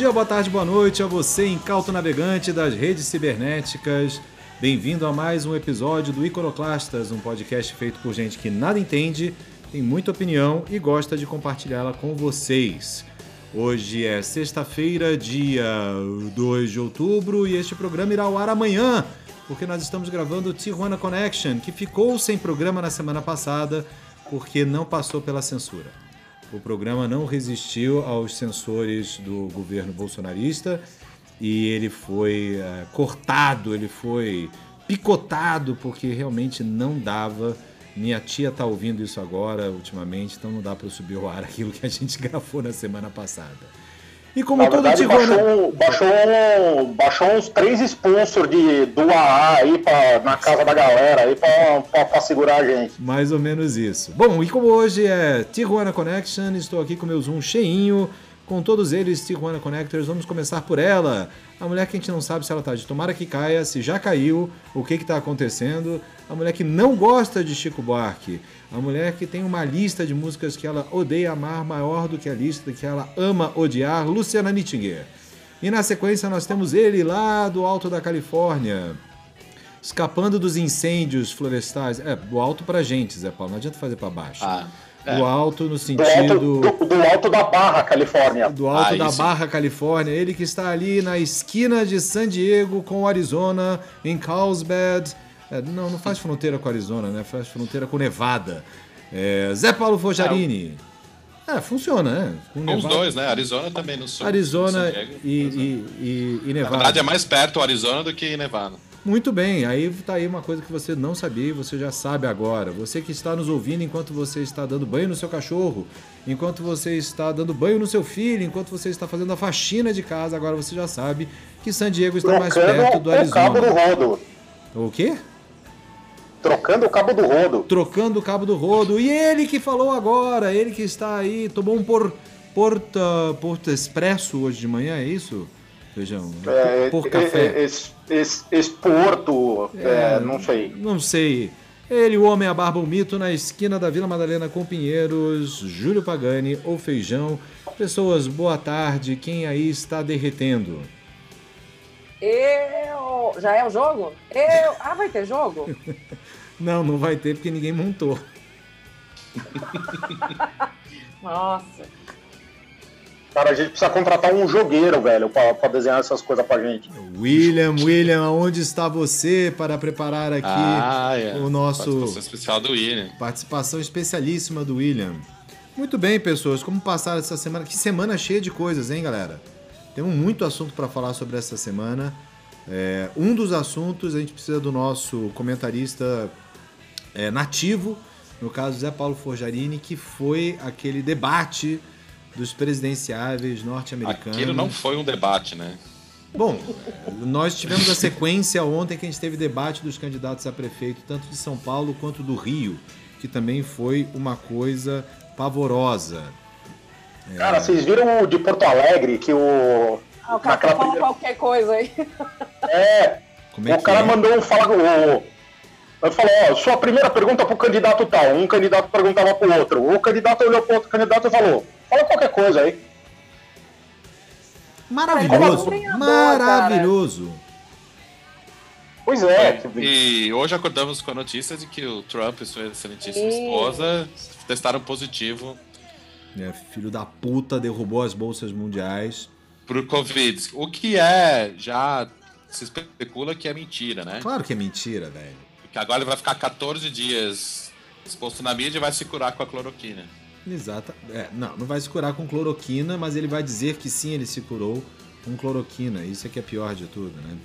Dia, boa tarde, boa noite a você, incauto navegante das redes cibernéticas. Bem-vindo a mais um episódio do Iconoclastas, um podcast feito por gente que nada entende, tem muita opinião e gosta de compartilhá-la com vocês. Hoje é sexta-feira, dia 2 de outubro, e este programa irá ao ar amanhã, porque nós estamos gravando o Tijuana Connection, que ficou sem programa na semana passada porque não passou pela censura. O programa não resistiu aos censores do governo bolsonarista e ele foi eh, cortado, ele foi picotado porque realmente não dava. Minha tia tá ouvindo isso agora ultimamente, então não dá para eu subir ao ar aquilo que a gente gravou na semana passada. E como Na todo verdade, Tijuana. baixou, baixou, baixou uns três sponsors de, do AA aí pra, na casa da galera aí pra segurar a gente. Mais ou menos isso. Bom, e como hoje é Tijuana Connection, estou aqui com meu Zoom cheinho, com todos eles Tijuana Connectors. Vamos começar por ela, a mulher que a gente não sabe se ela tá de tomara que caia, se já caiu, o que que tá acontecendo, a mulher que não gosta de Chico Buarque, a mulher que tem uma lista de músicas que ela odeia amar maior do que a lista que ela ama odiar, Luciana Nittinger. E na sequência nós temos ele lá do alto da Califórnia, escapando dos incêndios florestais. É, do alto pra gente, Zé Paulo, não adianta fazer pra baixo. Ah, Do alto no Do alto, sentido do, do alto da Barra, Califórnia. do alto Ah, da isso. Barra Califórnia, ele que está ali na esquina de San Diego com o Arizona, em Carlsbad. É, não, não faz fronteira com Arizona, né? Faz fronteira com Nevada. É, Zé Paulo Fojarini. É, funciona, né? Com Os Nevada- dois, né? Arizona também no sul. Arizona San Diego. e, e, e, e Na Nevada. verdade é mais perto o Arizona do que Nevada. Muito bem, aí tá aí uma coisa que você não sabia e você já sabe agora. Você que está nos ouvindo enquanto você está dando banho no seu cachorro, enquanto você está dando banho no seu filho, enquanto você está fazendo a faxina de casa, agora você já sabe que San Diego está mais perto do Trocando o cabo do Arizona. rodo. O quê? Trocando o cabo do rodo. Trocando o cabo do rodo. E ele que falou agora, ele que está aí, tomou um por, porta, porta expresso hoje de manhã, é isso? Feijão? É, por é, café. é, es- es- Esporto, é, não sei. Não sei. Ele, o homem, a barba, o mito, na esquina da Vila Madalena com Pinheiros, Júlio Pagani, ou Feijão. Pessoas, boa tarde. Quem aí está derretendo? Eu. Já é o jogo? Eu. Ah, vai ter jogo? Não, não vai ter porque ninguém montou. Nossa. Cara, a gente precisa contratar um jogueiro, velho, pra, pra desenhar essas coisas pra gente. William, William, aonde está você para preparar aqui Ah, é. o nosso Participação especial do William. participação especialíssima do William? Muito bem, pessoas, como passaram essa semana? Que semana cheia de coisas, hein, galera? Temos muito assunto para falar sobre essa semana. É, um dos assuntos a gente precisa do nosso comentarista é, nativo, no caso Zé Paulo Forjarini, que foi aquele debate dos presidenciáveis norte-americanos. Aquilo não foi um debate, né? Bom, nós tivemos a sequência ontem que a gente teve debate dos candidatos a prefeito, tanto de São Paulo quanto do Rio, que também foi uma coisa pavorosa. Cara, vocês viram o de Porto Alegre, que o... Ah, o cara Naquela tá falando primeira- qualquer coisa aí. É, Como é o que cara é? mandou um falar o. Ele falou, ó, sua primeira pergunta pro candidato tal. Um candidato perguntava pro outro. O candidato olhou pro outro candidato e falou, fala qualquer coisa aí. Maravilhoso, maravilhoso. Pois é. E hoje acordamos com a notícia de que o Trump e sua excelentíssima esposa testaram positivo É, filho da puta derrubou as bolsas mundiais. pro Covid. O que é, já se especula que é mentira, né? Claro que é mentira, velho. Porque agora ele vai ficar 14 dias exposto na mídia e vai se curar com a cloroquina. Exato. É, não, não vai se curar com cloroquina, mas ele vai dizer que sim, ele se curou com cloroquina. Isso é que é pior de tudo, né?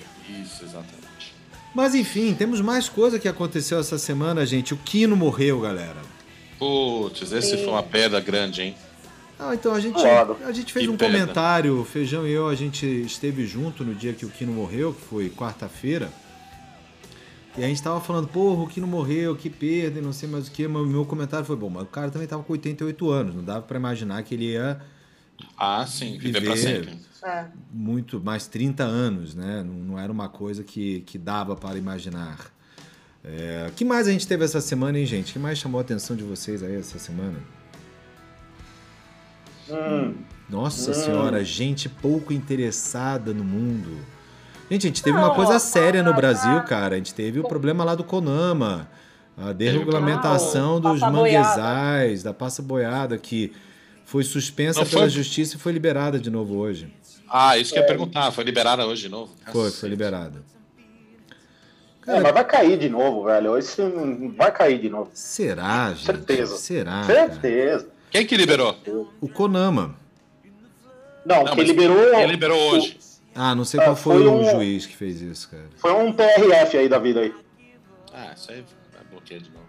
Isso, exatamente. Mas enfim, temos mais coisa que aconteceu essa semana, gente. O Kino morreu, galera. Putz, esse foi uma perda grande, hein? Ah, então a gente, Claro. a gente fez Que um perda. comentário, o Feijão e eu, a gente esteve junto no dia que o Kino morreu, que foi quarta-feira. E a gente tava falando, porra, o Kino morreu, que perda, e não sei mais o que, mas o meu comentário foi, bom, mas o cara também tava com 88 anos, não dava pra imaginar que ele ia Ah, sim, viver pra sempre. É. muito mais 30 anos, né? Não, não era uma coisa que, que dava para imaginar. É, que mais a gente teve essa semana, hein, gente? O que mais chamou a atenção de vocês aí essa semana? Hum, Nossa Hum. senhora, gente pouco interessada no mundo. Gente, a gente teve Não, uma coisa ó, séria no ah, Brasil, ah. cara. A gente teve o problema lá do Conama, a desregulamentação o dos manguezais, da passa boiada, que foi suspensa Não pela foi? justiça e foi liberada de novo hoje. Ah, isso que eu ia perguntar. Foi liberada hoje de novo? Foi, foi liberada. é, mas vai cair de novo, velho. Esse vai cair de novo. Será, gente? Certeza. Será? cara? Certeza. Quem que liberou? O Konama. Não, Não, quem liberou. Quem liberou hoje? Ah, não sei Ah, qual foi, foi o um- juiz que fez isso, cara. Foi um TRF aí da vida aí. Ah, isso aí vai bloquear de novo.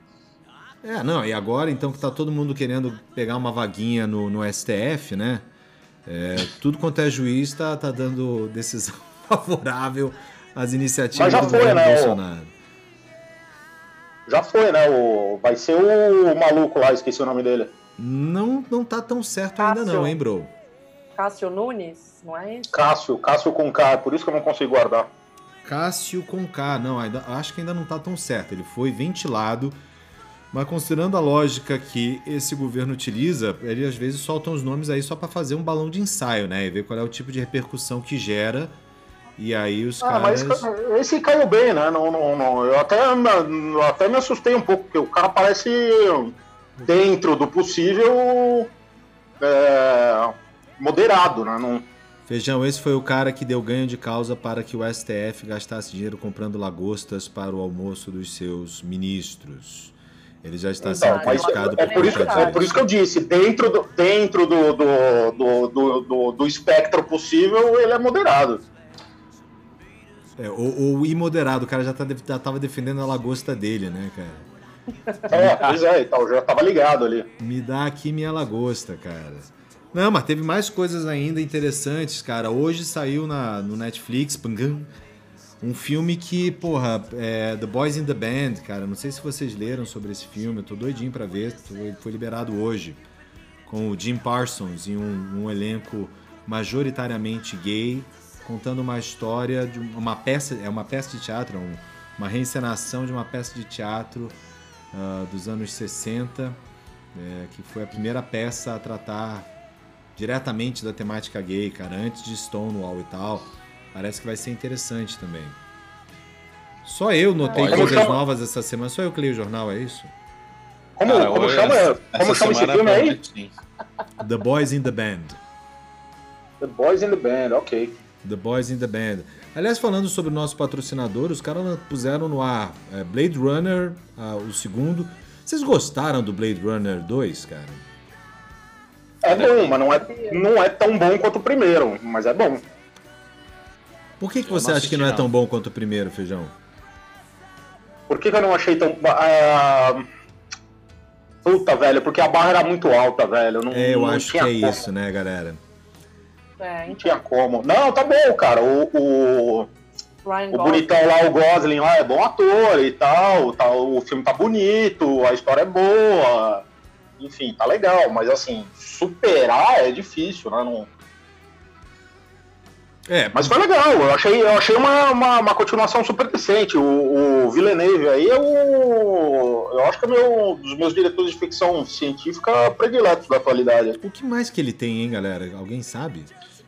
É, não, e agora então que tá todo mundo querendo pegar uma vaguinha no, no STF, né? É, tudo quanto é juiz tá, tá dando decisão favorável às iniciativas Mas já do foi, governo né, o- Bolsonaro. Já foi, né? O... Vai ser o maluco lá, esqueci o nome dele. Não, não tá tão certo ainda não, hein, bro? Cássio Nunes, não é isso? Cássio, Cássio com K, por isso que eu não consigo guardar. Cássio com K, não, ainda, acho que ainda não tá tão certo. Ele foi ventilado, mas considerando a lógica que esse governo utiliza, ele às vezes soltam os nomes aí só para fazer um balão de ensaio, né? E ver qual é o tipo de repercussão que gera. E aí os Ah, mas caras. esse caiu bem, né? Não, não, não. Eu até, me- eu até me assustei um pouco, porque o cara parece dentro do possível é, moderado, né? Não, Feijão, esse foi o cara que deu ganho de causa para que o STF gastasse dinheiro comprando lagostas para o almoço dos seus ministros. Ele já está Então, sendo mas criticado é, por por isso, é por isso que eu disse, dentro do, dentro do, do, do, do, do- do espectro possível, ele é moderado. É, ou, ou imoderado, o cara já, tá, já tava defendendo a lagosta dele, né, cara? É, pois é, então, já tava ligado ali. Me dá aqui minha lagosta, cara. Não, mas teve mais coisas ainda interessantes, cara. Hoje saiu na, no Netflix, um filme que, porra, é The Boys in the Band, cara. Não sei se vocês leram sobre esse filme, eu tô doidinho pra ver. Foi, foi liberado hoje. Com o Jim Parsons em um, um elenco majoritariamente gay, contando uma história de uma peça, é uma peça de teatro, um- uma reencenação de uma peça de teatro ah, dos anos 60, é, que foi a primeira peça a tratar diretamente da temática gay, cara, antes de Stonewall e tal. Parece que vai ser interessante também. Só eu notei Olha, coisas chama? novas essa semana, só eu que leio o jornal, é isso? Como, Cara, como chama, essa como chama esse filme aí? The Boys in the Band. The Boys in the Band, ok. The Boys in the Band. Aliás, falando sobre o nosso patrocinador, os caras puseram no ar é, Blade Runner, ah, o segundo. Vocês gostaram do Blade Runner 2, cara? É bom, mas não é, não é tão bom quanto o primeiro, mas é bom. Por que, que você acha que não é tão bom quanto o primeiro, Feijão? Por que, que eu não achei tão. ah, Puta, velho, porque a barra era muito alta, velho. Não, É, eu não acho que tinha é como, isso, né, galera? É, Não então, tinha como. Não, tá bom, cara. O, o, o bonitão lá, o Gosling lá, é bom ator e tal, tá, O filme tá bonito, a história é boa. Enfim, tá legal. Mas assim, superar é difícil, né? Não... É, Mas foi legal, eu achei, eu achei uma, uma, uma continuação super decente. O, o Villeneuve aí é o. Eu acho que é meu, um dos meus diretores de ficção científica prediletos da atualidade. o que mais que ele tem, hein, galera? Alguém sabe?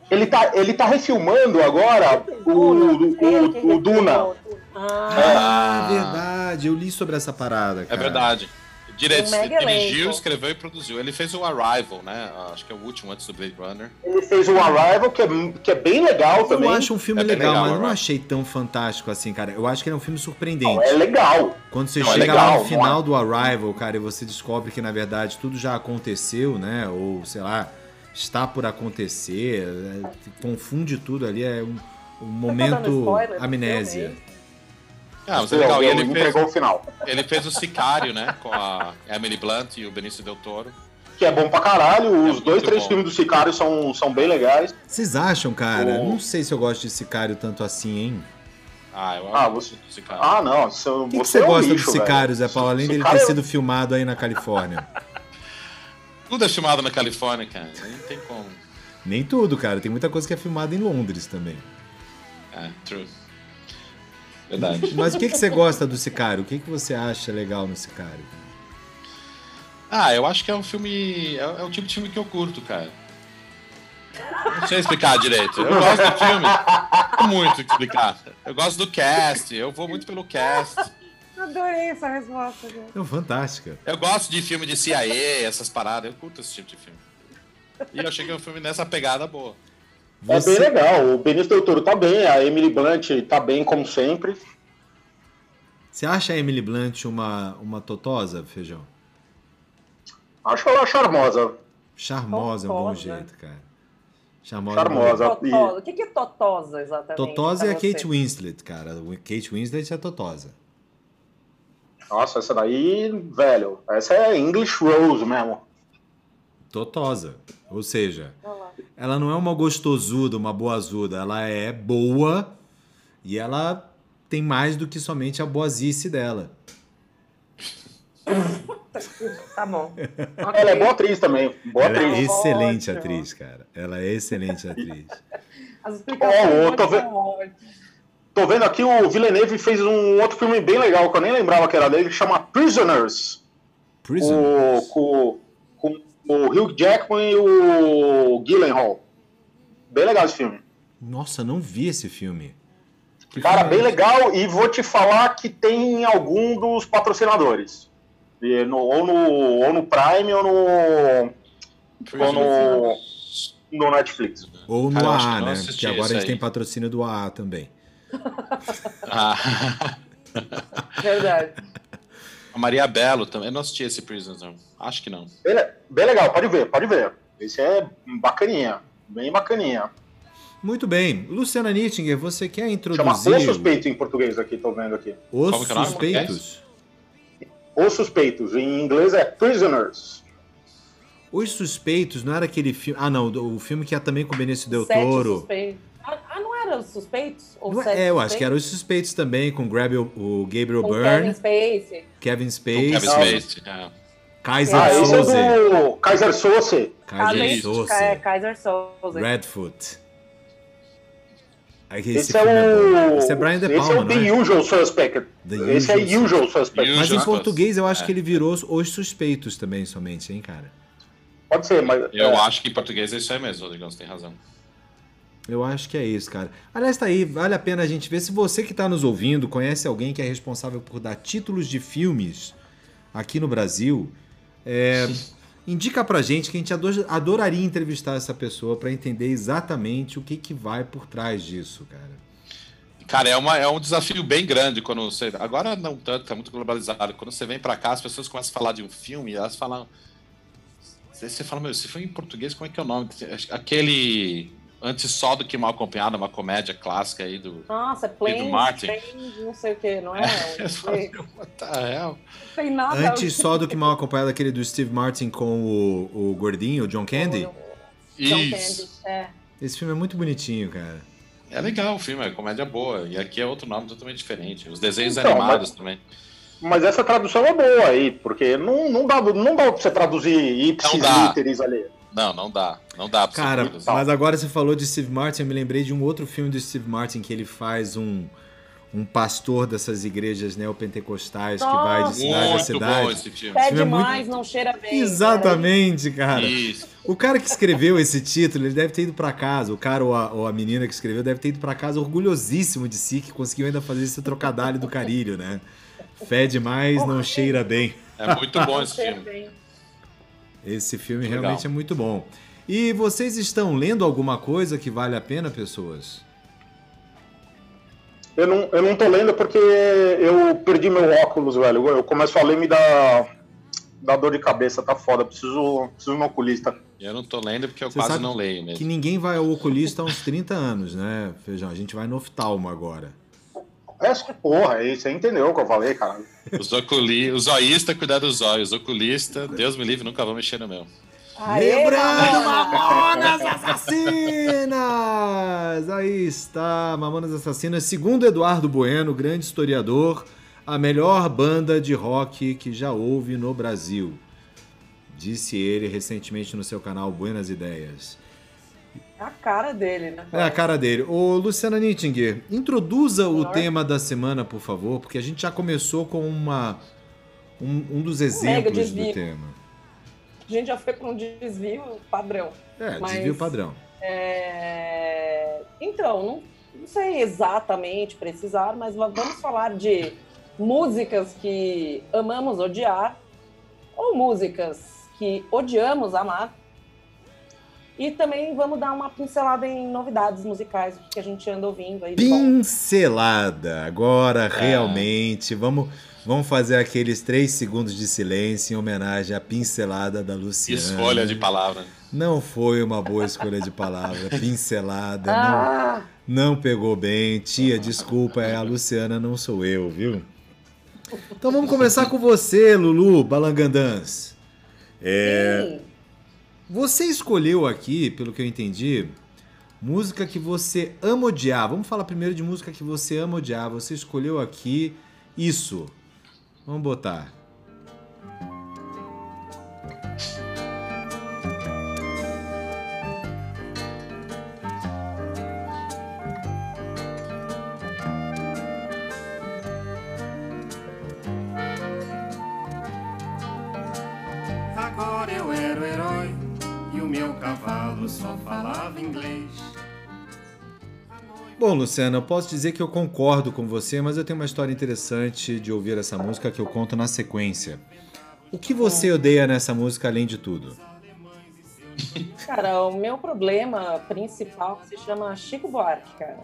Ele tá, ele tá refilmando agora o, o, o, o Duna. refilmou. Ah, Ah, verdade. Eu li sobre essa parada, É cara. verdade. Direto, Um mega dirigiu, elenco. escreveu e produziu. Ele fez o Arrival, né? Acho que é o último antes do Blade Runner. Ele fez o Arrival, que é, que é bem legal também. Eu acho um filme É legal, legal, mas eu não achei tão fantástico assim, cara. Eu acho que ele é um filme surpreendente. Não, é legal. Quando você Não, é chega legal, lá no final é? do Arrival, cara, e você descobre que na verdade tudo já aconteceu, né? Ou sei lá, está por acontecer, é, confunde tudo ali, é um, um dando momento do amnésia. filme Ah, mas é legal. E Ele fez, o final. ele fez o Sicário, né? Com a Emily Blunt e o Benício Del Toro. Que é bom pra caralho. Os muito dois, três bom. filmes do Sicário são, são bem legais. Vocês acham, cara? Oh. Não sei se eu gosto de Sicário tanto assim, hein? Ah, eu Ah, você- o Sicário. Ah, não. Você, O que, que você você é um gosta lixo, do Sicário, velho. Zé Paulo, além dele ter Sicário- sido filmado aí na Califórnia? Tudo é filmado na Califórnia, cara. Não tem como. Nem tudo, cara. Tem muita coisa que é filmada em Londres também. É, true. Verdade. Mas o que, que você gosta do Sicário? O que, que você acha legal no Sicário? Ah, eu acho que é um filme. É, é o tipo de filme que eu curto, cara. Não sei explicar direito. Eu gosto do filme. Não muito explicar. Eu gosto do cast, eu vou muito pelo cast. Adorei essa resposta, gente. Não, fantástica. Eu gosto de filme de CIA, essas paradas. Eu curto esse tipo de filme. E eu achei que é um filme nessa pegada boa. É bem Você- legal. O Benício Del Toro tá bem, a Emily Blunt tá bem, como sempre. Você acha a Emily Blunt uma, uma totosa, Feijão? Acho ela charmosa. Charmosa é um bom jeito, cara. Charmosa. Charmosa. Totosa. O que que é totosa, exatamente? Totosa é a você? Kate Winslet, cara. Kate Winslet é totosa. Nossa, essa daí, velho, essa é English Rose mesmo. Totosa. Ou seja, lá. Ela não é uma gostosuda, uma boazuda. Ela é boa e ela tem mais do que somente a boazice dela. Tá bom. Ela é boa atriz também. Boa Ela é atriz. excelente Ótimo. atriz, cara. Ela é excelente atriz. As oh, tô ve- Tô vendo aqui o Villeneuve fez um outro filme bem legal, que eu nem lembrava que era dele, que chama Prisoners. Prison. Com, com, com o Hugh Jackman e o Gyllenhaal. Bem legal esse filme. Nossa, não vi esse filme. Que Cara, filme é bem esse? legal e vou te falar que tem algum dos patrocinadores. E no- ou, no, ou no Prime ou no, ou no, no Netflix. Ou no Cara, não né? Porque agora a gente tem patrocínio do AA também. Ah, Verdade. Maria Belo também. Eu não assisti esse Prisoners, não. Acho que não. Bem, bem legal, pode ver, pode ver. Esse é bacaninha, bem bacaninha. Muito bem. Luciana Nittinger, você quer Chama introduzir Os Suspeitos em português aqui, tô vendo aqui. Os Como é o? Suspeitos? Os Suspeitos, em inglês é Prisoners. Os Suspeitos não era aquele filme... Ah, não. O filme que é também com o Benício Del Sete Toro. suspeitos. Ah, ah, não era os suspeitos? Ou Não é- sete é, eu acho que suspeitos? era Os Suspeitos também, com Gabriel, o Gabriel Com Byrne, Kevin Spacey. Kevin Spacey, Kevin Spacey. é. Kaiser Ah, esse Soze, é do Kaiser Soze. Kaiser Soze, é, Kaiser Soze. Redfoot. Aí Esse, Esse, é o. Esse é Brian De Esse é Palma, o The é? Usual Suspect. The esse é Usual Usual Suspect. Mas em Usual português eu acho É. que ele virou Os Suspeitos também, somente, hein, cara? Pode ser, mas. Eu é, acho que em português é isso aí mesmo, Rodrigão, você tem razão. Eu acho que é isso, cara. Aliás, tá aí, vale a pena a gente ver. Se você que tá nos ouvindo conhece alguém que é responsável por dar títulos de filmes aqui no Brasil, é, indica pra gente que a gente ado- adoraria entrevistar essa pessoa pra entender exatamente o que, que vai por trás disso, cara. Cara, é, uma, é um desafio bem grande quando você. Agora não tanto, tá muito globalizado. Quando você vem pra cá, as pessoas começam a falar de um filme, elas falam. Você você fala, meu, se foi em português, como é que é o nome? Aquele. Antes só do que mal acompanhado, uma comédia clássica aí do. Nossa, é Planes, Martin. Planes, não sei o que, não é? Eu falo, Não meu, what the hell? tem nada. Antes só do que mal acompanhado aquele do Steve Martin com o, o gordinho, o John Candy. John Isso. Candy, é. Esse filme é muito bonitinho, cara. É legal o filme, é comédia boa. E aqui é outro nome totalmente diferente. Os desenhos Então, animados também. Mas essa tradução é boa aí, porque não, não, dá, não dá pra você traduzir ipsis literis ali. Não, não dá. Não dá pra Cara, mas agora você falou de Steve Martin, eu me lembrei de um outro filme do Steve Martin que ele faz um, um pastor dessas igrejas neopentecostais que vai de cidade a Muito bom cidade. esse filme. Filme é muito- demais, não cheira bem. Exatamente, cara. Isso. O cara que escreveu esse título, ele deve ter ido pra casa. O cara ou a, ou a menina que escreveu deve ter ido pra casa orgulhosíssimo de si que conseguiu ainda fazer esse trocadilho do carilho, né? Fé demais, não cheira bem. É muito bom esse filme. Esse filme Legal. realmente é muito bom. E vocês estão lendo alguma coisa que vale a pena, pessoas? Eu não, eu não tô lendo porque eu perdi meu óculos, velho. Eu começo a ler e me dá, dá dor de cabeça, tá foda. Preciso, preciso de um oculista. Eu não tô lendo porque eu Você quase sabe não leio Que mesmo. ninguém vai ao oculista há uns 30 anos, né, Feijão? A gente vai no oftalmo agora. Essa porra, aí você entendeu o que eu falei, cara. Os, oculi... os zoístas, cuidar dos olhos. Os oculistas, Deus me livre, nunca vão mexer no meu. Aê, Lembrando, Mamona! Mamonas Assassinas! Aí está, Mamonas Assassinas, segundo Eduardo Bueno, grande historiador, a melhor banda de rock que já houve no Brasil. Disse ele recentemente no seu canal Buenas Ideias. A cara dele, né? É a cara dele. Ô, Luciana Nittinger, introduza o Senhor. tema da semana, por favor, porque a gente já começou com uma, um, um dos exemplos do desvio. tema. A gente já foi para um desvio padrão. É, Mas- desvio padrão. É, Então, não, não sei exatamente precisar, mas va- vamos falar de músicas que amamos odiar ou músicas que odiamos amar. E também vamos dar uma pincelada em novidades musicais, que a gente anda ouvindo aí. de bom. Pincelada. Agora, realmente, vamos, vamos fazer aqueles três segundos de silêncio em homenagem à pincelada da Luciana. Escolha de palavra. Não foi uma boa escolha de palavra. Pincelada. não, Ah, não pegou bem. Tia, desculpa, é a Luciana, não sou eu, viu? Então vamos começar com você, Lulu Balangandãs. É, sim. Você escolheu aqui, pelo que eu entendi, música que você ama odiar. Vamos falar primeiro de música que você ama odiar. Você escolheu aqui isso. Vamos botar. Bom, Luciana, eu posso dizer que eu concordo com você, mas eu tenho uma história interessante de ouvir essa música que eu conto na sequência. O que você odeia nessa música além de tudo? Cara, o meu problema principal se chama Chico Buarque, cara.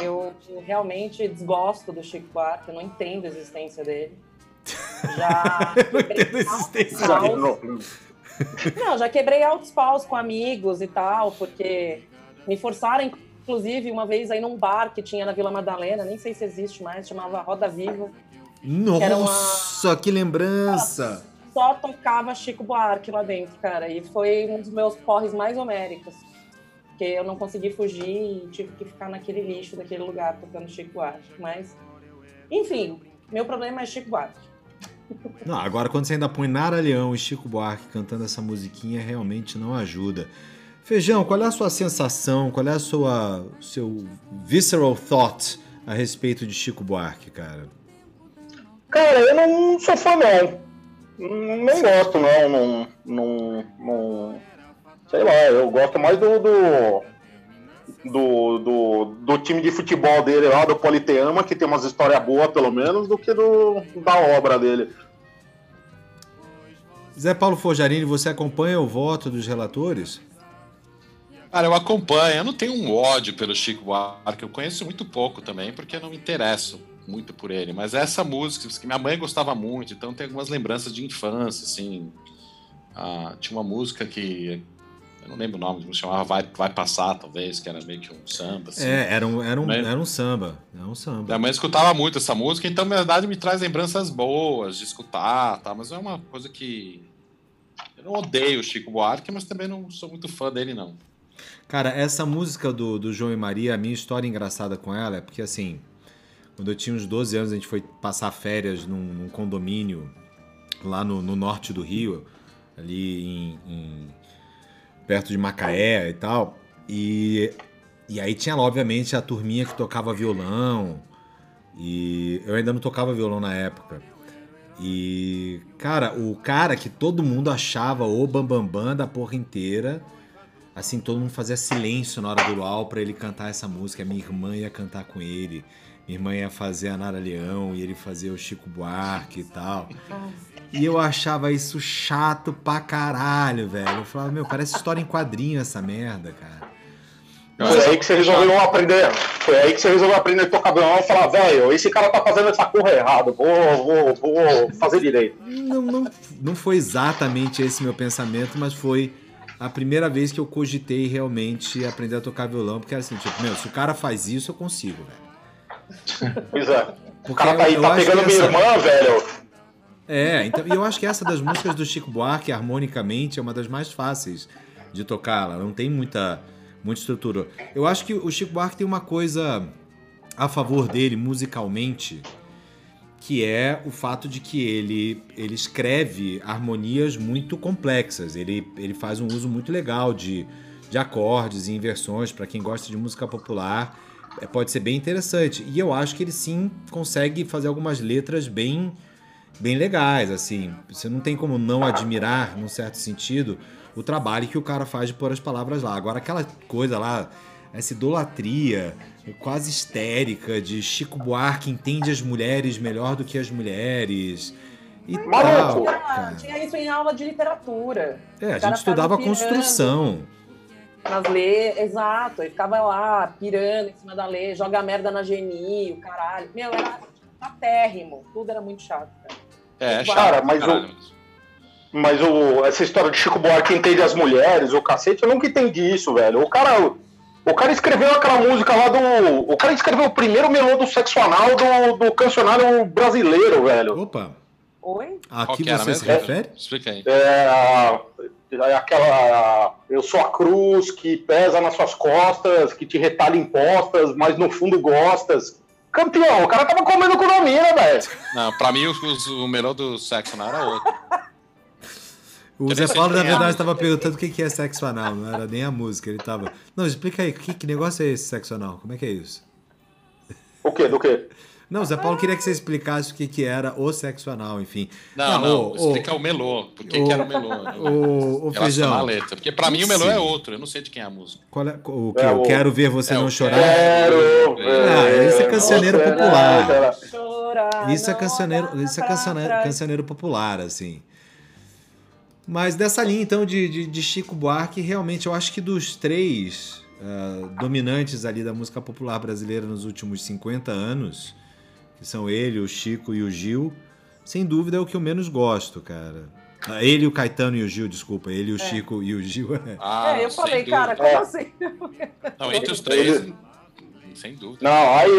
Eu realmente desgosto do Chico Buarque, eu não entendo a existência dele. Já não entendo a existência Já, dele. Não, já quebrei altos paus com amigos e tal, porque me forçaram, inclusive, uma vez aí num bar que tinha na Vila Madalena, nem sei se existe mais, chamava Roda Viva. Era uma- Nossa, que lembrança! Só tocava Chico Buarque lá dentro, cara. E foi um dos meus porres mais homéricos. Porque eu não consegui fugir e tive que ficar naquele lixo daquele lugar tocando Chico Buarque. Mas, enfim, meu problema é Chico Buarque. Não, agora quando você ainda põe Nara Leão e Chico Buarque cantando essa musiquinha, realmente não ajuda. Feijão, qual é a sua sensação, qual é a sua seu visceral thought a respeito de Chico Buarque, cara? Cara, eu não sou fã, não. Não gosto, não. Não, não, não- Sei lá, eu gosto mais do. Do, do, do, do time de futebol dele lá, do Politeama, que tem umas histórias boas, pelo menos, do que do, da obra dele. Zé Paulo Forjarini, você acompanha o voto dos relatores? Cara, eu acompanho. Eu não tenho um ódio pelo Chico Buarque. Eu conheço muito pouco também, porque eu não me interesso muito por ele. Mas essa música, que minha mãe gostava muito, então tem algumas lembranças de infância, assim. Ah, tinha uma música que. Eu não lembro o nome, que chamava Vai, Vai Passar, talvez, que era meio que um samba. Assim. É, era um, era um, era um samba. Era um samba. Minha mãe escutava muito essa música, então na verdade me traz lembranças boas de escutar, tá? Mas é uma coisa que. Eu não odeio o Chico Buarque, mas também não sou muito fã dele, não. Cara, essa música do, do João e Maria, a minha história engraçada com ela é porque, assim, quando eu tinha uns 12 anos, a gente foi passar férias num, num condomínio lá no, no norte do Rio, ali em, em- perto de Macaé e tal. E, e aí tinha obviamente, a turminha que tocava violão. E eu ainda não tocava violão na época. E, cara, o cara que todo mundo achava o bambambam bam, bam da porra inteira assim, todo mundo fazia silêncio na hora do luau pra ele cantar essa música. Minha irmã ia cantar com ele. minha irmã ia fazer a Nara Leão e ele fazia o Chico Buarque e tal. E eu achava isso chato pra caralho, velho. Eu falava, meu, parece história em quadrinho essa merda, cara. Foi aí que você resolveu aprender. Foi aí que você resolveu aprender a tocar violão e falar, velho, esse cara tá fazendo essa porra errada, vou, vou, vou fazer direito. Não, não, não foi exatamente esse meu pensamento, mas foi a primeira vez que eu cogitei realmente aprender a tocar violão, porque era assim, tipo, meu, se o cara faz isso, eu consigo, velho. Pois é. O Porque cara tá aí, eu tá pegando que minha essa- irmã, velho. É, então, e eu acho que essa das músicas do Chico Buarque, harmonicamente, é uma das mais fáceis de tocar. Ela não tem muita, muita estrutura. Eu acho que o Chico Buarque tem uma coisa a favor dele, musicalmente, que é o fato de que ele, ele escreve harmonias muito complexas. Ele, ele faz um uso muito legal de, de acordes e inversões. Para quem gosta de música popular, é, pode ser bem interessante. E eu acho que ele sim consegue fazer algumas letras bem bem legais, assim. Você não tem como não admirar, num certo sentido, o trabalho que o cara faz de pôr as palavras lá. Agora, aquela coisa lá, essa idolatria quase histérica de Chico Buarque entende as mulheres melhor do que as mulheres e tal, Maluco! Ah, cara. tinha isso em aula de literatura. É, a gente cara estudava construção. Nas leis, exato. Ele ficava lá, pirando em cima da lei, joga merda na geni, o caralho. Meu, era patérrimo. Tudo era muito chato, cara. É, Cara, chato, mas o-. Mas o, essa história de Chico Buarque entende as mulheres, o cacete, eu nunca entendi isso, velho. O cara, o cara escreveu aquela música lá do. O cara escreveu o primeiro melô do sexo anal do, do cancionário brasileiro, velho. Opa, Oi? a Qual que que era você se mesmo? refere? Explica aí. É, é aquela. Eu sou a cruz que pesa nas suas costas, que te retalha impostas, mas no fundo gostas. Campeão, o cara tava comendo com a mina, velho. Não, pra mim o, o melhor do sexo não era outro. O Zé Paulo, na é verdade, estava perguntando o que que é sexo anal, não era nem a música, ele tava. Não, explica aí, que, que negócio é esse sexo anal? Como é que é isso? O quê? Do quê? Não, o Zé Paulo queria que você explicasse o que, que era o sexo anal, enfim. Não, não, ô, explica o melô. Por que, ô, que era o melô? ô, ô, Relaciona Feijão. a letra. Porque pra mim o melô Sim. é outro. Eu não sei de quem é a música. Qual é, o que? É, eu o- quero ver você é, não o chorar. Quero Ah, ver esse é cancioneiro você popular. chorar. Isso é cancioneiro, isso é cancioneiro, cancioneiro popular, assim. Mas dessa linha, então, de, de, de Chico Buarque, realmente, eu acho que dos três ah, dominantes ali da música popular brasileira nos últimos 50 anos, que são ele, o Chico e o Gil, sem dúvida é o que eu menos gosto, cara. Ah, Ele, o Caetano e o Gil, desculpa. Ele, o Chico e o Gil. é. Ah, é, eu falei, dúvida. cara, como É. assim? Não, entre os três, sem dúvida. Não, aí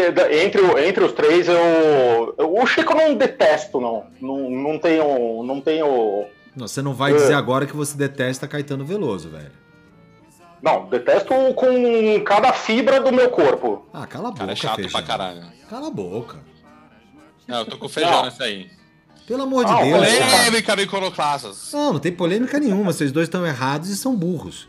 entre, entre os três eu, eu- O Chico eu não detesto, não. Não, não tenho. Não tenho. Não, você não vai É. dizer agora que você detesta Caetano Veloso, velho. Não, detesto com cada fibra do meu corpo. Ah, cala a O boca, cara é chato Feijão. pra caralho. Cala a boca. Não, eu tô com feijão Não. nessa aí. Pelo amor de Ah, Deus. Polêmica Iconoclastas. Não, não tem polêmica nenhuma. Vocês dois estão errados e são burros.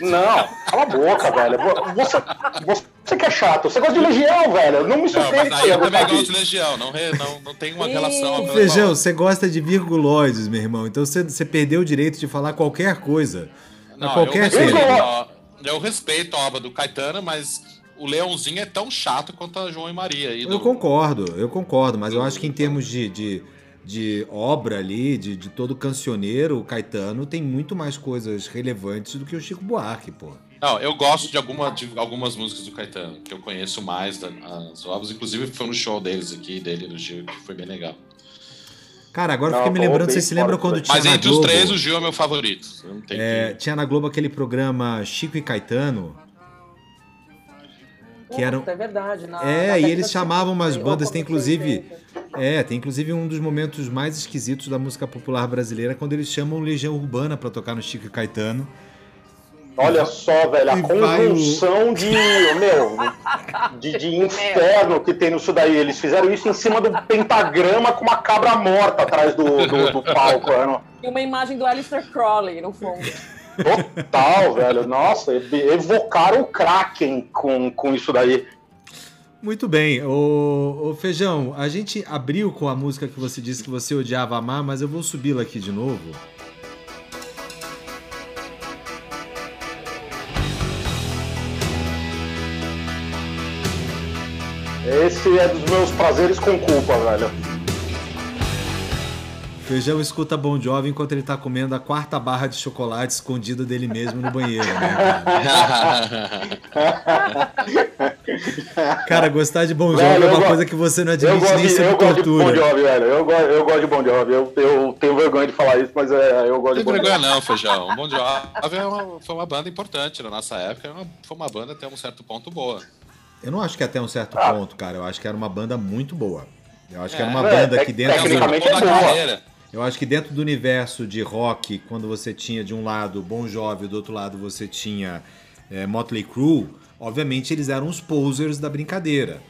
Não, cala a boca, velho. Você, você que é chato. Você gosta de Legião, velho. Não me Não, surpreende mas que aí você eu também gosto de. Legião. Não, re- não, não tem uma relação. Feijão, você gosta de virgulóides, meu irmão. Então você, você perdeu o direito de falar qualquer coisa. Não, a qualquer eu ó, eu respeito a obra do Caetano, mas o Leãozinho é tão chato quanto a João e Maria. E Eu do- concordo, eu concordo. Mas eu acho que em termos de, de, de obra ali, de, de todo cancioneiro, o Caetano tem muito mais coisas relevantes do que o Chico Buarque, pô. Não, eu gosto de, alguma, de algumas músicas do Caetano, que eu conheço mais da- as obras. Inclusive foi no show deles aqui, dele e do Gil, que foi bem legal. Cara, agora eu fiquei me lembrando, vocês se lembram quando disso tinha Mas na entre os Globo, três, o Gil é meu favorito. Eu Não tem é, que... tinha na Globo aquele programa Chico e Caetano, que eram- É verdade. na- É, na e eles chamavam umas 50, bandas, tem inclusive- 80. É, tem inclusive um dos momentos mais esquisitos da música popular brasileira quando eles chamam Legião Urbana pra tocar no Chico e Caetano. Olha só, velho, a E vai o- conjunção de. Meu, de, de inferno que tem nisso daí. Eles fizeram isso em cima do pentagrama com uma cabra morta atrás do, do, do palco. Mano. E uma imagem do Alistair Crowley no fundo. Total, velho. Nossa, evocaram o Kraken com, com isso daí. Muito bem, ô, ô Feijão, a gente abriu com a música que você disse que você odiava amar, mas eu vou subi-la aqui de novo. Esse é dos meus prazeres com culpa, velho. Feijão escuta Bon Jovi enquanto ele tá comendo a quarta barra de chocolate escondida dele mesmo no banheiro, né? Cara, cara gostar de Bon Jovi Velho, é uma coisa que você não admite gosto, nem sob eu gosto de Bon tortura. Jovi, velho. Eu, go- eu gosto de Bon Jovi. Eu, eu tenho vergonha de falar isso, mas é, eu gosto Não de tem Bon Jovi. vergonha não, Feijão. O Bon Jovi é uma- foi uma banda importante na nossa época. Foi uma banda até um certo ponto boa. Eu não acho que até um certo Ah. ponto, cara. Eu acho que era uma banda muito boa. Eu acho que era É, uma é, banda tec- que dentro do, tecnicamente é boa. Eu acho que dentro do universo de rock, quando você tinha de um lado Bon Jovi, do outro lado você tinha é, Motley Crue, obviamente eles eram os posers da brincadeira.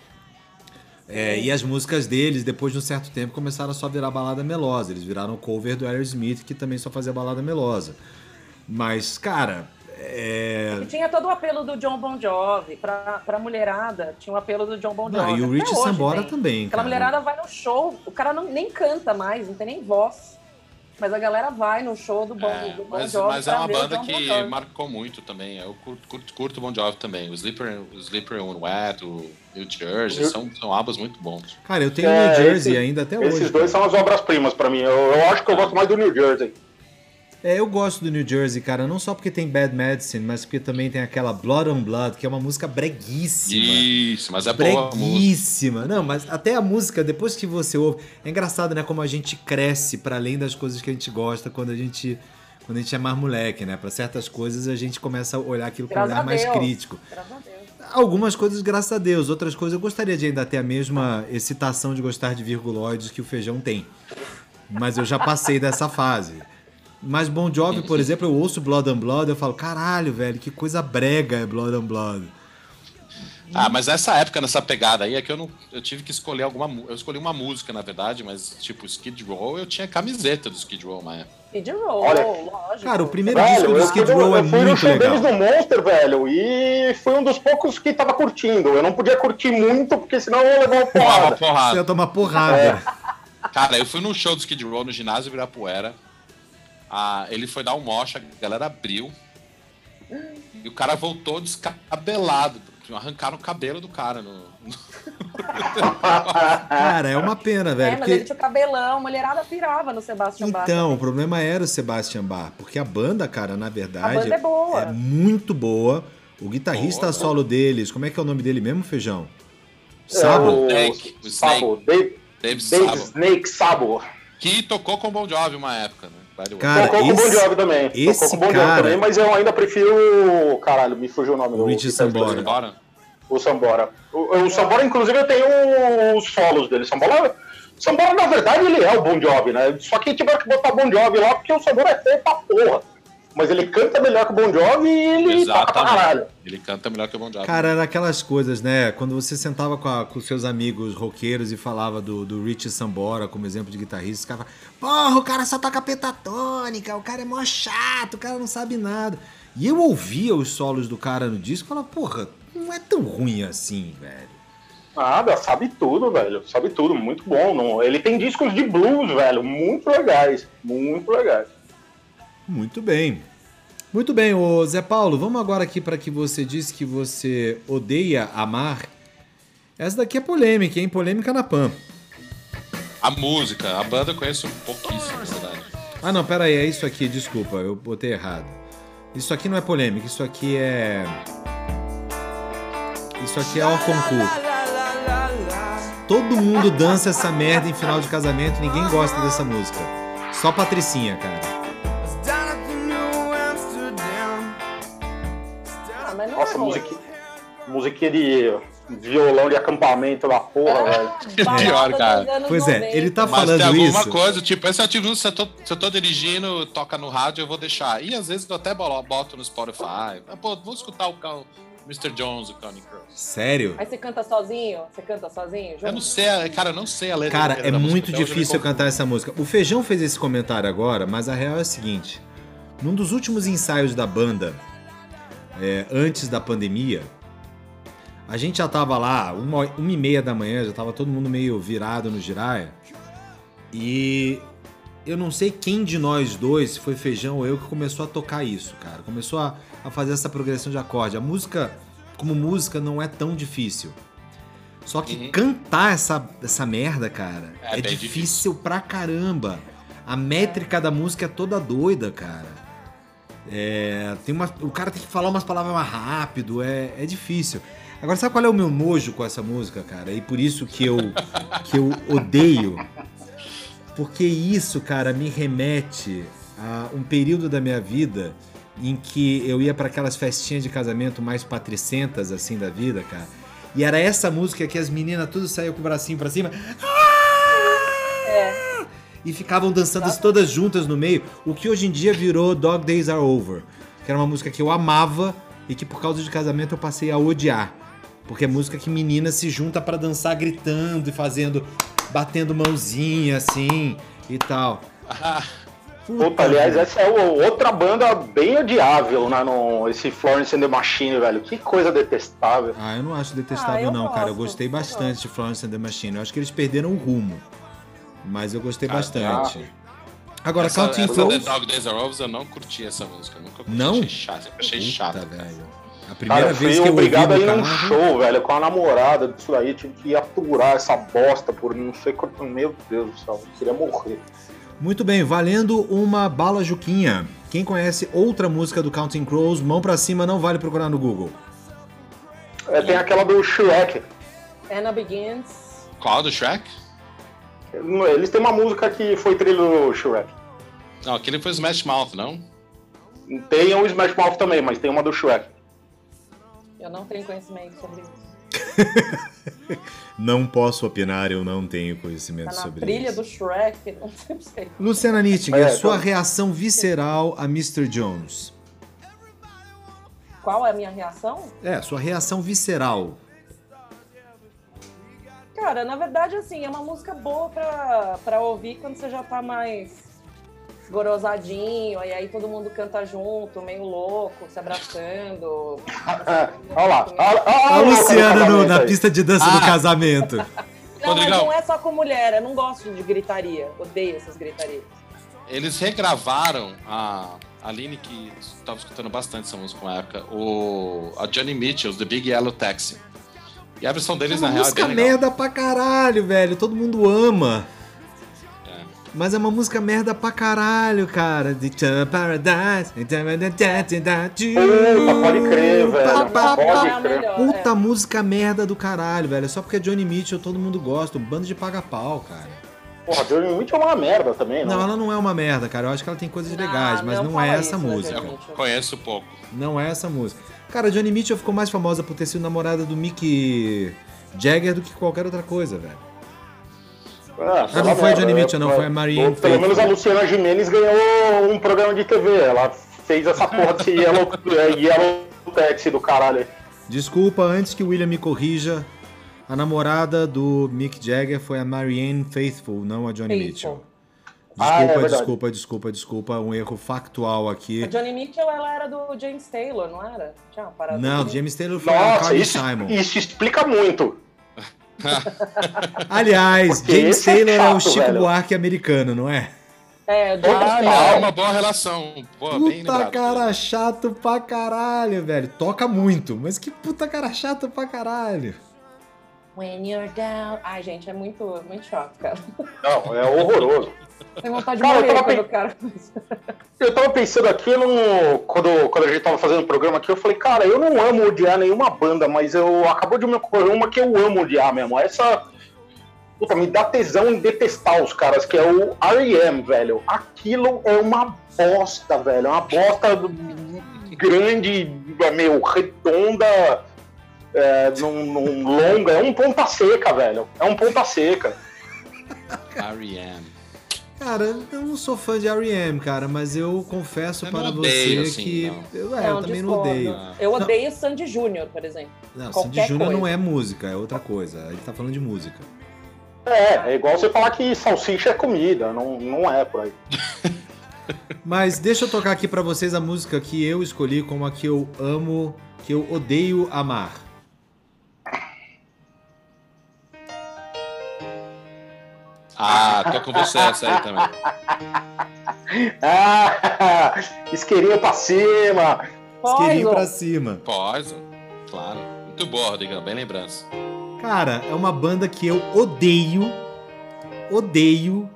É, e as músicas deles, depois de um certo tempo, começaram a só virar balada melosa. Eles viraram cover do Aerosmith, que também só fazia balada melosa. Mas, cara, é... E tinha todo o apelo do John Bon Jovi. Pra, pra mulherada, tinha o apelo do John Bon Jovi. Não, e o Rich Sambora tem. também, Aquela cara. mulherada vai no show, o cara não, nem canta mais, não tem nem voz. Mas a galera vai no show do Bon, É, do bon mas, Jovi mas é uma banda Bon que Jovi. marcou muito também. Eu curto, curto, curto o Bon Jovi também. O Sleeper, o Sleeper on Wet, o New Jersey, Eu- são, são álbuns muito bons. Cara, eu tenho É, New Jersey esse- ainda até hoje. Esses dois cara. são as obras-primas pra mim. Eu, eu acho que eu gosto mais do New Jersey. É, eu gosto do New Jersey, cara, não só porque tem Bad Medicine, mas porque também tem aquela Blood on Blood, que é uma música breguíssima. Isso, mas é boa breguíssima. Não, mas até a música, depois que você ouve. É engraçado, né? Como a gente cresce para além das coisas que a gente gosta quando a gente. Quando a gente é mais moleque, né? Pra certas coisas a gente começa a olhar aquilo com um olhar mais crítico. Graças a Deus. Algumas coisas, graças a Deus. Outras coisas eu gostaria de ainda ter a mesma excitação de gostar de virguloides que o feijão tem. Mas eu já passei dessa fase. Mas Bon Jovi, por exemplo, eu ouço Blood and Blood, eu falo, caralho, velho, que coisa brega é Blood and Blood. Ah, mas nessa época, nessa pegada aí, é que eu não. Eu tive que escolher alguma. Eu escolhi uma música, na verdade, mas tipo, Skid Row, eu tinha camiseta do Skid Row, mas. Skid Row, Olha, lógico. Cara, o primeiro Velho, disco do Skid Row é eu fui no muito show legal. deles no Monster, velho, e foi um dos poucos que tava curtindo. Eu não podia curtir muito, porque senão eu ia levar uma Porra, uma porrada. Você ia tomar porrada. Cara, eu fui num show do Skid Row no ginásio Ibirapuera. Ah, ele foi dar um mocha, a galera abriu. E o cara voltou descabelado. Arrancaram o cabelo do cara. No... Cara, é uma pena, É, velho. mas porque- ele tinha o cabelão, a mulherada pirava no Sebastian Bach. Então, o problema era o Sebastian Bach, porque a banda, cara, na verdade, A banda é boa. é muito boa. O guitarrista Boa. solo deles, como é que é o nome dele mesmo, Feijão? É, Sabo? o Snake, o Sabo, Dave, Dave Dave Sabo. Snake Sabo. Que tocou com o Bon Jovi uma época, né? Way. Cara, Tocou com o Bon esse- Jovi também. esse Tocou com o Bon cara- Jovi também, mas eu ainda prefiro. Caralho, me fugiu o nome O. Richie. Sambora. Bora. O Sambora. O, o Sambora, inclusive, eu tenho os solos dele. Sambora, Sambora, na verdade, ele é o Bon Jovi, né? Só que tiveram que botar Bon Jovi lá porque o Sambora é feio pra porra. Mas ele canta melhor que o Bon Jovi e ele toca pra caralho. Exatamente. Ele canta melhor que o Bon Jovi. Cara, era aquelas coisas, né? Quando você sentava com, a- com seus amigos roqueiros e falava do, do Richie Sambora como exemplo de guitarrista, os caras falavam, porra, o cara só toca pentatônica, o cara é mó chato, o cara não sabe nada. E eu ouvia os solos do cara no disco e falava, porra, não é tão ruim assim, velho. Nada, sabe tudo, velho. Sabe tudo, muito bom. Não, ele tem discos de blues, velho, muito legais. Muito legais. Muito bem. Muito bem, ô Zé Paulo, vamos agora aqui para que você disse que você odeia amar. Essa daqui é polêmica, hein? Polêmica na PAN. A música, a banda eu conheço pouquíssimo, na verdade. Ah, não, pera aí, é isso aqui, desculpa, eu botei errado. Isso aqui não é polêmica, isso aqui é. Isso aqui é hors concurso. Todo mundo dança essa merda em final de casamento, ninguém gosta dessa música. Só Patricinha, cara. Musiquinha, musiquinha de violão de acampamento da porra, velho. Balada Pior, cara. Pois é, 90. ele tá Mas tem falando alguma isso. coisa, tipo, esse ativo, se eu, tô, se eu tô dirigindo, toca no rádio, eu vou deixar. E às vezes eu até boto no Spotify. Ah, Pô, vou escutar o Cal- Mr. Jones, o Connie Cross. Sério? Aí você canta sozinho? Você canta sozinho? Eu não sei, a- cara, eu não sei a letra. Cara, é da música, muito me difícil eu cantar essa música. O Feijão fez esse comentário agora, mas a real é a seguinte: num dos últimos ensaios da banda, é, antes da pandemia, a gente já tava lá, uma, uma e meia da manhã, já tava todo mundo meio virado no giraia. E eu não sei quem de nós dois, se foi Feijão ou eu, que começou a tocar isso, cara. Começou a, a fazer essa progressão de acorde. A música, como música, não é tão difícil. Só que Uhum. cantar essa, essa merda, cara, É é, bem difícil, pra caramba. A métrica da música é toda doida, cara. É, tem uma, o cara tem que falar umas palavras mais rápido, é, é difícil. Agora, sabe qual é o meu nojo com essa música, cara? E por isso que eu, que eu odeio. Porque isso, cara, me remete a um período da minha vida em que eu ia pra aquelas festinhas de casamento mais patricentas, assim, da vida, cara. E era essa música que as meninas tudo saíam com o bracinho pra cima. É. E ficavam dançando todas juntas no meio. O que hoje em dia virou Dog Days Are Over. Que era uma música que eu amava e que por causa de casamento eu passei a odiar. Porque é música que menina se junta pra dançar gritando e fazendo. batendo mãozinha assim e tal. Puta, aliás, essa é outra banda bem odiável, né? No, esse Florence and the Machine, velho. Que coisa detestável. Ah, eu não acho detestável, Ah, eu não, cara. Eu gosto, gostei bastante gosto. de Florence and the Machine. Eu acho que eles perderam o rumo. Mas eu gostei Ah, bastante. Agora, essa, Counting essa Crows. The Dog Days Are Over, eu não curti essa música. Nunca curti. Não? Achei chato. sempre Achei. Puta, cara. velho. A Cara, primeira fui vez que eu ouvi obrigado a ir no num show, velho, com a namorada disso aí. Tive que aturar essa bosta por não sei quanto. Meu Deus do céu, eu queria morrer. Muito bem, valendo uma bala Juquinha. Quem conhece outra música do Counting Crows, mão pra cima, não vale procurar no Google. É, tem aquela do Shrek. Anna Begins. Qual do Shrek? Eles têm uma música que foi trilha do Shrek. Não, aquele foi Smash Mouth, não? Tem o Smash Mouth também, mas tem uma do Shrek. Eu não tenho conhecimento sobre isso. Não posso opinar, eu não tenho conhecimento Tá sobre trilha isso. do Shrek, não sei. Luciana Nittinger, É, sua então- reação visceral a Mr. Jones. Qual é a minha reação? É, sua reação visceral. Cara, na verdade, assim, é uma música boa pra, pra ouvir quando você já tá mais gorosadinho, e aí todo mundo canta junto, meio louco, se abraçando. Olha lá. Olha, A olha Luciana no- na pista de dança do Ah. casamento. Não, mas Rodrigão. não é só com mulher, eu não gosto de gritaria, odeio essas gritarias. Eles regravaram a a Aline, que estava escutando bastante essa música na época, o, a Johnny Mitchell's The Big Yellow Taxi. E a versão É deles, uma na real, é música bem legal. merda pra caralho, velho. Todo mundo ama. É. Mas é uma música merda pra caralho, cara. De Paradise. Puta, pode crer, velho. Pode é crer. Puta é. música merda do caralho, velho. Só porque é Johnny Mitchell todo mundo gosta. Um bando de paga-pau, cara. Porra, Johnny Mitchell é uma merda também, Não, não. ela não é uma merda, cara. Eu acho que ela tem coisas Não, legais, mas não não, é essa isso da música. Eu conheço pouco. Não é essa música. Cara, Johnny Mitchell ficou mais famosa por ter sido namorada do Mick Jagger do que qualquer outra coisa, velho. Ah, Ah, não foi a Johnny Mitchell, não, foi a Marianne Pelo menos a Faithfull. Luciana Gimenez ganhou um programa de TV. Ela fez essa porra desse Yellow, yellow Taxi do caralho. Desculpa, antes que o William me corrija, a namorada do Mick Jagger foi a Marianne Faithfull, não a Johnny Faithful. Mitchell. Ah, é Desculpa, desculpa, desculpa, desculpa. Um erro factual aqui. A Johnny Mitchell, ela era do James Taylor, não era? Tinha uma parada Não, assim. James Taylor foi Nossa, Carly isso, Simon. isso explica muito. Aliás, Porque James é Taylor é o chato, Chico velho. Buarque americano, não é? É, o James Ah, Taylor. é uma boa relação. Bem Puta lembrado. cara chato pra caralho, velho. Toca muito, mas que puta cara chato pra caralho. When you're down. Ai, gente, é muito, muito chato, cara. Não, é horroroso. Tem vontade de Cara, eu morrer tava quando pe- o cara. Eu tava pensando aqui no. Quando, quando a gente tava fazendo o programa aqui, eu falei, cara, eu não amo odiar nenhuma banda, mas eu acabou de me ocorrer uma que eu amo odiar mesmo. Essa. Puta, me dá tesão em detestar os caras, que é o R.E.M., velho. Aquilo é uma bosta, velho. É uma bosta grande, meio redonda, é, num, num longa. É um ponta seca, velho. É um ponta seca. R.E.M. Cara, eu não sou fã de R.E.M., cara, mas eu confesso Eu para não odeio, você assim, que... não. Eu, é, eu também não discordo. odeio. Eu odeio Sandy Júnior, por exemplo. Não, Qualquer Sandy Júnior não é música, é outra coisa. A gente tá falando de música. É, é igual você falar que salsicha é comida. Não, não é por aí. Mas deixa eu tocar aqui pra vocês a música que eu escolhi como a que eu amo, que eu odeio amar. Ah, tô com você essa aí também. Ah, isqueirinho pra cima. Isqueirinho pra cima. Poison, claro. Muito boa, Rodrigão, bem lembrança. Cara, é uma banda que eu odeio. Odeio.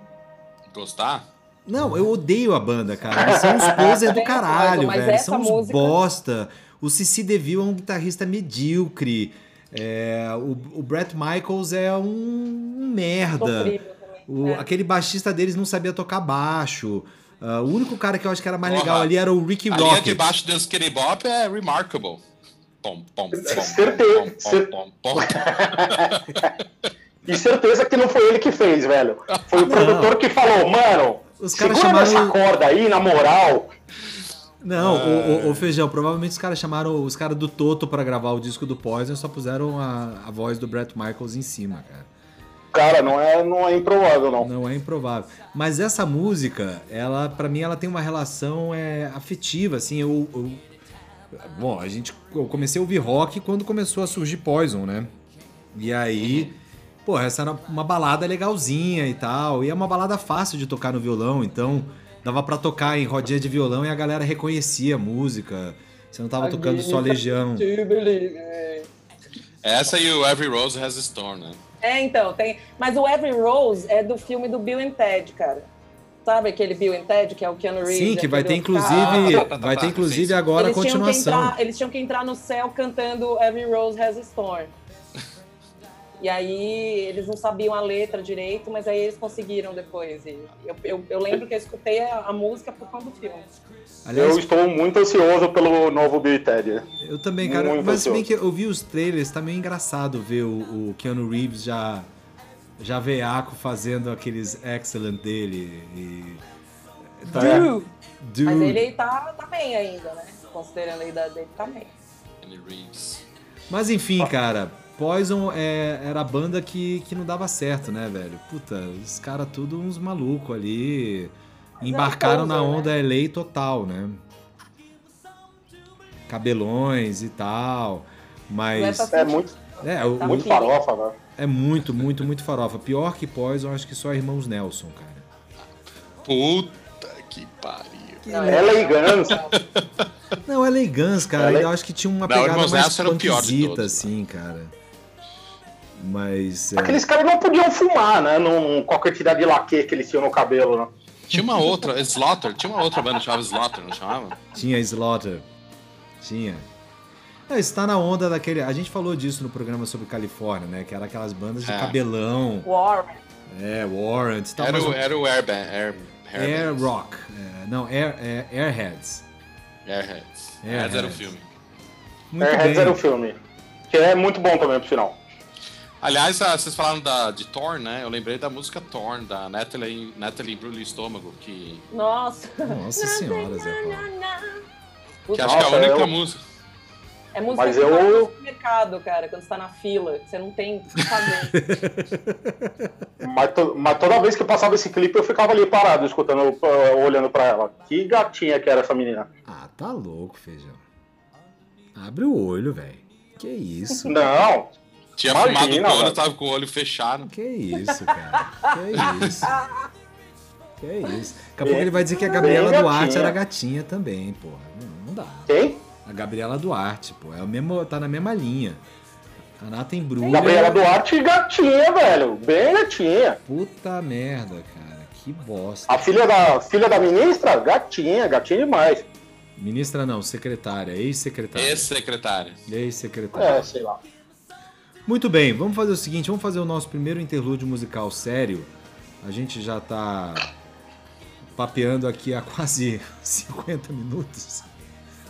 Gostar? Não, eu odeio a banda, cara. Eles são uns poser do caralho, mas velho. São uns música- bosta. O Cici DeVille é um guitarrista medíocre. É, o, o Brett Michaels é um, um merda. Sofrível também. O- É. Aquele baixista deles não sabia tocar baixo. Ah, o único cara que eu acho que era mais Porra, legal ali era o Ricky A linha de baixo do Skinny Bop é remarkable. Pom, pom, pom, Certeza, pom, pom, pom, pom. E certeza que não foi ele que fez, velho. Foi o Não. produtor que falou, mano, Os caras segura chamaram- essa corda aí, na moral. Não, É. o, o- o Feijão, provavelmente os caras chamaram os caras do Toto pra gravar o disco do Poison e só puseram a, a voz do Brett Michaels em cima, cara. Cara, não é, não é improvável, não. Não é improvável. Mas essa música, ela, para mim, ela tem uma relação é, afetiva, assim. Eu, eu- bom, a gente, eu comecei a ouvir rock quando começou a surgir Poison, né? E aí, pô, essa era uma balada legalzinha e tal. E é uma balada fácil de tocar no violão, então dava pra tocar em rodinha de violão e a galera reconhecia a música. Você não tava tocando só Legião. É. Essa e o Every Rose Has a Storm, né? É, então, tem. Mas o Every Rose é do filme do Bill and Ted, cara. Sabe aquele Bill and Ted, que é o Keanu Reeves? Sim, que vai ter inclusive, Ah, tá, tá, vai ter inclusive Sim, sim. agora a eles tinham, que continuação. entrar, eles tinham que entrar no céu cantando Every Rose Has a Storm. E aí eles não sabiam a letra direito, mas aí eles conseguiram depois. E eu, eu, eu lembro que eu escutei a, a música por conta do filme. Aliás, Eu estou muito ansioso pelo novo Bill Ted. Eu também, cara. Muito mas se bem ansioso. que eu vi os trailers, tá meio engraçado ver o, o Keanu Reeves já, já veiaco fazendo aqueles excellent dele. E, tá, É. Dude. Mas ele tá, tá bem ainda, né? Considerando a idade dele, tá bem. Reeves. Mas enfim, cara. Poison é- era a banda que, que não dava certo, né, velho? Puta, os caras tudo uns malucos ali. Embarcaram é um na onda LA total, né? Cabelões e tal. Mas. É muito, É, o, Tá muito farofa, velho. É muito, muito, muito farofa. Pior que Poison, acho que só Irmãos Nelson, cara. Puta que pariu. Não, É elegância. Não, é Guns, cara. Ela- eu acho que tinha uma Não, pegada Irmãos mais Nelson era o pior de punkzita, todos, assim, cara. Mas. é, Aqueles caras não podiam fumar, né? Num, com a quantidade de laque que eles tinham no cabelo, né? Tinha uma outra, Slaughter, tinha uma outra banda que chamava Slaughter, não chamava? Tinha Slaughter. Tinha. É, está na onda daquele. A gente falou disso no programa sobre Califórnia, né? Que era aquelas bandas de É. cabelão. Warren. É, Warrant e tal. Era o, era o Airband, Air, Air Airbands. Rock. É, não, Air, é, Airheads. Airheads. Airheads. Airheads era o filme. Muito Airheads bem. era o filme. Que é muito bom também, por sinal. Aliás, ah, vocês falaram da, de Thorn, né? Eu lembrei da música Thorn, da Natalie, Natalie Bruley Estômago, que, Nossa. Nossa senhora, Zé Paulo. que acho que é a única eu- música. É música Mas que eu- no supermercado, cara, quando você tá na fila, você não tem o que fazer. Mas, to- mas toda vez que passava esse clipe, eu ficava ali parado, escutando, uh, olhando pra ela. Que gatinha que era essa menina. Ah, tá louco, feijão. Abre o olho, velho. Que isso? Não, Tinha Imagina, fumado o olho, tava com o olho fechado. Que isso, cara? Que isso? Que isso? Daqui a pouco ele vai dizer que a Bem Gabriela gatinha. Duarte era gatinha também, porra. Não, não dá. quem? A Gabriela Duarte, pô. É o mesmo, tá na mesma linha. A Nata Embrulha. Gabriela Duarte, gatinha, velho. Bem gatinha. Puta merda, cara. Que bosta. A filha da, filha da ministra, gatinha, gatinha demais. Ministra não, secretária, ex-secretária. Ex-secretário. Ex-secretária. É, sei lá. Muito bem, vamos fazer o seguinte, vamos fazer o nosso primeiro interlúdio musical sério. A gente já tá papeando aqui há quase 50 minutos.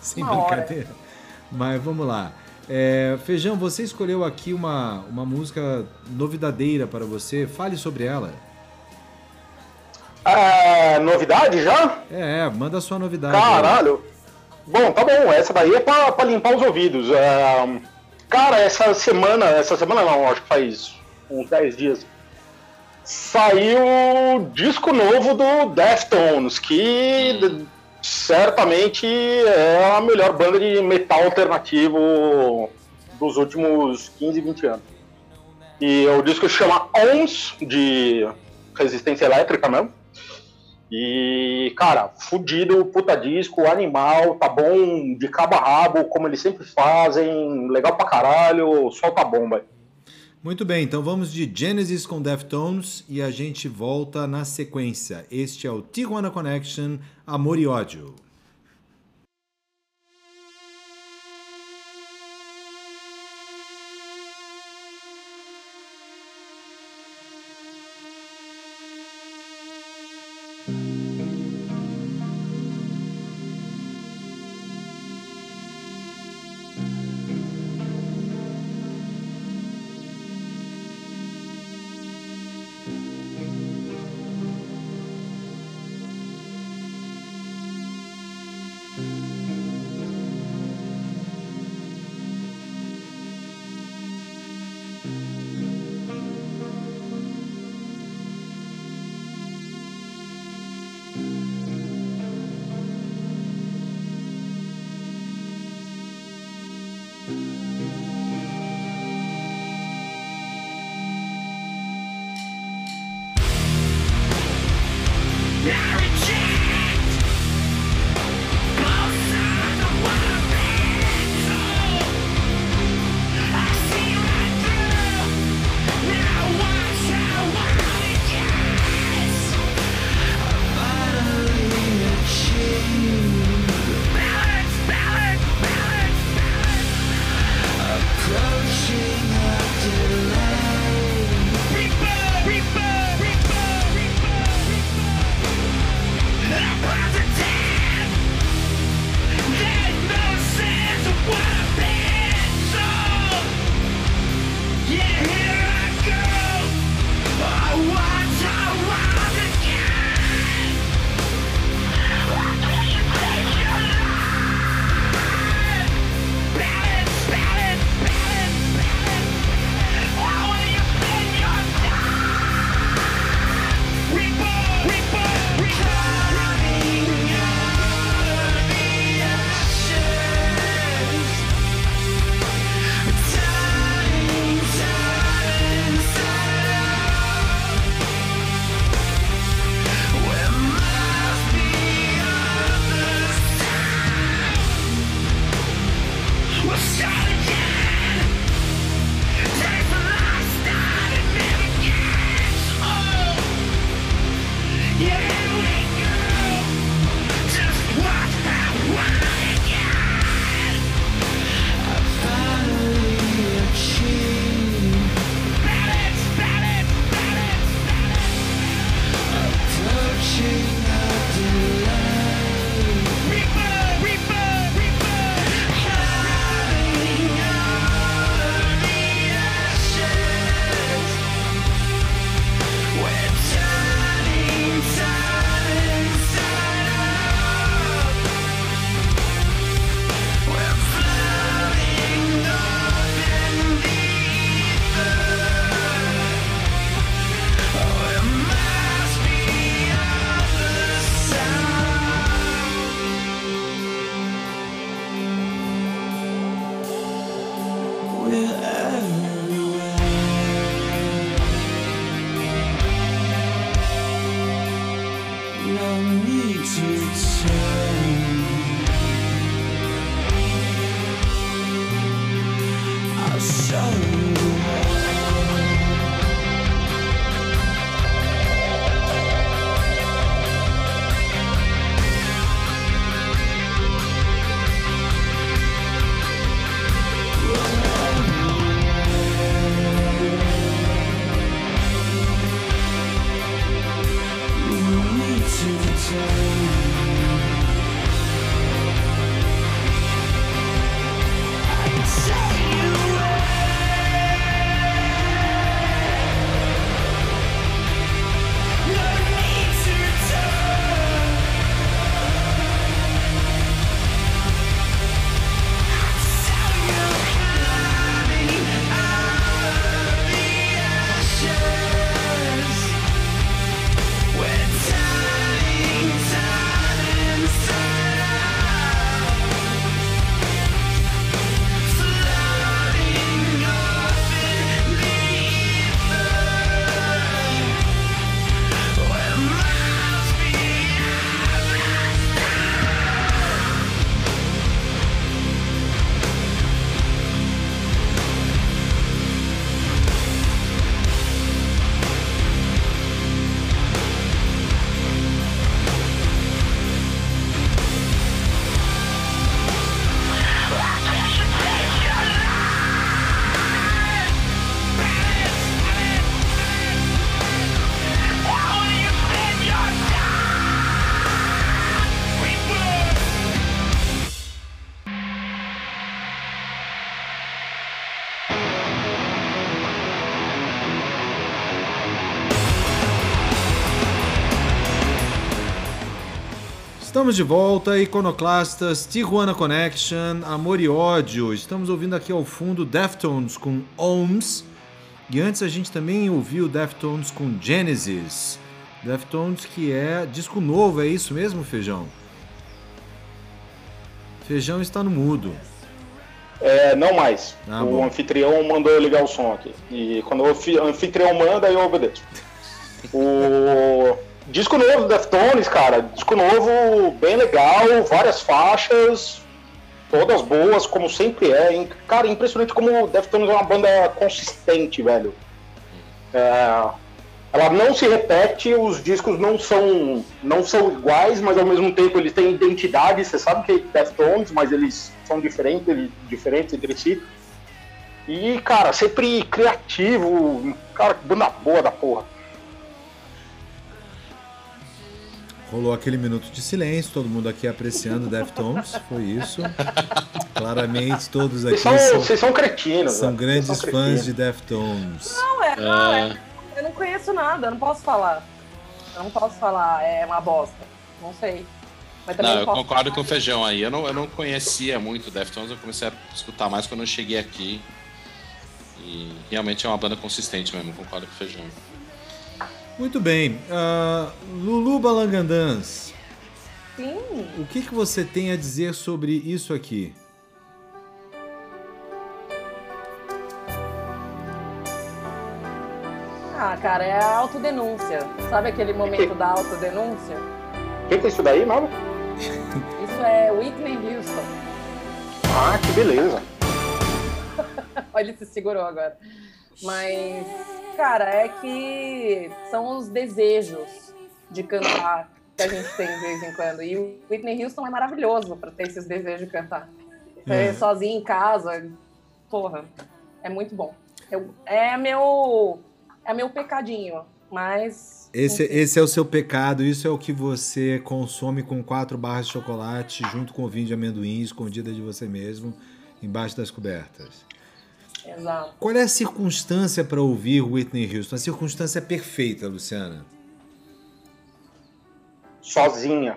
Sem Uma hora. brincadeira. Mas vamos lá. É, Feijão, você escolheu aqui uma, uma música novidadeira para você. Fale sobre ela. É, novidade já? É, manda a sua novidade. aí. Caralho. Bom, tá bom. Essa daí é pra limpar os ouvidos. É, cara, essa semana, essa semana não, acho que faz uns 10 dias. Saiu disco novo do Deftones, que d- certamente é a melhor banda de metal alternativo dos últimos 15, 20 anos. E o disco se chama ONS, de resistência elétrica mesmo. E, cara, fudido, puta disco, animal, tá bom de cabo a rabo, como eles sempre fazem, legal pra caralho, solta a bomba. Muito bem, então vamos de Genesis com Deftones e a gente volta na sequência. Este é o Tijuana Connection, Amor e Ódio. Música Estamos de volta, Iconoclastas, Tijuana Connection, Amor e Ódio. Estamos ouvindo aqui ao fundo Deftones com Ohms. E antes a gente também ouviu Deftones com Genesis. Deftones que é disco novo, é isso mesmo, Feijão? Feijão está no mudo. É, não mais. Ah, o bom. anfitrião mandou eu ligar o som aqui. E quando o anfi- anfitrião manda, eu obedeço. O disco novo do Deftones, cara, disco novo bem legal, várias faixas, todas boas, como sempre é. Cara, impressionante como o Deftones é uma banda consistente, velho. É, ela não se repete, os discos não são, não são iguais, mas ao mesmo tempo eles têm identidade. Você sabe que é Deftones, mas eles são diferentes, diferentes entre si. E, cara, sempre criativo, cara, banda boa da porra. Rolou aquele minuto de silêncio, todo mundo aqui apreciando Deftones, foi isso. Claramente todos aqui Vocês são, são, vocês são cretinos, são velho. grandes são fãs cretinos. de Deftones. Não, é, não, é. Eu não conheço nada, eu não posso falar. Eu não posso falar, é uma bosta. Não sei. Mas também Não, eu concordo falar. com o Feijão aí. Eu não, eu não conhecia muito Deftones, eu comecei a escutar mais quando eu cheguei aqui. E realmente é uma banda consistente mesmo, concordo com o Feijão. Muito bem, ah, Lulu Balangandãs, Sim. o que, que você tem a dizer sobre isso aqui? Ah, cara, é a autodenúncia. Sabe aquele momento da autodenúncia? O que, que é isso daí, mano? Isso é Whitney Houston. Ah, que beleza. Olha, ele se segurou agora. Mas, cara, é que são os desejos de cantar que a gente tem de vez em quando. E o Whitney Houston é maravilhoso pra ter esses desejos de cantar. É. É. Sozinho em casa, porra, é muito bom. Eu- é meu é meu pecadinho, mas Esse, enfim. esse é o seu pecado, isso é o que você consome com quatro barras de chocolate junto com o vinho de amendoim escondida de você mesmo, embaixo das cobertas. Exato. Qual é a circunstância para ouvir Whitney Houston? A circunstância perfeita, Luciana. Sozinha.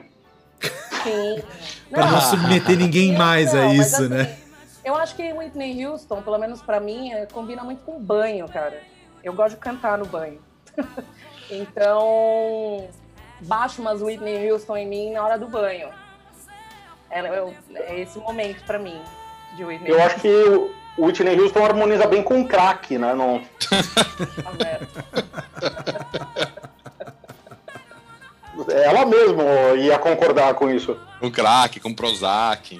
Sim. Para não submeter ninguém mais a não, mas isso, assim, né? Eu acho que Whitney Houston, pelo menos pra mim, é- combina muito com banho, cara. Eu gosto de cantar no banho. então, baixo umas Whitney Houston em mim na hora do banho. É, eu- é esse momento pra mim de Whitney Eu acho que o o Whitney Houston harmoniza bem com crack, né? Não... Ela mesma ia concordar com isso. Com crack, com Prozac.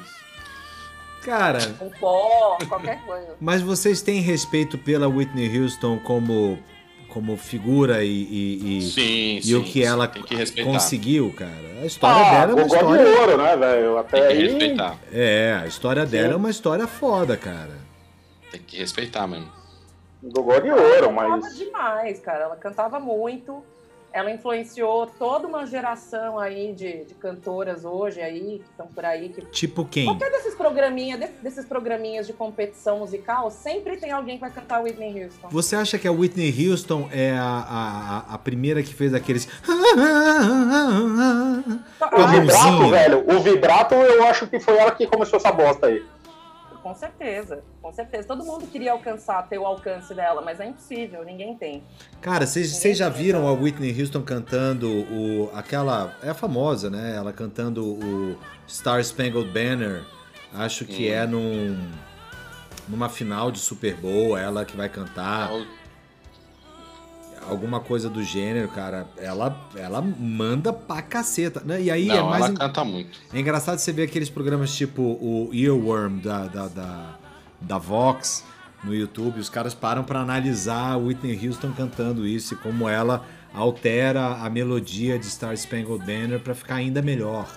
Cara, Com pó, qualquer coisa. mas vocês têm respeito pela Whitney Houston como, como figura e, e- e- Sim, e sim. o que sim, ela que conseguiu, cara? A história Ah, dela é uma história. de ouro, né, velho? Até Tem que aí... respeitar. É, a história dela é uma história foda, cara. Tem que respeitar mesmo. Gogó de Ela ouro, cantava mas... demais, cara. Ela cantava muito. Ela influenciou toda uma geração aí de, de cantoras hoje aí, que estão por aí, que Tipo quem? Qualquer desses programinhas, de- desses programinhas de competição musical, sempre tem alguém que vai cantar Whitney Houston. Você acha que a Whitney Houston é a, a, a- a primeira que fez aqueles. O a vibrato, velho, o vibrato eu acho que foi ela que começou essa bosta aí. Com certeza, com certeza. Todo mundo queria alcançar, ter o alcance dela, mas é impossível, ninguém tem. Cara, vocês já viram a Whitney Houston cantando o aquela é a famosa, né? Ela cantando o Star Spangled Banner. Acho que Hum. é num numa final de Super Bowl, ela que vai cantar alguma coisa do gênero, cara. Ela ela manda pra caceta, né? E aí é Não, mais ela en- canta muito. é engraçado você ver aqueles programas tipo o Earworm da, da, da, da Vox no YouTube, os caras param pra analisar a Whitney Houston cantando isso e como ela altera a melodia de Star Spangled Banner pra ficar ainda melhor.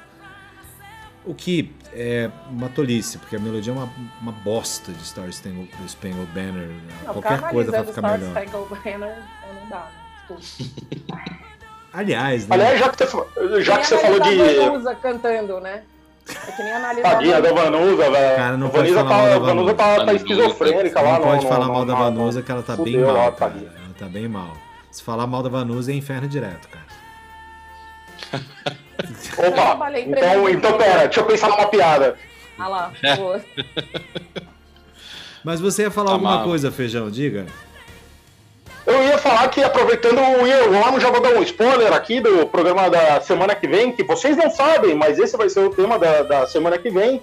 O que é uma tolice, porque a melodia é uma, uma bosta de Star Spangled, Banner. Não, Qualquer coisa pra analisando ficar Star melhor. Spangled Banner, é, não dá. Desculpa. Aliás, né? Aliás, já que já que você falou de... Vanusa cantando, né? É que nem analisar Tadinha da Vanusa, velho. Cara, não a pode Vanusa falar mal da tá, a Vanusa tá, tá Vanusa. esquizofrênica Não lá. pode no- falar no- mal da Vanusa que ela tá bem mal. lá, cara. Ela tá bem mal. Se falar mal da Vanusa é inferno direto, cara. Opa, então, então pera, deixa eu pensar numa piada. Ah lá, É. pô. Mas você ia falar Tá alguma mal. coisa, Feijão, diga. Eu ia falar que, aproveitando o Year One, já vou dar um spoiler aqui do programa da semana que vem, que vocês não sabem, mas esse vai ser o tema da, da semana que vem.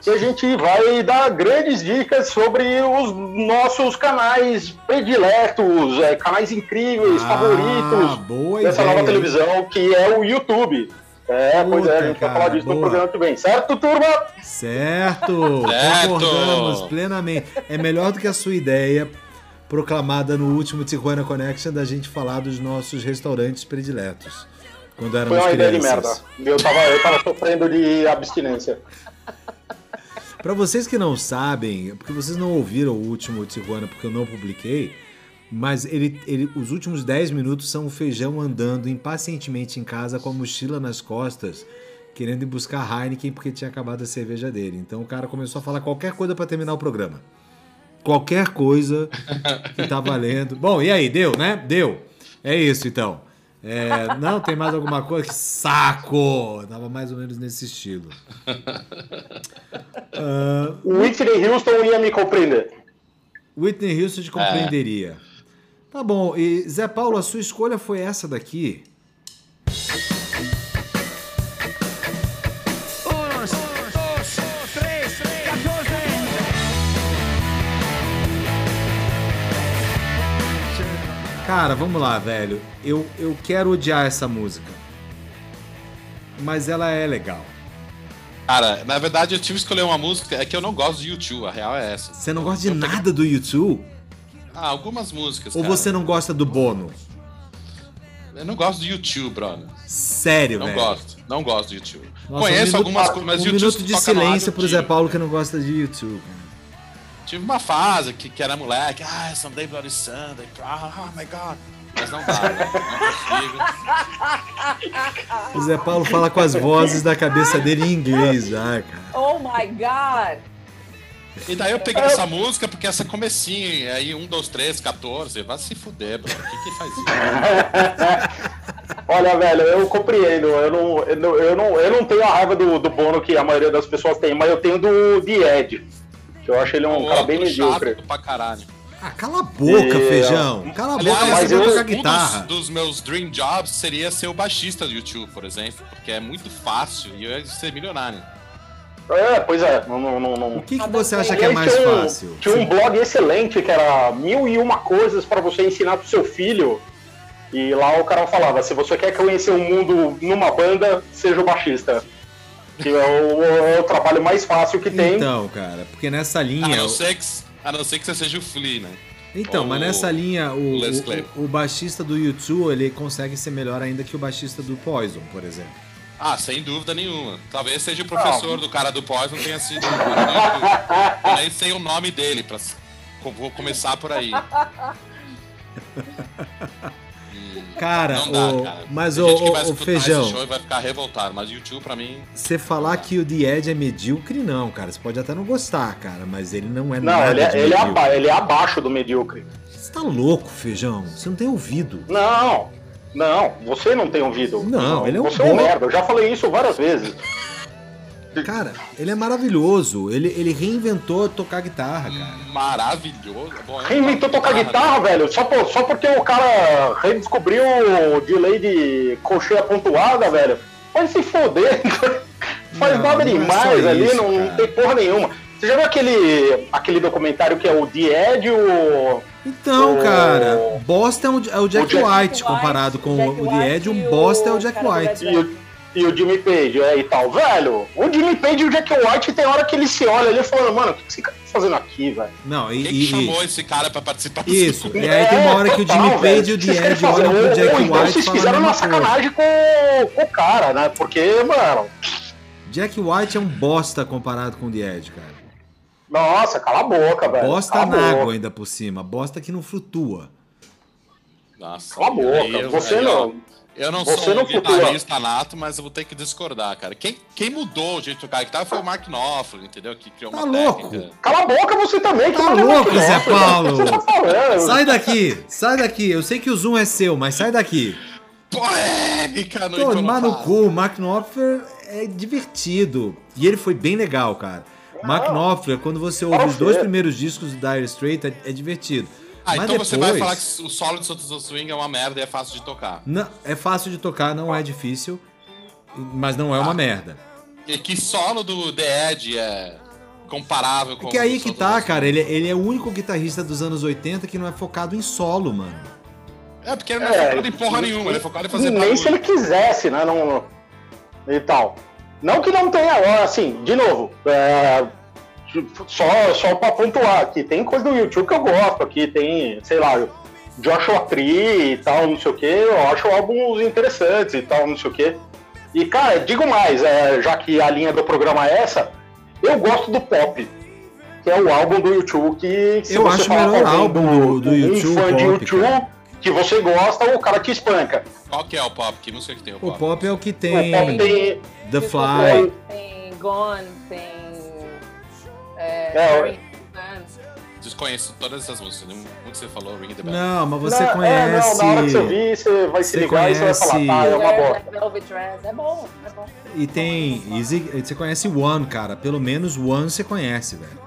Que a gente vai dar grandes dicas sobre os nossos canais prediletos, é, canais incríveis, Ah, favoritos boa dessa ideia, nova televisão, que é o YouTube. É, pois é, a gente Puta, vai falar disso cara, no boa. programa que vem, certo, turma? Certo! Certo! Concordamos plenamente. É melhor do que a sua ideia proclamada no último Tijuana Connection da gente falar dos nossos restaurantes prediletos. Quando éramos Foi uma ideia de merda. crianças. Eu tava, eu tava sofrendo de abstinência. Pra vocês que não sabem, porque vocês não ouviram o último Tijuana porque eu não publiquei, mas ele, ele, os últimos 10 minutos são o feijão andando impacientemente em casa com a mochila nas costas, querendo ir buscar Heineken porque tinha acabado a cerveja dele. Então o cara começou a falar qualquer coisa pra terminar o programa. Qualquer coisa que tá valendo. Bom, e aí, deu, né? Deu. É isso então. É, não, tem mais alguma coisa? Que saco! Tava mais ou menos nesse estilo. O Whitney Houston ia me compreender. Whitney Houston te compreenderia. Tá bom, e Zé Paulo, a sua escolha foi essa daqui. Cara, vamos lá, velho. Eu, eu quero odiar essa música. Mas ela é legal. Cara, na verdade eu tive que escolher uma música, é que eu não gosto de YouTube, a real é essa. Você não gosta de Eu peguei- nada do YouTube? Ah, algumas músicas, Ou cara. você não gosta do Bono? Eu não gosto do YouTube, brother. Sério, Não velho. gosto, não gosto do YouTube. Nossa, Conheço um algumas coisas, mas Um YouTube minuto de silêncio pro Zé. Paulo que não gosta de YouTube. Tive uma fase que, que era moleque, ah, Sunday Bloody Sunday, ah, oh my god. Mas não dá, né? Não consigo. O Zé Paulo fala com as vozes da cabeça dele em inglês já, cara. Oh my God! E daí eu peguei essa música porque essa comecinho, aí 1, 2, 3, 14, vai se fuder, bro. Quem que faz isso? Olha, velho, eu compreendo. Eu não, eu não, eu não, eu não tenho a raiva do, do Bono que a maioria das pessoas tem, mas eu tenho do The Ed. Que eu acho ele um cara bem medíocre. pra caralho. Ah, cala a boca, E- feijão. Cala a boca, Aliás, você eu- tocar um guitarra. dos, dos meus dream jobs seria ser o baixista do YouTube, por exemplo, porque é muito fácil e eu ia ser milionário. É, pois é. Não, não, não, não. O que, que Cada você acha que é mais tinha um- fácil? Tinha um blog excelente que era mil e uma coisas pra você ensinar pro seu filho. E lá o cara falava: se você quer conhecer o mundo numa banda, seja o baixista. Que é o, é o trabalho mais fácil que tem. Então, cara, porque nessa A linha. não, ser que, a não ser que você seja o Flea, né? Então, Ou mas nessa linha, o, o, o, baixista do YouTube, ele consegue ser melhor ainda que o baixista do Poison, por exemplo. Ah, sem dúvida nenhuma. Talvez seja o professor do cara do não tenha sido. Eu nem sei o nome dele, pra... vou começar por aí. Cara, não dá, o- cara. mas Tem o, gente que vai o, feijão, esse show e vai ficar revoltado, mas YouTube pra mim. você falar que o The Edge é medíocre, não, cara. Você pode até não gostar, cara, mas ele não é Não, nada ele, é, ele, é ele é abaixo do medíocre. Você tá louco, feijão? Você não tem ouvido. Não, não, você não tem ouvido. Não, ele é um Você é um bom- merda, eu já falei isso várias vezes. Cara, ele é maravilhoso. Ele, ele reinventou tocar guitarra, cara. Maravilhoso. Bom, eu Quem inventou toco tocar guitarra, velho? Só, por- só porque o cara redescobriu o delay de colcheia pontuada, velho. Pode se foder. Faz Não, nada não é demais só ali, isso, não, cara. tem porra nenhuma. Você já viu aquele, aquele documentário que é o The Edge, o... Então, O- cara, bosta é o, é o Jack, Jack White White, comparado com Jack o The White Edge. e Um o bosta é o Jack White. E o, Jimmy Page é, e tal. Velho, o Jimmy Page e o Jack White tem hora que ele se olha ali e fala, mano, o que esse cara tá fazendo aqui, velho? Não, e, Quem e- que e- chamou esse cara pra participar Isso, e aí tem uma hora que o Jimmy velho. Page e o Edge olham pro Jack então White e vocês fizeram uma sacanagem com, com o cara, né? Porque, mano, Jack White é um bosta comparado com o The Edge, cara. nossa, cala a boca, velho. Bosta na boca. água ainda por cima. Bosta que não flutua. Nossa, Cala a boca. aí você aí, ó, não. Eu não Você sou não um guitarrista nato, mas eu vou ter que discordar, cara. Quem, quem mudou o jeito de tocar guitarra foi o Mark Knopfler, entendeu? Que criou Tá uma louco? técnica. Cala a boca você também. que Tá louco, Zé nossa, Paulo? Que tá falando? Sai daqui, sai daqui. Eu sei que o zoom é seu, mas sai daqui. Polêmica no Tomar no Iconoclasta. cu, o Mark Knopfler é divertido. E ele foi bem legal, cara. Mark Knopfler, quando você ouve os dois primeiros discos do Dire Straits, é, é divertido. Ah, Mas então depois, você vai falar que o solo de Santos do Swing é uma merda e é fácil de tocar. não- é fácil de tocar, não é difícil, mas não é Ah. uma merda. E que solo do The Edge é comparável com Porque aí o que tá, cara, ele, ele é o único guitarrista dos anos 80 que não é focado em solo, mano. É, porque ele não é, É, focado em porra nenhuma, ele é focado em fazer Nem barulho. se ele quisesse, né? Não, e tal. Não que não tenha, assim, de novo, é, só, só pra pontuar, que tem coisa do YouTube que eu gosto, aqui tem, sei lá, Joshua Tree e tal, não sei o que, eu acho álbuns interessantes e tal, não sei o que. E, cara, digo mais, é, já que a linha do programa é essa, eu gosto do Pop, que é o álbum do YouTube que, se Eu você acho o falar melhor com alguém álbum do- do um YouTube, fã de Pop, YouTube, cara. que você gosta, o cara te espanca. Qual que é o pop? Que música que tem o O pop? pop é o que O tem Pop tem The Fly. Tem Gone, tem. É, É. Desconheço todas essas músicas. Nenhum que você falou, Ring the Bell. Não, mas você Não, conhece. É, não, na hora que você ouvir, você vai se Você ligar e você vai falar, conhece- tá, é uma Wear bosta. That Velvet Dress. É bom, é bom. E tem. Easy, você conhece One, cara. Pelo menos One você conhece, velho.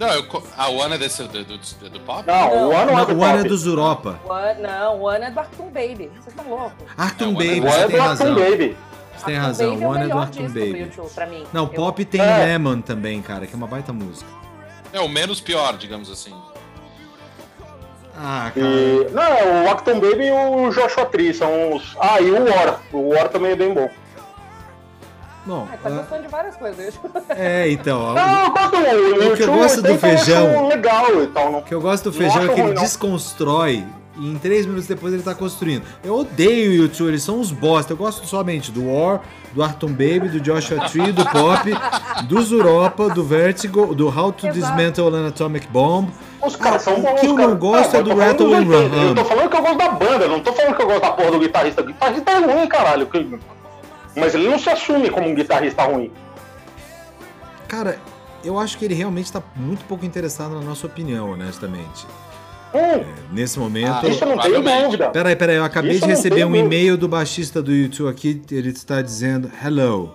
Não, eu, a One é desse, do, do, do pop? Não, o ano Não, é do One é Pop. dos Europa. One, não, One é do Arctum Baby. Você tá louco? Arctum One é Baby, O do- você ano é tem do razão. Arctum Baby. Você tem razão, Baby é o One é do do Baby. YouTube, pra mim. Não, Eu- Pop tem É. Lemon também, cara, que é uma baita música. É o menos pior, digamos assim. Ah, cara. E, não, o Acton Baby e o Joshua Tree são os... Ah, e o War. O War também é bem bom. Bom, É, tá ah, gostando de várias coisas. é, então. ó, Não, eu gosto do O que eu gosto do feijão- legal e tal. Não... O que eu gosto do feijão é que ele ruim, desconstrói e em três minutos depois ele tá construindo. Eu odeio o YouTube, eles são uns bosta. Eu gosto somente do War, do Arton Baby, do Joshua Tree, do Pop, dos Europa, do Vertigo, do How to Exato. Dismantle an Atomic Bomb. Os caras são o bons. que eu não gosto é do Rattle and 80. Rum. Eu tô falando que eu gosto da banda, não tô falando que eu gosto da porra do guitarrista. O guitarrista é ruim, caralho. Mas ele não se assume como um guitarrista ruim. Cara, eu acho que ele realmente tá muito pouco interessado na nossa opinião, honestamente. Hum, Nesse momento. Ah, isso eu não tenho dúvida. Peraí, peraí, eu acabei Isso de receber um e-mail do baixista do YouTube aqui, ele está dizendo Hello,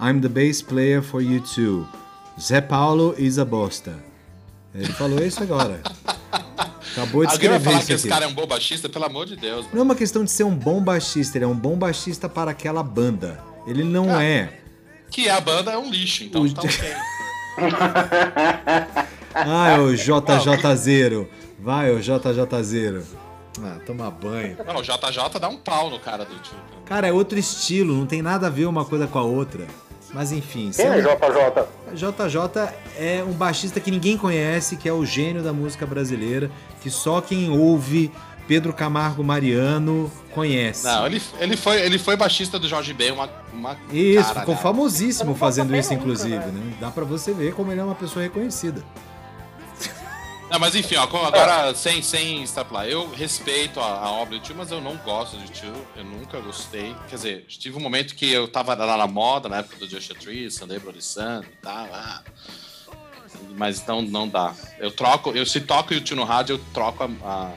I'm the bass player for U2. Zé Paulo is a bosta. Ele falou isso agora. Acabou de Alguém vai escrever falar isso que esse cara é um bom baixista? Pelo amor de Deus. Não é uma questão de ser um bom baixista, ele é um bom baixista para aquela banda. Ele não Ah. é. Que a banda é um lixo, então O- tá ok. Ah, é o JJ Zero. Vai, o JJ Zero. Ah, toma banho. Não, o JJ dá um pau no cara do tio. Cara, é outro estilo, não tem nada a ver uma coisa com a outra. Mas enfim, Quem é JJ? JJ é um baixista que ninguém conhece, que é o gênio da música brasileira, que só quem ouve Pedro Camargo Mariano conhece. Não, ele, ele, foi, ele foi baixista do Jorge Ben, uma, uma Isso, caralhada. ficou famosíssimo fazendo isso, nunca, inclusive, velho. né? Dá pra você ver como ele é uma pessoa reconhecida. Não, mas enfim, ó, agora sem, sem estapular, eu respeito a, a obra do tio, mas eu não gosto de tio, eu nunca gostei. Quer dizer, tive um momento que eu tava lá na moda, na época do Joshua Tree, Bloody Sun e tal, ah. mas não, não dá. Eu troco, eu se toco o tio no rádio, eu troco a, a,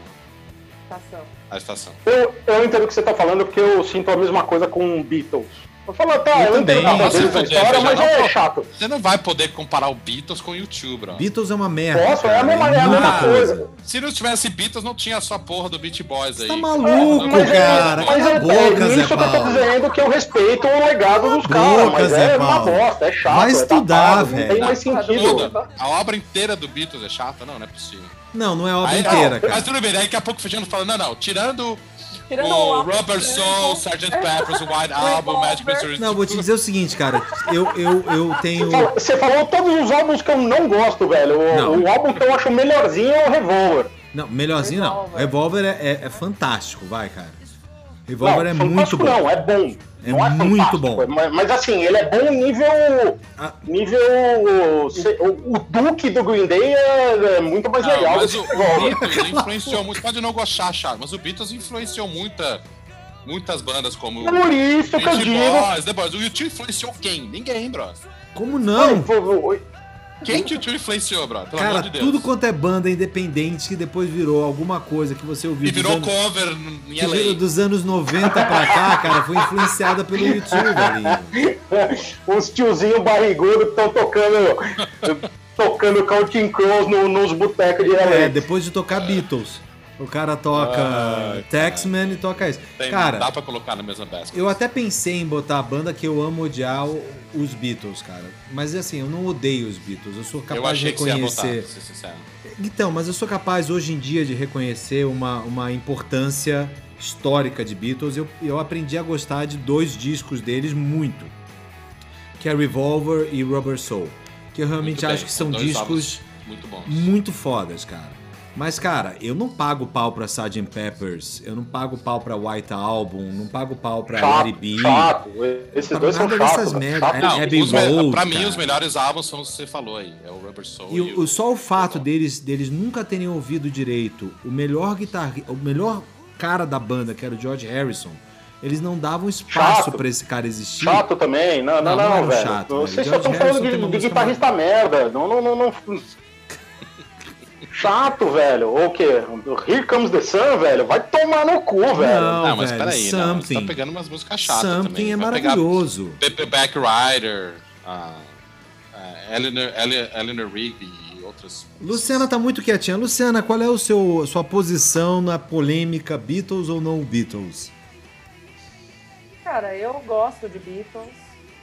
Estação. a estação. Eu, eu entendo o que você tá falando porque eu sinto a mesma coisa com Beatles. Eu falo, tá, Eu eu, também. entendo a deles na história, veja, mas não, é chato. Você não vai poder comparar o Beatles com o YouTube, bro. Beatles é uma merda. Posso, é a cara, mesma- é a mesma coisa. Se não tivesse Beatles, não tinha só a porra do Beat Boys aí. Tá maluco, Mas é- cara. mas é, a boca, é Zé nisso que eu tô dizendo que eu respeito o legado dos a caras, mas é uma bosta, é chato. Vai é estudar, datado, Não velho. tem mais sentido. A obra inteira do Beatles é chata? Não, não é possível. Não, não é a obra Aí, inteira, não, cara. Mas tudo bem, daí daqui a pouco o Feijão fala, não, não, tirando Tirando o o Rubber Soul, Sgt. Pepper's, o White Album, Magic Mystery... Não, vou te dizer o seguinte, cara. Eu, eu, eu tenho. Você falou todos os álbuns que eu não gosto, velho. O, Não. o álbum que eu acho melhorzinho é o Revolver. Não, melhorzinho não. Revolver. Revolver é, é- é fantástico, vai, cara. Revolver não, é muito bom. Não, é bom. É não é muito bom. Mas, mas assim, ele é bom nível. Ah. Nível. O, o Duke do Green Day é, é muito mais Não, legal mas o, o. Beatles influenciou muito, pode não gostar, Charles, mas o Beatles influenciou muita, muitas bandas como... Por isso que eu digo. Boys, The Boys. O YouTube influenciou quem? Ninguém, bro. Como não? Foi- foi- Quem que o tio influenciou, bro? Pelo Cara, amor de Deus. tudo quanto é banda independente que depois virou alguma coisa que você ouviu E virou anos- cover em que virou LA. dos anos 90 pra cá, cara, foi influenciada pelo YouTube ali. Os tiozinhos barrigudos que estão tocando, tocando Counting Crows no- nos botecos de LA. É, depois de tocar Beatles. O cara toca Taxman e toca isso. Tem- Cara, dá pra colocar na mesma basket. eu até pensei em botar a banda que eu amo odiar os Beatles, cara. Mas assim, eu não odeio os Beatles. Eu sou Eu capaz de ia botar, reconhecer. sincero. Então, mas eu sou capaz hoje em dia de reconhecer uma, uma importância histórica de Beatles. Eu, eu aprendi a gostar de dois discos deles muito. Que é Revolver e Rubber Soul. Que eu realmente Muito bem, acho que são dois discos muito bons. muito fodas, cara. Mas, cara, eu não pago pau pra Sgt. Peppers, eu não pago pau pra White Album, não pago pau pra Larry B. chato. Esses dois são chatos. É- pra mim, cara. os melhores álbuns são os que você falou aí. É o Rubber Soul E o, o- só o fato deles, deles nunca terem ouvido direito o melhor guitarrista, o melhor cara da banda, que era o George Harrison, eles não davam espaço Chato. pra esse cara existir. Chato também? Não, Não, não, não não, velho. chato, velho. Vocês só estão falando de, de guitarrista merda. Não, não, não, não. Chato, velho. Ou o quê? Here Comes the Sun, velho. Vai tomar no cu, velho. Não, Não, mas velho, peraí, não, você Something. tá pegando umas músicas chatas Something também. é Vai maravilhoso. Back Rider, a, a Eleanor, Ele- Eleanor Rigby e outras. Luciana tá muito quietinha. Luciana, qual é o seu sua posição na polêmica Beatles ou não Beatles? Cara, eu gosto de Beatles,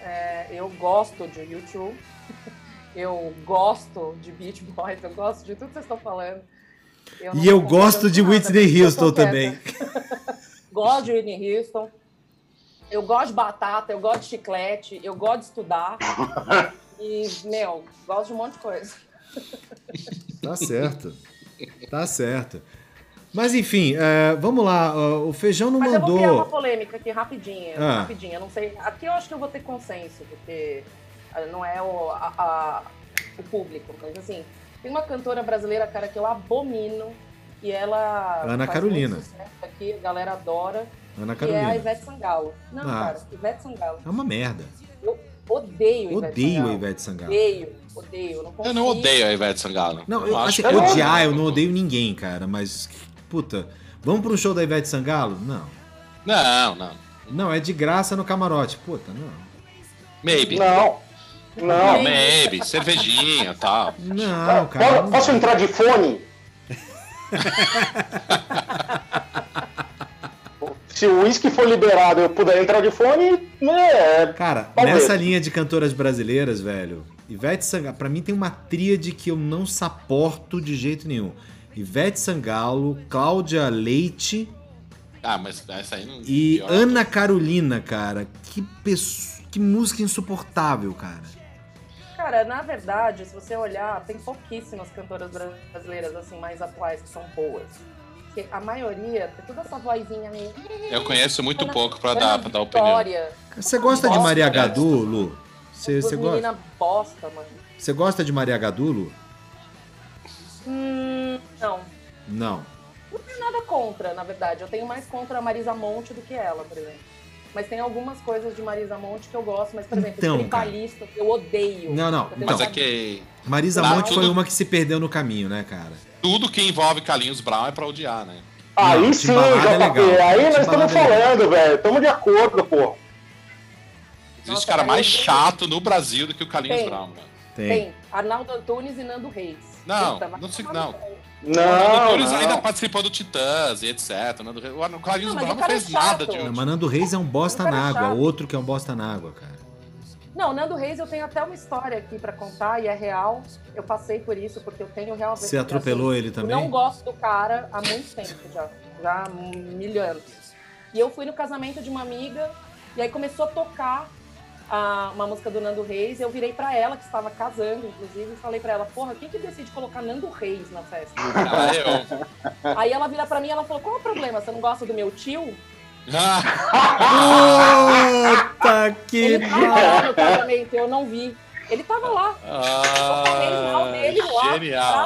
é, eu gosto de YouTube, eu gosto de Beach Boys, eu gosto de tudo que vocês estão falando. não E eu gosto de nada, Whitney eu Houston também. Gosto de Whitney Houston, eu gosto de batata, eu gosto de chiclete, eu gosto de estudar. E, meu, gosto de um monte de coisa. Tá certo. Tá certo. Mas enfim, é, vamos lá. O Feijão não Mas eu vou criar uma mandou. polêmica aqui rapidinha, Ah. rapidinho. Eu não sei. Aqui eu acho que eu vou ter consenso, porque não é o, a- a- o público. Mas assim, tem uma cantora brasileira, cara, que eu abomino. E ela. Ana faz Carolina. Aqui, a galera adora. Ana Que é a Carolina. Ivete Sangalo. Não, Ah. cara, Ivete Sangalo. É uma merda. Eu odeio Ivete Odeio a. Ivete Sangalo. Odeio, odeio. Eu não, Eu não odeio a Ivete Sangalo. Não, eu, acho assim, que- odiar, eu não odeio ninguém, cara. Mas, puta, vamos pro show da Ivete Sangalo? Não. Não, não. Não, é de graça no camarote. Puta, não. Maybe. Não. Não. Maybe. Cervejinha e tal. Não, cara. Posso dá. entrar de fone? Se o uísque for liberado e eu puder entrar de fone, é. Cara, Talvez. nessa linha de cantoras brasileiras, velho, Ivete Sangalo, pra mim tem uma tríade que eu não saporto de jeito nenhum. Ivete Sangalo, Cláudia Leite Ah, mas essa aí não. e. Ana Carolina, cara. Que, que música insuportável, cara. Cara, na verdade, se você olhar, tem pouquíssimas cantoras bra- brasileiras assim mais atuais que são boas. Porque a maioria tem toda essa vozinha meio. Eu conheço muito Ana- pouco pra dar, pra dar opinião. Você gosta de Maria? Gadu, Lu? Você, você gosta? meninas bosta, mano. Você gosta de Maria Gadu, Lu? Hum, não. Não. Não tenho nada contra, na verdade. Eu tenho mais contra a Marisa Monte do que ela, por exemplo. Mas tem algumas coisas de Marisa Monte que eu gosto, mas, por exemplo, Então, tribalista, eu odeio. Não, não, tenho Mas é que Marisa Lá Monte foi tudo- uma que se perdeu no caminho, né, cara? tudo que envolve Carlinhos Brown é pra odiar, né? Aí Não, sim, Timbalada é JP. legal. Aí nós estamos é falando, velho. Estamos de acordo, pô. Existe Nossa, cara mais Carlinhos- chato no Brasil do que o Carlinhos Tem. Brown, mano. Tem. Tem Arnaldo Antunes e Nando Reis. Não, não se- tomar não. o Não, Doutor não. ainda participou do Titãs e etc. né? O Carlinhos Não, o fez é chato. nada de útil. mas Nando Reis é um bosta O é na água, chato. outro que é um bosta na água, cara. Não, Nando Reis eu tenho até uma história aqui pra contar e é real. Eu passei por isso porque eu tenho realmente. Você atropelou assim, ele Eu também? não gosto do cara há muito tempo já, já há mil anos. E eu fui no casamento de uma amiga e aí começou a tocar a- uma música do Nando Reis. Eu virei pra ela que estava casando, inclusive, e falei pra ela: "Porra, quem que decide colocar Nando Reis na festa?" Ah, eu. aí ela vira pra mim e ela falou: "Qual é o problema? Você não gosta do meu tio?" Ah, Puta que Ele tava lá no casamento, eu não vi. Ele tava lá. Eu falei mal dele lá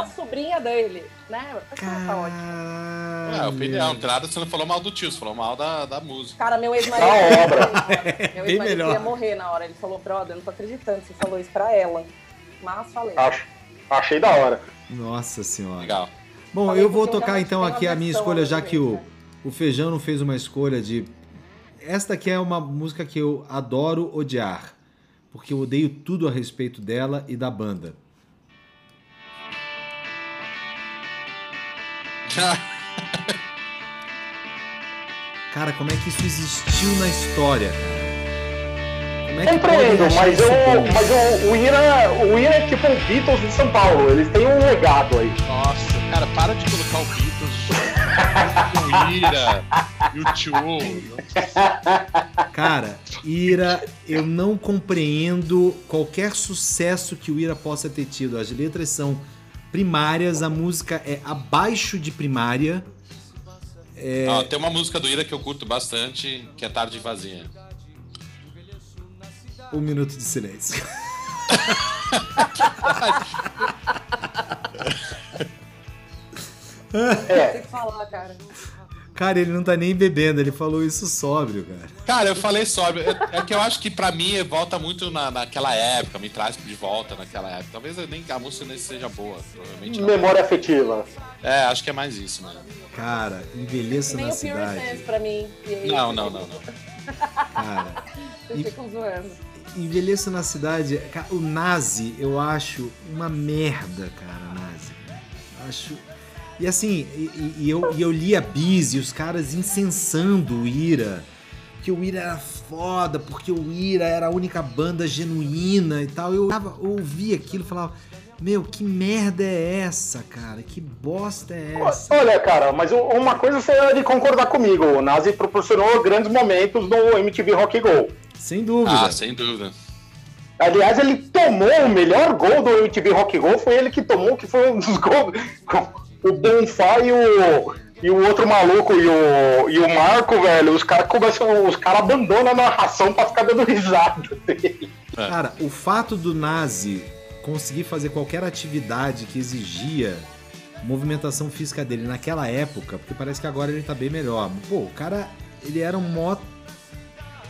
Ah, sobrinha dele, né? Tá ótimo. É, opinião, nada, você não falou mal do tio, você falou mal da, da música. Cara, meu ex-marido. Da obra. Meu ex-marido melhor. queria morrer na hora. Ele falou, brother, eu não tô acreditando, você falou isso pra ela. Mas falei. Acho, achei da hora. Nossa senhora. Legal. Bom, Falei eu vou tocar então aqui a minha escolha, já que o, brasileira. o Feijão não fez uma escolha de. Esta aqui é uma música que eu adoro odiar, porque eu odeio tudo a respeito dela e da banda. Cara, como é que isso existiu na história, cara? É Compreendo, mas, eu, mas o, o, Ira, o Ira é tipo o Beatles de São Paulo. Eles têm um legado aí. Nossa, cara, para de colocar o Beatles, o Ira, e o Tio. Cara, Ira, eu não compreendo qualquer sucesso que o Ira possa ter tido. As letras são primárias, a música é abaixo de primária. Ó, tem uma música do Ira que eu curto bastante, que é Tarde Vazia. Um minuto de silêncio. Tem que falar, cara. Cara, ele não tá nem bebendo, ele falou isso sóbrio, cara. Cara, eu falei sóbrio. É é que eu acho que pra mim volta muito na, naquela época, me traz de volta naquela época. Talvez eu nem, a música nem seja boa, provavelmente não. Memória afetiva. É, acho que é mais isso, mano. Cara, envelheça Nem na o Pure Sense cidade. pra mim. Aí, Não, não, não, não. Cara, Vocês ficam zoando. envelheça na cidade. O Nazi, eu acho uma merda, cara, Nazi. Eu Acho. E assim, e, e- eu, e eu li a Biz e os caras incensando o Ira. Que o Ira era foda, porque o Ira era a única banda genuína e tal. Eu, tava- eu ouvi aquilo e falava: Meu, que merda é essa, cara? Que bosta é essa? Olha, cara, mas uma coisa você é de concordar comigo. O Nazi proporcionou grandes momentos no MTV Rock Go. Sem dúvida. Ah, sem dúvida. Aliás, ele tomou o melhor gol do MTV Rock Go, foi ele que tomou, que foi um dos gols. O Bonfá e o, e o outro maluco e o, e o Marco, velho, os caras começam. Os caras abandonam a narração pra ficar dando risada dele. Cara, o fato do Nazi conseguir fazer qualquer atividade que exigia movimentação física dele naquela época, porque parece que agora ele tá bem melhor. Pô, o cara, ele era um mó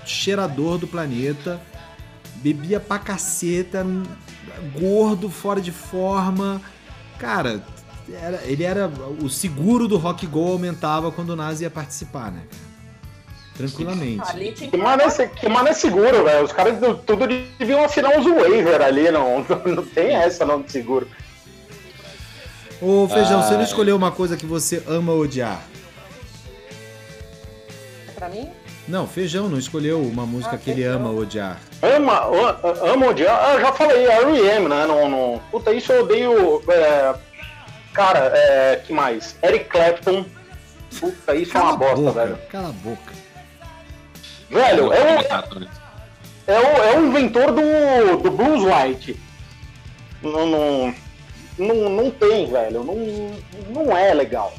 cheirador do planeta, bebia pra caceta, gordo, fora de forma. Cara, era- ele era. O seguro do Rock Go aumentava quando o Nazi ia participar, né? Tranquilamente. Tinha Que mano é, que mano é seguro, velho. Os caras do- tudo deviam assinar uns waiver ali, não, não tem essa não de seguro. Ô, Feijão, você não escolheu uma coisa que você ama odiar? Pra mim? Não, Feijão não escolheu uma música Ah, que ele ama odiar. Ama, ama odiar. Ah, eu já falei, R.E.M., né? Não, não. Puta, isso eu odeio. é, Cara, é, que mais? Eric Clapton. Puta, isso é Cala uma a bosta, boca, velho. cala a boca. Velho, é comentar também. é o, é o inventor do, do Blues Light. Não, não, não, não tem, velho. Não, não é legal.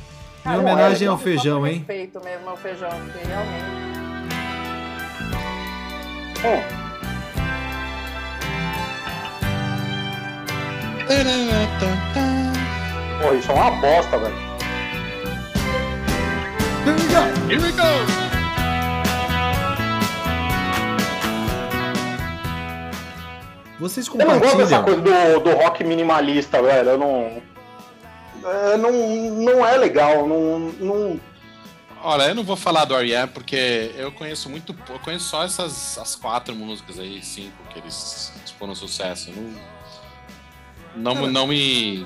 Minha Cara, homenagem eu ao feijão, hein? Respeito mesmo ao feijão, porque realmente. Hum, porra, isso é uma bosta, velho. Here we go! Vocês Eu não gosto dessa compartilham. coisa do, do rock minimalista, velho. Eu não. é, não, não é legal. Não, não, Olha, eu não vou falar do R.E.M. porque eu conheço muito, eu conheço só essas as quatro músicas aí, cinco que eles foram sucesso. Não, não, não me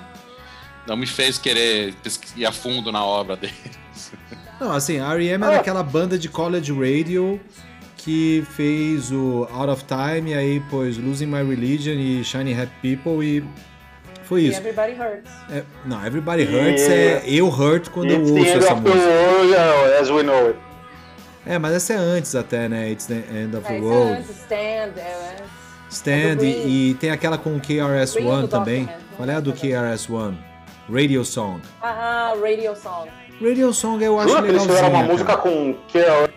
não me fez querer ir a fundo na obra dele. Não, assim, a R.E.M. era aquela banda de college radio que fez o Out of Time, e aí pôs Losing My Religion e Shiny Happy People e foi E isso. Everybody Hurts. É, não, Everybody Hurts é eu hurt quando eu It's the ouço end essa of the música. world as we know it. É, mas essa é antes até, né? It's the End of the É, World. é Stand, é, Stand É e, e tem aquela com o KRS-One também. Qual é a do. KRS-One? Radio Song. Ah, Radio Song. Radio Song eu acho que eles fizeram uma legalzinha, música cara. com Care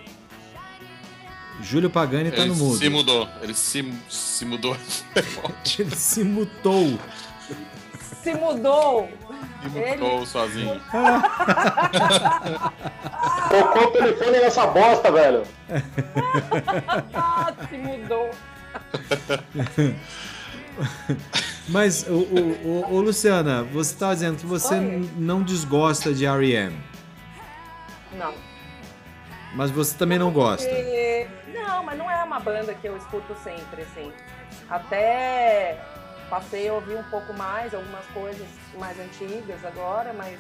Júlio Pagani tá Ele no mudo. se mudou, ele se, se mudou. Ele se mutou. Se mudou. Se mudou sozinho. Tocou o telefone nessa bosta, velho. Ah, se mudou. Mas, o, o, o- o Luciana, você tá dizendo que você não desgosta de R.E.M., Não. mas você também não gosta. Não, mas não é uma banda que eu escuto sempre, assim. Até passei a ouvir um pouco mais, algumas coisas mais antigas agora, mas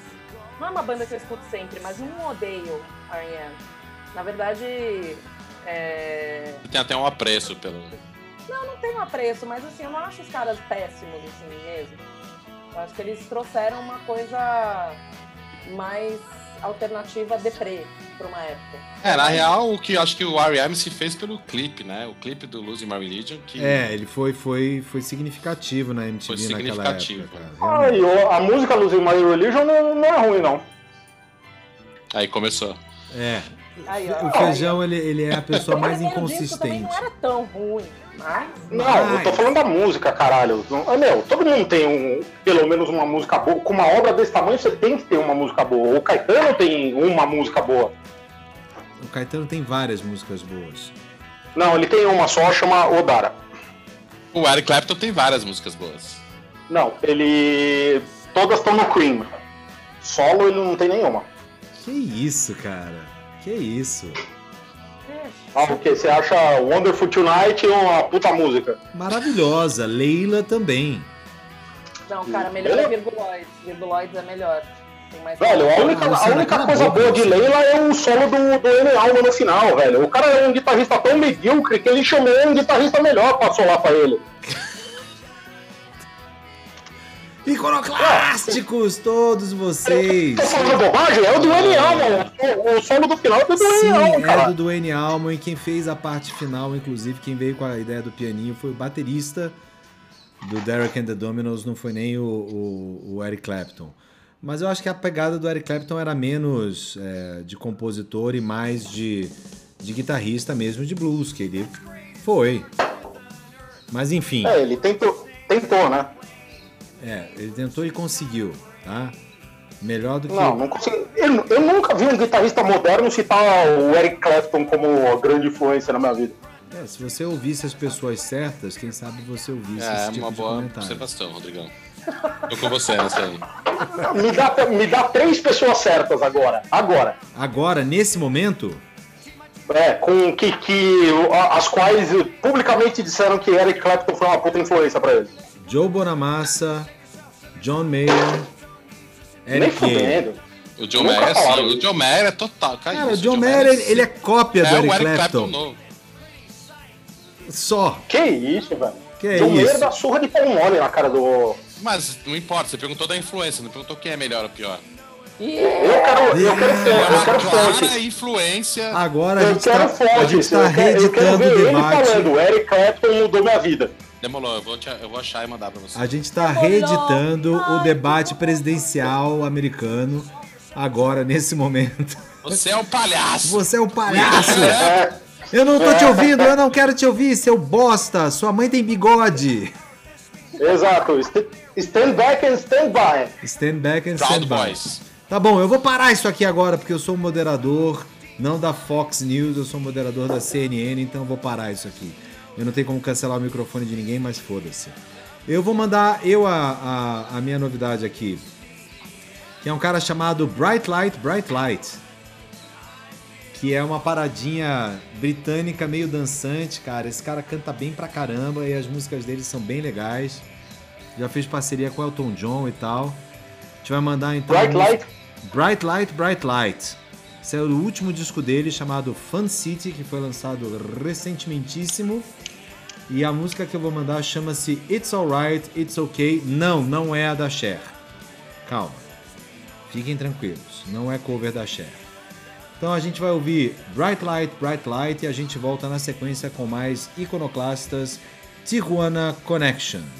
não é uma banda que eu escuto sempre, mas não odeio R.E.M. Na verdade, é... Tem até um apreço pelo. Não tenho apreço, mas assim, eu não acho os caras péssimos, assim, mesmo. Eu acho que eles trouxeram uma coisa mais alternativa deprê pra uma época. É, na real, o que eu acho que o R.E.M. se fez pelo clipe, né? O clipe do Losing My Religion, que É, ele foi, foi, foi significativo na MTV Foi naquela significativo. época, cara. Ah, e a música Losing My Religion não, não é ruim, não. aí começou. É. Aí, ó. O Feijão, ele, ele é a pessoa mais primeiro disco inconsistente. não era tão ruim, mas... Não, eu tô falando da música, caralho. Não- ah, Meu, todo mundo tem um, pelo menos uma música boa. Com uma obra desse tamanho, você tem que ter uma música boa. O Caetano tem uma música boa. O Caetano tem várias músicas boas. Não, ele tem uma só, chama Odara. O Eric Clapton tem várias músicas boas. Não, ele. Todas estão no Cream. Solo ele não tem nenhuma. Que isso, cara? Que isso? Ah, o que? Você acha Wonderful Tonight uma puta música? Maravilhosa. Leila também. Não, cara, melhor é Virguloids. Virguloids é melhor. Tem mais Velho, a única, a única coisa boca, boa de. Leila é o solo do, do N. Alma no final, velho. O cara é um guitarrista tão medíocre que ele chamou um guitarrista melhor pra solar pra ele. Iconoclásticos, todos vocês. Tô falando bobagem? É o do N. Alma. O, solo do final é do N. Sim, Alma, é cara. do Duane Allman e quem fez a parte final, inclusive, quem veio com a ideia do pianinho foi o baterista do Derek and the Dominos, não foi nem o, o- o Eric Clapton. Mas eu acho que a pegada do Eric Clapton era menos é, de compositor e mais de, de guitarrista mesmo de blues, que ele foi. Mas enfim, É, ele tentou, tentou, né? É, ele tentou e conseguiu, tá? Melhor do que. Não, não consigo. Eu, eu nunca vi um guitarrista moderno citar o Eric Clapton como grande influência na minha vida. É, se você ouvisse as pessoas certas, quem sabe você ouvisse É, esse tipo uma de boa comentário. observação, Rodrigão. Tô com você nessa aí. Me dá, me dá três pessoas certas agora. Agora. Agora, nesse momento, É, com que, que as quais publicamente disseram que Eric Clapton foi uma puta influência pra ele. Joe Bonamassa, John Mayer, Nem Eric. O John Mayer, sim. O. John Mayer é total. Cara, Cara, o isso, John Mayer, ele, ele é cópia do é Eric, o Eric Clapton Clapton. Só. Que isso, velho. Que é John Mayer isso? dá surra de pão mole na cara do. Mas não importa, você perguntou da influência, não perguntou quem é melhor ou pior. Eu quero, eu quero, É fonte, eu quero fontes. influência. Agora a Eu gente está tá Eu quero, eu quero reeditando ver o ele falando. Eric Clapton mudou minha vida. Demorou, eu vou, te- eu vou achar e mandar pra você. A gente está reeditando o debate presidencial americano agora, nesse momento. Você é um palhaço! Você é um palhaço! Eu não tô te ouvindo, eu não quero te ouvir, seu bosta! Sua mãe tem bigode! exato. St- Stand back and stand by. Stand back and Proud stand by. Boys. Tá bom, eu vou parar isso aqui agora porque eu sou um moderador, não da Fox News, eu sou um moderador da CNN, então eu vou parar isso aqui. Eu não tenho como cancelar o microfone de ninguém, mas foda-se. Eu vou mandar eu a, a, a minha novidade aqui, que é um cara chamado Bright Light, Bright Light, que é uma paradinha britânica meio dançante, cara. Esse cara canta bem pra caramba e as músicas dele são bem legais. Já fez parceria com Elton John e tal. A gente vai mandar então. Bright Light. Bright Light, Bright Light. Esse é o último disco dele chamado Fun City, que foi lançado recentementíssimo. E a música que eu vou mandar chama-se It's Alright, It's Okay. Não, não é a da Cher. Calma. Fiquem tranquilos, não é cover da Cher. Então a gente vai ouvir Bright Light, Bright Light e a gente volta na sequência com mais iconoclastas Tijuana Connection.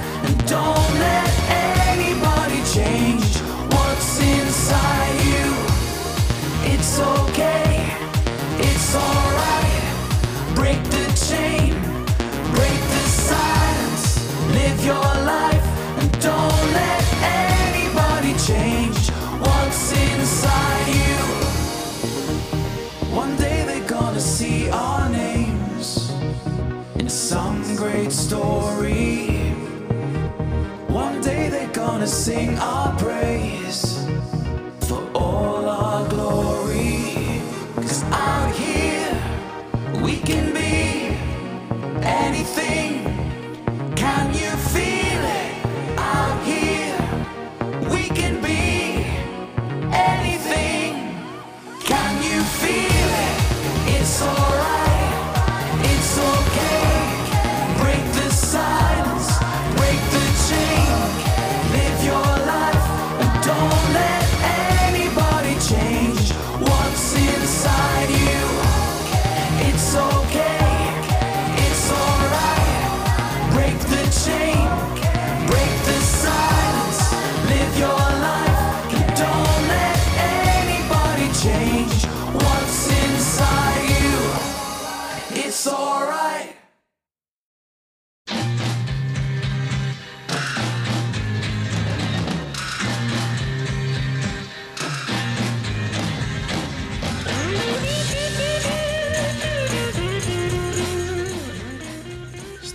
some great story. One day they're gonna sing our praise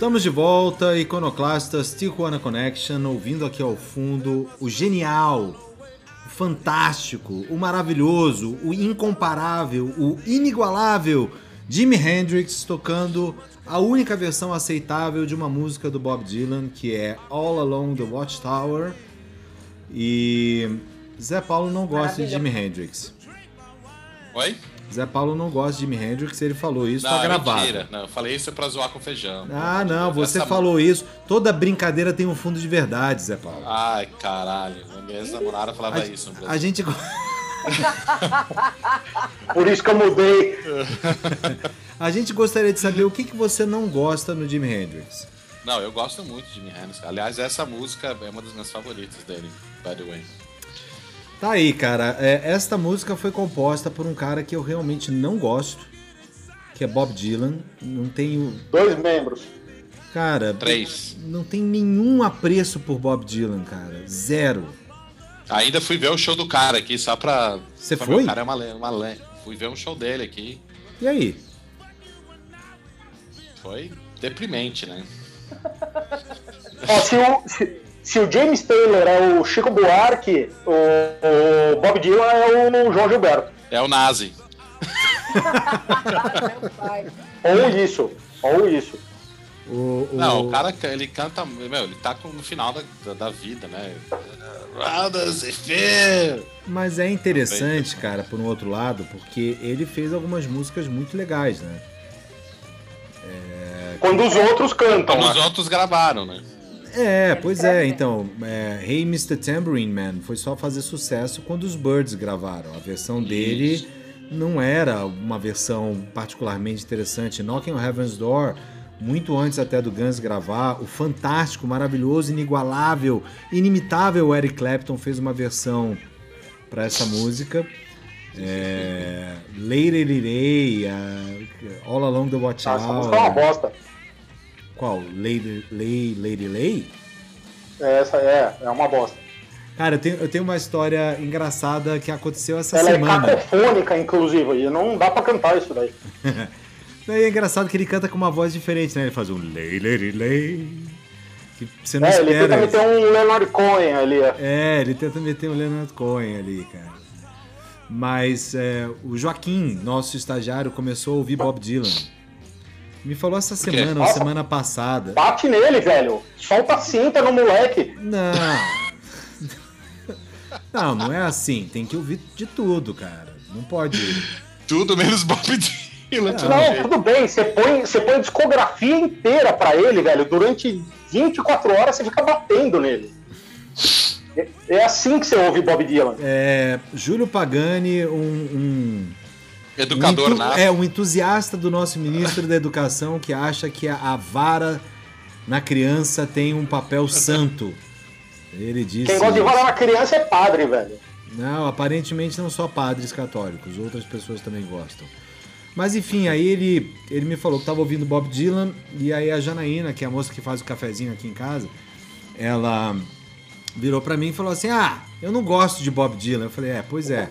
Estamos de volta, Iconoclastas Tijuana Connection, ouvindo aqui ao fundo o genial, o fantástico, o maravilhoso, o incomparável, o inigualável Jimi Hendrix tocando a única versão aceitável de uma música do Bob Dylan, que é All Along the Watchtower. E Zé Paulo não gosta de Jimi Hendrix. Oi? Zé Paulo não gosta de Jimi Hendrix, ele falou isso, tá não, gravado. mentira. Não, eu falei isso pra zoar com feijão. Ah, não, você Essa- falou isso. Toda brincadeira tem um fundo de verdade, Zé Paulo. Ai, caralho. Minha ex-namorada falava isso. no Brasil. A gente, Por isso que eu mudei. a gente gostaria de saber o que, que você não gosta no Jimi Hendrix. Não, eu gosto muito de Jimi Hendrix. Aliás, essa música é uma das minhas favoritas dele, by the way. Tá aí, cara. É, esta música foi composta por um cara que eu realmente não gosto, que é Bob Dylan. Não tenho. Dois membros. Cara, Três. não tem nenhum apreço por Bob Dylan, cara. Zero. Ainda fui ver o show do cara aqui, só pra. Você pra foi? O cara é uma, le- uma Fui ver um show dele aqui. E aí? Foi deprimente, né? Ó, se, o, se, se o James Taylor é o Chico Buarque, o, o Bob Dylan é o João Gilberto. É o Nazi. Ou isso. Ou isso. O, o- Não, o cara, ele canta. Meu, ele tá no final da, da, da vida, né? E. Mas é interessante, cara, por um outro lado, porque ele fez algumas músicas muito legais, né? Quando os outros cantam. Como os né? outros gravaram, né? É, pois é, bem. então, é, Hey Mr. Tambourine Man foi só fazer sucesso quando os Birds gravaram. A versão dele não era uma versão particularmente interessante. Knocking on Heaven's Door, muito antes até do Guns gravar, o fantástico, maravilhoso, inigualável, inimitável Eric Clapton fez uma versão para essa música. É, Lady Lady, All Along the Watch Essa música é uma bosta. Qual? Lady Lady Lady Lady? Essa é, é uma bosta. Cara, eu tenho, eu tenho uma história engraçada que aconteceu essa Ela semana. é cacofônica, inclusive, e não dá pra cantar isso daí. Daí é engraçado que ele canta com uma voz diferente, né? Ele faz um lei, lei, lei. Que você não É, ele espera. tenta isso. meter um Leonard Cohen ali. ó. É, ele tenta meter um Leonard Cohen ali, cara. Mas é, o Joaquim, nosso estagiário, começou a ouvir Bob Dylan. Me falou essa semana, ou Nossa. semana passada. Bate nele, velho. Solta a cinta no moleque. Não. Não, não é assim. Tem que ouvir de tudo, cara. Não pode. Tudo menos Bob Dylan. Não. Não, tudo bem. Você põe, você põe a discografia inteira pra ele, velho. Durante 24 horas você fica batendo nele. É- É assim que você ouve Bob Dylan. É, Júlio Pagani, um, um Educador um nato. É, um entusiasta do nosso ministro da Educação que acha que a, a vara na criança tem um papel santo. Ele disse. Quem gosta de varar na criança é padre, velho. Não, aparentemente não só padres católicos, outras pessoas também gostam. Mas enfim, aí ele, ele me falou que estava ouvindo Bob Dylan, e aí a Janaína, que é a moça que faz o cafezinho aqui em casa, ela virou pra mim e falou assim: Ah, eu não gosto de Bob Dylan. Eu falei: É, pois é.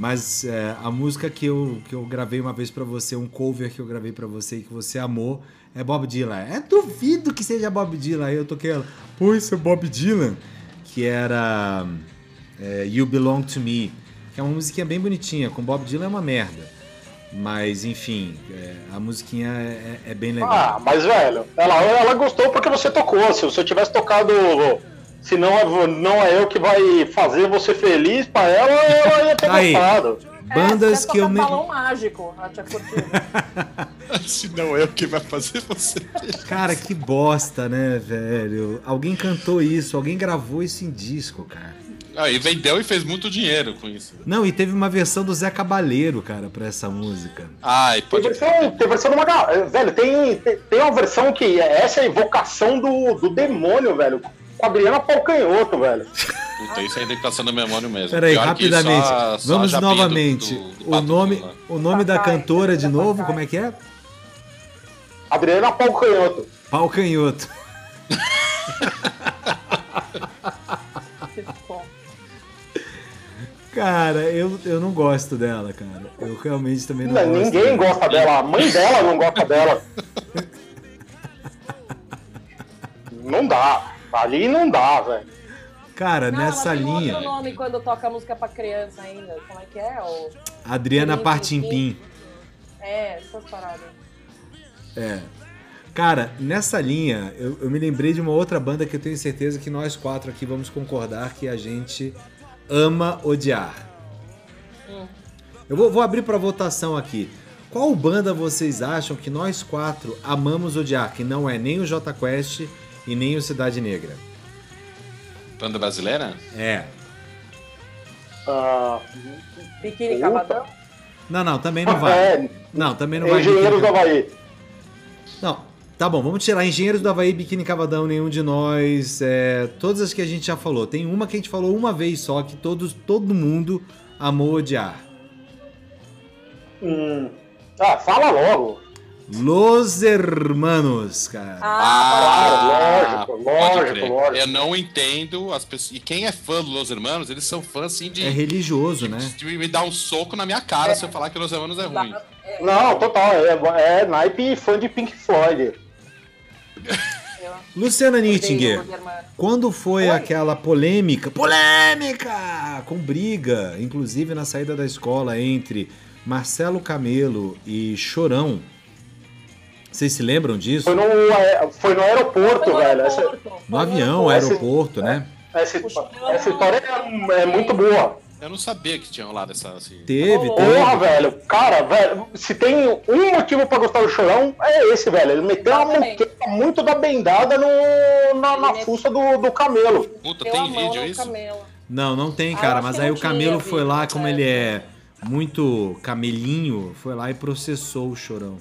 Mas é, a música que eu, que eu gravei uma vez pra você, um cover que eu gravei pra você e que você amou, é Bob Dylan. É duvido que seja Bob Dylan. Aí eu toquei ela, pô, isso é Bob Dylan? Que era é, You Belong to Me, que é uma musiquinha bem bonitinha. Com Bob Dylan é uma merda. Mas, enfim, é, a musiquinha é, é bem legal. Ah, mas, velho, ela, ela gostou porque você tocou. Se você tivesse tocado. Se não é, não é eu que vai fazer você feliz pra ela, ela ia ter Tá aí. gostado. Bandas é, que eu nem... nem. balão mágico, a tia curtiu. Se não é o que vai fazer você. Cara, que bosta, né, velho? Alguém cantou isso, alguém gravou isso em disco, cara. Ah, e vendeu e fez muito dinheiro com isso. Não, e teve uma versão do Zé Cabaleiro, cara, pra essa música. Ai, Tem pode. versão, tem versão de uma. Velho, tem, tem, tem uma versão que é essa é a invocação do, do demônio, velho. Com a Adriana Palcanhoto, velho. Puta, isso ainda tá sendo memório mesmo. Peraí, Pior que rapidamente. só- Vamos japinha do- novamente. do- do o, nome, Lula. o nome da cantora de novo, como é que é? Adriana Palcanhoto. Pau Canhoto. Que bom. Cara, eu, eu não gosto dela, cara. Eu realmente também não, Não, gosto. ninguém dela. gosta dela. A mãe dela não gosta dela. Não dá. Ali não dá, velho. Cara, Não, nessa ela tem linha, outro nome quando toca música pra criança ainda. Como é que é? O... Adriana Partimpim. É, essas paradas. É. Cara, nessa linha, eu, eu me lembrei de uma outra banda que eu tenho certeza que nós quatro aqui vamos concordar que a gente ama odiar. Hum. Eu vou, vou abrir pra votação aqui. Qual banda vocês acham que nós quatro amamos odiar? Que não é nem o J Quest e nem o Cidade Negra. Banda brasileira? É. Ah, Biquíni. Cavadão? Não, não, também não vai. é, Não, também não vai. Engenheiros do Havaí. Não, tá bom, vamos tirar Engenheiros do Havaí, Biquíni Cavadão, nenhum de nós. é, todas as que a gente já falou. Tem uma que a gente falou uma vez só, que todos, todo mundo amou odiar. Hum. Ah, fala logo. Los Hermanos, cara. Ah, Claro, lógico, pode lógico, crer. lógico. Eu não entendo as pessoas. E quem é fã do Los Hermanos, eles são fãs assim de. É religioso, né? de me dar um soco na minha cara se eu falar que Los Hermanos é ruim. é, Não, total. É, é naipe fã de Pink Floyd. Luciana Nittinger, quando foi Oi? aquela polêmica, polêmica, com briga, inclusive na saída da escola entre Marcelo Camelo e Chorão, vocês se lembram disso? Foi no, é, foi no aeroporto, Foi no velho. Essa, aeroporto, foi No avião, aeroporto, né? essa, O Chorão- essa história é, é muito boa. Eu não sabia que tinha rolado essa. Assim. Teve, Ô, teve. Porra, velho, cara, velho, se tem um motivo pra gostar do Chorão, é esse, velho. Ele meteu uma muqueca muito da bendada no, na, na fuça do, do camelo. Puta, Deu tem vídeo isso? camelo. Não, não tem, Ah, cara. acho Mas aí o Camelo tinha foi lá, como é. ele é muito camelinho, foi lá e processou o chorão.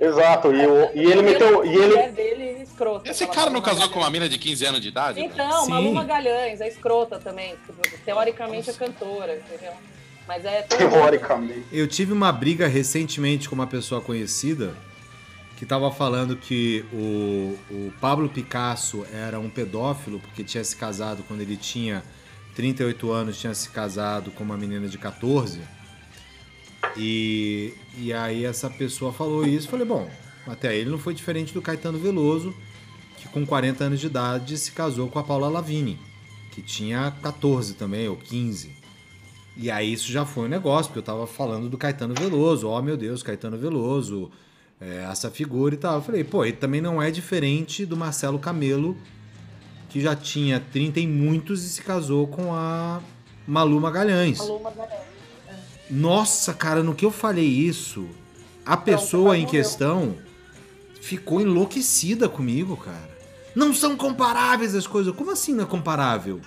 Exato, e, o- e ele meteu. a E ele, mulher dele é escrota. Esse cara não casou com uma mina de 15 anos de idade? Então, Sim. Malu Magalhães, é escrota também. Teoricamente é cantora, entendeu? Mas é. teoricamente. Eu tive uma briga recentemente com uma pessoa conhecida que tava falando que o, o Pablo Picasso era um pedófilo porque tinha se casado quando ele tinha 38 anos, tinha se casado com uma menina de 14. E, e aí essa pessoa falou isso, falei, bom, até ele não foi diferente do Caetano Veloso, que com 40 anos de idade se casou com a Paula Lavigne, que tinha 14 também, ou 15. E aí isso já foi um negócio, porque eu tava falando do Caetano Veloso, ó meu Deus, Caetano Veloso, é, essa figura e tal. Eu falei, pô, ele também não é diferente do Marcelo Camelo, que já tinha 30 e muitos e se casou com a Malu Magalhães. Malu Magalhães. Nossa, cara, no que eu falei isso, a pessoa você em questão ficou enlouquecida comigo, cara. Não são comparáveis as coisas. Como assim não é comparável?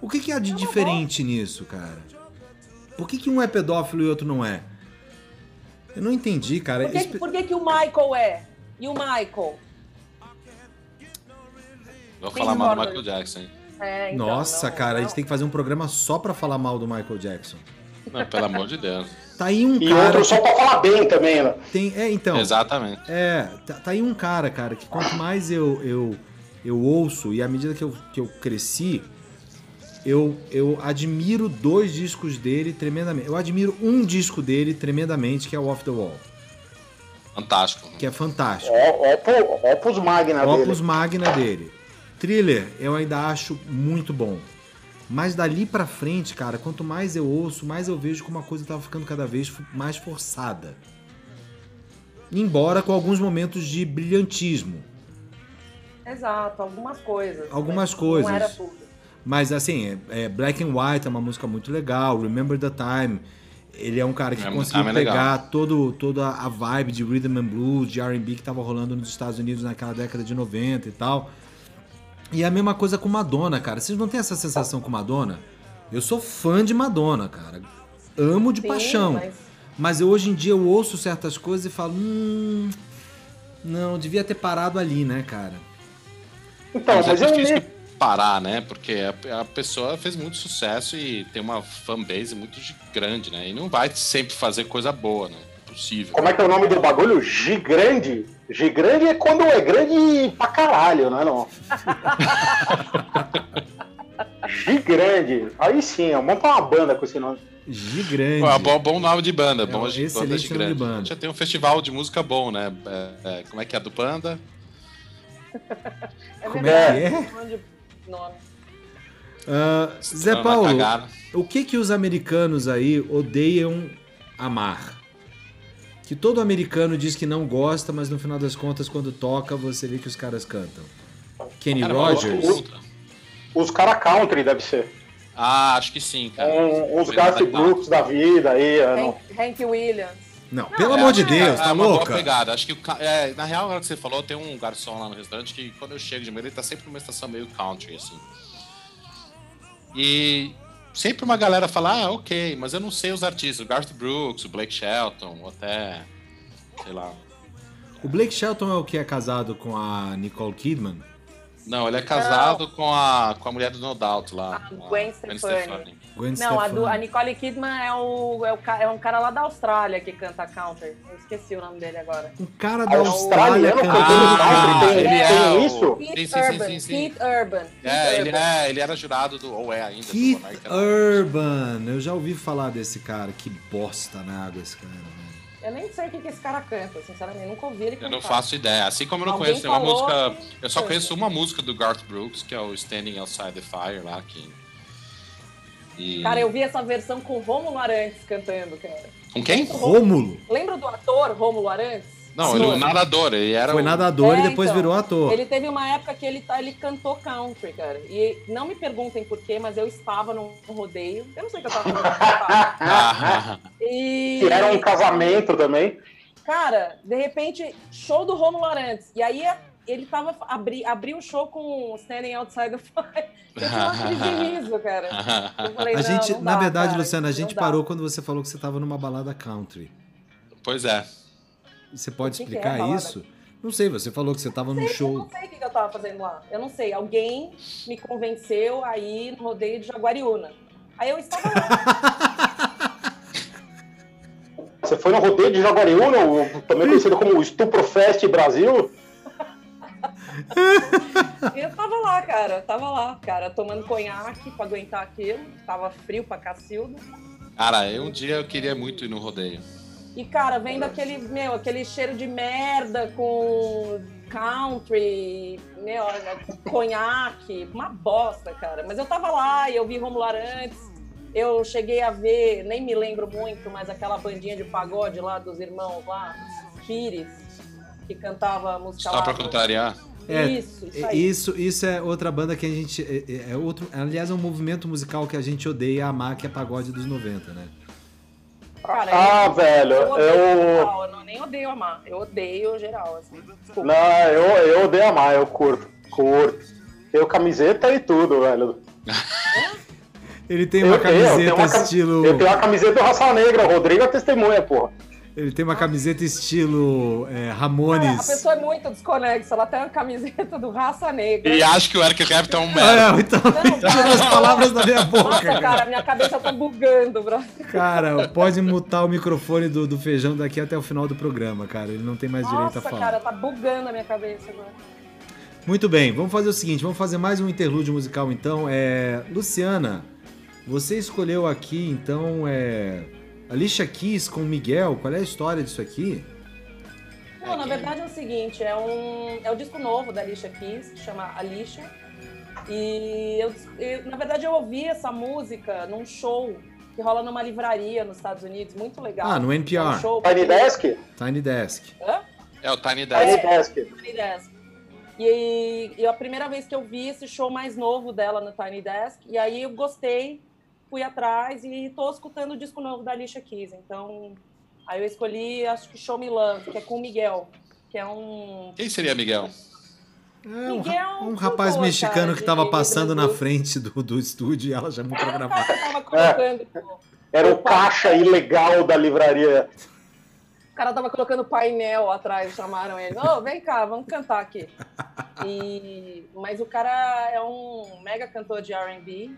O que, que há de diferente nisso, cara? Por que, que um é pedófilo e outro não é? Eu não entendi, cara. Por que, Espe- por que, que o Michael é? E o Michael? Vou falar mal do? Michael Jackson. hein? É, então, Nossa, não, cara, a não. gente tem que fazer um programa só pra falar mal do Michael Jackson. Não, pelo amor de Deus. Tá aí um E cara. outro só pra falar bem também, né? Tem, é, então. Exatamente. É, tá, tá aí um cara, cara, que quanto mais eu, eu, eu ouço, e à medida que eu, que eu cresci, eu, eu admiro dois discos dele tremendamente. Eu admiro um disco dele tremendamente, que é o Off the Wall, Fantástico. que é fantástico. Ó, Opus, Opus Magna Opus dele. Magna dele. Thriller, eu ainda acho muito bom. Mas dali pra frente, cara, quanto mais eu ouço, mais eu vejo como a coisa tava ficando cada vez mais forçada. Embora com alguns momentos de brilhantismo. Exato, algumas coisas. Algumas mas coisas. Não era tudo. Mas assim, é, é Black and White é uma música muito legal. Remember the Time. Ele é um cara que Remember the conseguiu Time é legal. pegar todo, toda a vibe de rhythm and blues, de R&B que tava rolando nos Estados Unidos naquela década de 90 e tal. E é a mesma coisa com Madonna, cara. Vocês não têm essa sensação com Madonna? Eu sou fã de Madonna, cara. Amo de Sim, paixão. Mas... mas- eu, hoje em dia eu ouço certas coisas e falo, hum, não, devia ter parado ali, né, cara? Então, Mas é mas eu difícil parar, né? Porque a, a pessoa fez muito sucesso e tem uma fanbase muito grande, né? E não vai sempre fazer coisa boa, né? Impossível. Como é que é o nome do bagulho? Gigrande? Gigrande é quando é grande pra caralho, né? Não? Gigrande. Aí sim, vamos montar uma banda com esse nome. Gigante. Pô, é bom, bom nome de banda, É bom um de excelente banda nome de banda. Já tem um festival de música bom, né? É, é, como é que é do Panda? É Como verdade, é que é? Ah, Zé Não, Paulo, o que que os americanos aí odeiam amar? Que todo americano diz que não gosta, mas no final das contas, quando toca, você vê que os caras cantam. Kenny Cara, Rogers? pergunta. Os cara country deve ser. Ah, acho que sim, cara. Um, uns Garth. Brooks da vida aí. é, não. Hank, Hank Williams. Não, pelo É, amor de Deus, é, tá é uma louca? boa pegada. Acho que é, na real, agora que você falou, tem um garçom lá no restaurante que quando eu chego de manhã, ele tá sempre numa estação meio country, assim. E sempre uma galera fala, ah, ok, mas eu não sei os artistas, o Garth Brooks, o Blake Shelton, ou até, sei lá. O Blake Shelton é o que é casado com a Nicole Kidman? Não, ele é casado com a, com a mulher do No Doubt lá. A com Gwen Stefani. Gwen Não, a, do, a Stefani. Nicole Kidman é, o, é, o, é um cara lá da Austrália que canta counter. Eu esqueci o nome dele agora. Um cara da Austrália Australiano cantando tem, ele tem é isso? Keith Sim, sim, sim, Urban. sim, sim. Keith Urban. Keith É, ele, Urban. é, ele era jurado do, ou é ainda, Keith. Urban. Eu já ouvi falar desse cara. Que bosta na água esse cara, velho. Eu nem sei o que, que esse cara canta, sinceramente. Nunca ouvi ele Eu cantar. não faço ideia. Assim como eu não Alguém conheço nenhuma falou música. que- Eu só conheço uma música do Garth Brooks, que é o Standing Outside the Fire lá. Que... E... Cara, eu vi essa versão com Rômulo Arantes cantando, cara. Com quem? Rômulo. Lembra do ator Rômulo Arantes? Não, Sim. ele o nadador, ele era Foi o- nadador É, e depois então, virou ator. Ele teve uma época que ele, tá- ele cantou country, cara. E não me perguntem por quê, mas eu estava num rodeio. Eu não sei o que eu tava fazendo. Ah, E, Que era um casamento também. cara, de repente, show do Romulo Arantes. E aí ele tava abri, abriu o show com Standing Outside the Fire. Eu tinha uma crise de riso, cara. Eu falei, A não, gente, não na dá, verdade, cara, Luciana, a não gente dá. parou quando você falou que você estava numa balada country. pois é. Você pode que que é explicar isso? Não sei, você falou que você estava num Eu show. não sei o que eu tava fazendo lá. Eu não sei. Alguém me convenceu a ir no rodeio de Jaguariúna. Aí eu estava lá. Você foi no rodeio de Jaguariúna, também conhecido como Stuprofest Brasil. Eu tava lá, cara. Tava lá, cara, tomando conhaque pra aguentar aquilo. Tava frio pra cacilda. Cara, eu, um dia eu queria muito ir no rodeio. E, cara, vendo aquele, meu, aquele cheiro de merda com country, meu, conhaque, uma bosta, cara. Mas eu tava lá e eu vi Romulo Arantes. Eu cheguei a ver, nem me lembro muito, mas aquela bandinha de pagode lá dos irmãos lá, Pires, que cantava música Só lá. pra do- contrariar. É, Isso, isso É, aí. Isso, isso é outra banda que a gente. É, é- é outro, aliás, é um movimento musical que a gente odeia amar, que é pagode dos 90, né? Cara, Ah, eu- velho, eu eu. geral, eu não, nem odeio amar, eu odeio geral, assim. Desculpa. Não, eu, eu odeio amar, eu curto. Curto. Tenho camiseta e tudo, velho. Ele tem uma eu, eu camiseta tenho uma, estilo. Eu tenho uma camiseta do Raça Negra, o Rodrigo é testemunha, porra. Ele tem uma camiseta estilo é, Cara, a Ramones. pessoa é muito desconexa, ela tem uma camiseta do Raça Negra. E acho que o Eric Clapton é um merda. É, então tira as palavras da minha boca, Nossa, cara. cara, minha cabeça tá bugando, bro. Cara, pode mutar o microfone do, do feijão daqui até o final do programa, cara. Ele não tem mais direito a Nossa, falar. cara, tá bugando a minha cabeça agora. Muito bem, vamos fazer o seguinte, vamos fazer mais um interlúdio musical então. É, Luciana, você escolheu aqui então é, Alicia Keys com Miguel. Qual é a história disso aqui? Não, na verdade é o seguinte, é um é o disco novo da Alicia Keys, que chama Alicia. E eu, eu- na verdade eu ouvi essa música num show que rola numa livraria nos Estados Unidos, muito legal. Ah, no É NPR. um show Tiny Desk? Tiny Desk. Hã? É o Tiny Tiny Desk. Desk. Tiny Desk. E, e a primeira vez que eu vi esse show mais novo dela no Tiny Desk, e aí eu gostei, fui atrás e tô escutando o disco novo da Alicia Keys. Então, aí eu escolhi, acho que Show Me Love, que é com o Miguel, que é um... Quem seria Miguel? É um, Miguel ra- um cantor, rapaz cara, mexicano que de tava Rio passando na frente do, do estúdio e ela chamou pra Era o gravar. cara que colocando... Era o caixa ilegal da livraria. O cara tava colocando painel atrás, chamaram ele. Ô, vem cá, vamos cantar aqui. E... Mas o cara é um mega cantor de R&B.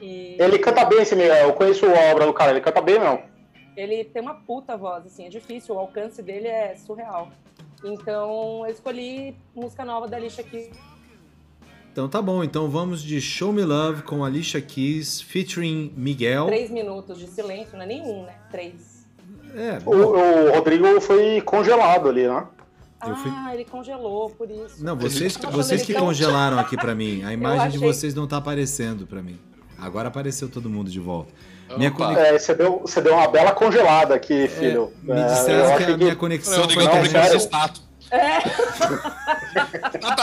E... Ele canta bem esse Miguel, eu conheço a obra do cara, ele canta bem não. Ele tem uma puta voz, assim, é difícil, o alcance dele é surreal. Então, eu escolhi música nova da Alicia Keys. Então tá bom, então vamos de Show Me Love com Alicia Keys featuring Miguel. Três minutos de silêncio, não é nenhum, né? Três. É, O, o Rodrigo foi congelado ali, né? Eu fui- Ah, ele congelou, por isso. Não, vocês, vocês que congelaram aqui pra mim. A imagem de vocês não tá aparecendo pra mim. Agora apareceu todo mundo de volta. Minha conex- É, você deu, você deu uma bela congelada aqui, filho. Me É, disseram eu que a minha conexão Eu foi Não, não, internet. sério? status. É, Ah,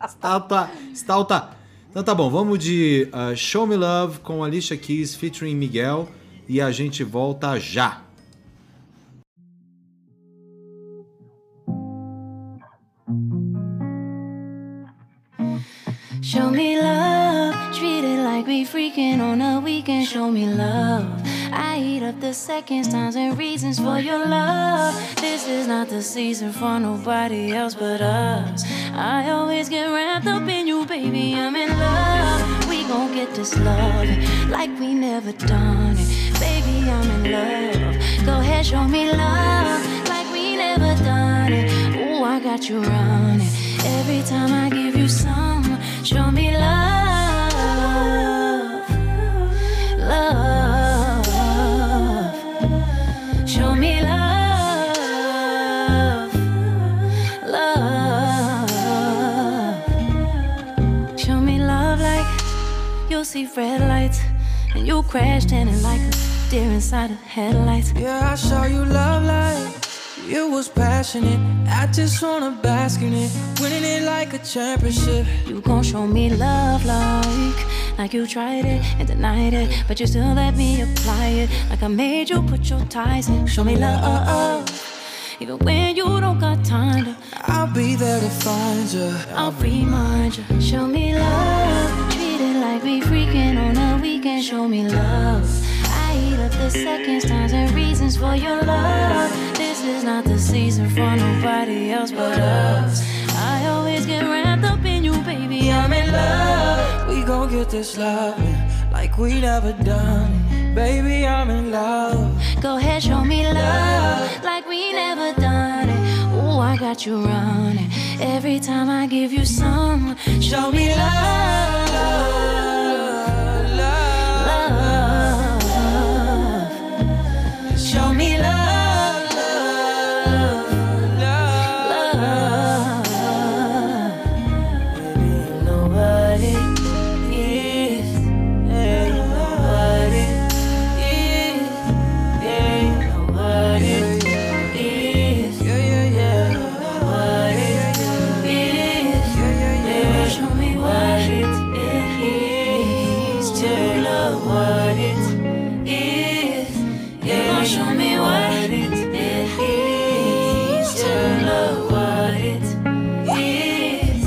tá. Stalta, Stalta. Então tá bom, vamos de uh, Show Me Love com Alicia Keys featuring Miguel e a gente volta já. Show me love, like we freaking on a weekend. Show me love. I eat up the seconds, times, and reasons for your love. This is not the season for nobody else but us. I always get wrapped up in you, baby. I'm in love. We gon' get this love like we never done it. Baby, I'm in love. Go ahead, show me love like we never done it. Ooh, I got you running. Every time I give you some, show me love. Love. See red lights and you crashed in it like a deer inside of headlights. Yeah, I saw you love like It was passionate. I just wanna bask in it, winning it like a championship. You gon' show me love like Like you tried it and denied it But you still let me apply it Like I made you put your ties in Show me love Even when you don't got time to I'll be there to find you. I'll remind you Show me love Treat it like we freaking on a weekend Show me love I eat up the seconds, times, and reasons for your love. This is not the season for nobody else but us. I always get wrapped up in you, baby. I'm in love. We gon' get this love like we never done. it. Baby, I'm in love. Go ahead, show me love like we never done it. I got you running every time I give you some. Show me love, show me what it is to love what it is.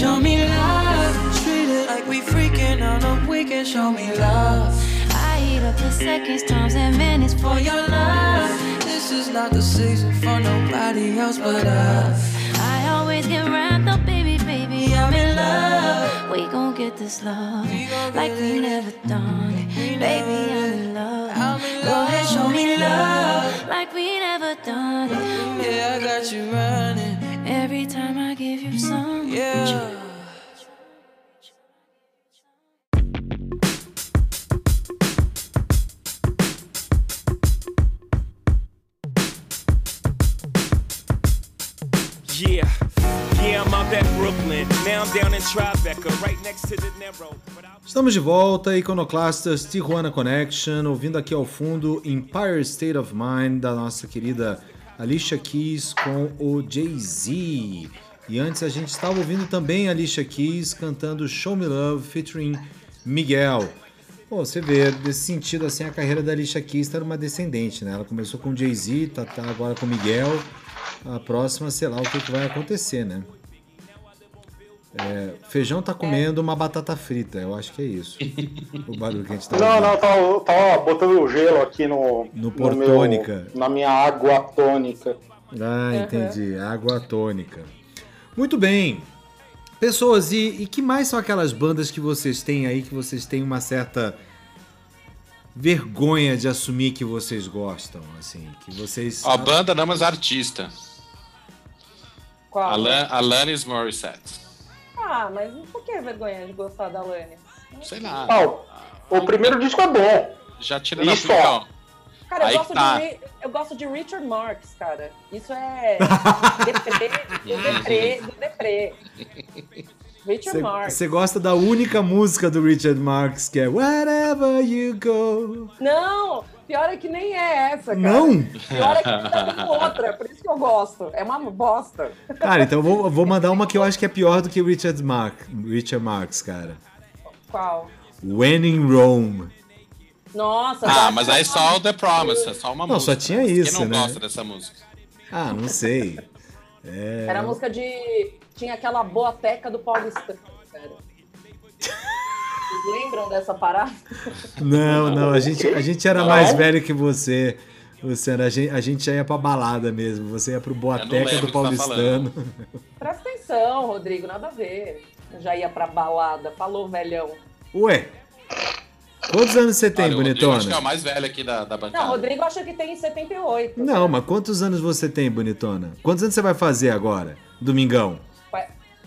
Show me love. Treat it like we freaking on a weekend. Show me love. I eat up the seconds, times, and minutes for your love. This is not the season for nobody else but us. I always get wrapped up, baby, baby. I'm in love. We gon' get this love like we never done it. Baby, I'm in love. Love like we never done it. Yeah, I got you running. Every time I give you some. Yeah. Estamos de volta, Iconoclastas Tijuana Connection, ouvindo aqui ao fundo Empire State of Mind da nossa querida Alicia Keys com o Jay-Z. E antes a gente estava ouvindo também a Alicia Keys cantando Show Me Love featuring Miguel. Pô, você vê, nesse sentido, assim, a carreira da Alicia Keys está numa descendente, né? Ela começou com o Jay-Z, tá, tá agora com o Miguel. A próxima, sei lá o que, que vai acontecer, né? É, feijão tá comendo uma batata frita, eu acho que é isso. o barulho que a gente tá Não, ouvindo. não, tava, tava botando gelo aqui no. No meu- portônica. na minha água tônica. Ah, entendi. Água tônica. Muito bem. Pessoas, e, e que mais são aquelas bandas que vocês têm aí que vocês têm uma certa vergonha de assumir que vocês gostam, assim, que vocês... Ó, banda não, mas artista. Qual? Alan, Alanis Morissette. Ah, mas por que vergonha de gostar da Lani? Sei lá. Ah, o, primeiro disco é bom. Já tira na Isso, então. Cara, eu Aí gosto, tá. de, eu gosto de Richard Marx, cara. Isso é deprê, do deprê, deprê. Richard Marx. Você gosta da única música do Richard Marx, que é Wherever You Go. Não, pior é que nem é essa, cara. Não? Pior é que tem outra, por isso que eu gosto. É uma bosta. Cara, então eu vou, vou mandar uma que eu acho que é pior do que o Richard, Mark, Richard Marx, cara. Qual? When in Rome. Nossa, Ah, tá- mas aí só o The Promise, é só uma Não, música. só tinha Quem isso, não né? gosta dessa música? Ah, não sei. É... Era a música de. Tinha aquela boateca do Paulistano, cara. Vocês lembram dessa parada? Não, não, a gente, a gente era Não? mais velho que você. Luciano, a gente, a gente já ia pra balada mesmo. Você ia pro Boateca do o tá Paulistano. Presta atenção, Rodrigo, nada a ver. Eu já ia pra balada, falou, velhão. Ué, quantos anos você tem, Olha, o Rodrigo acho que é o bonitona? mais velho aqui da, da bancada. Não, Rodrigo acha que tem 78. Não, mas quantos anos você tem, bonitona? Quantos anos você vai fazer agora? Domingão?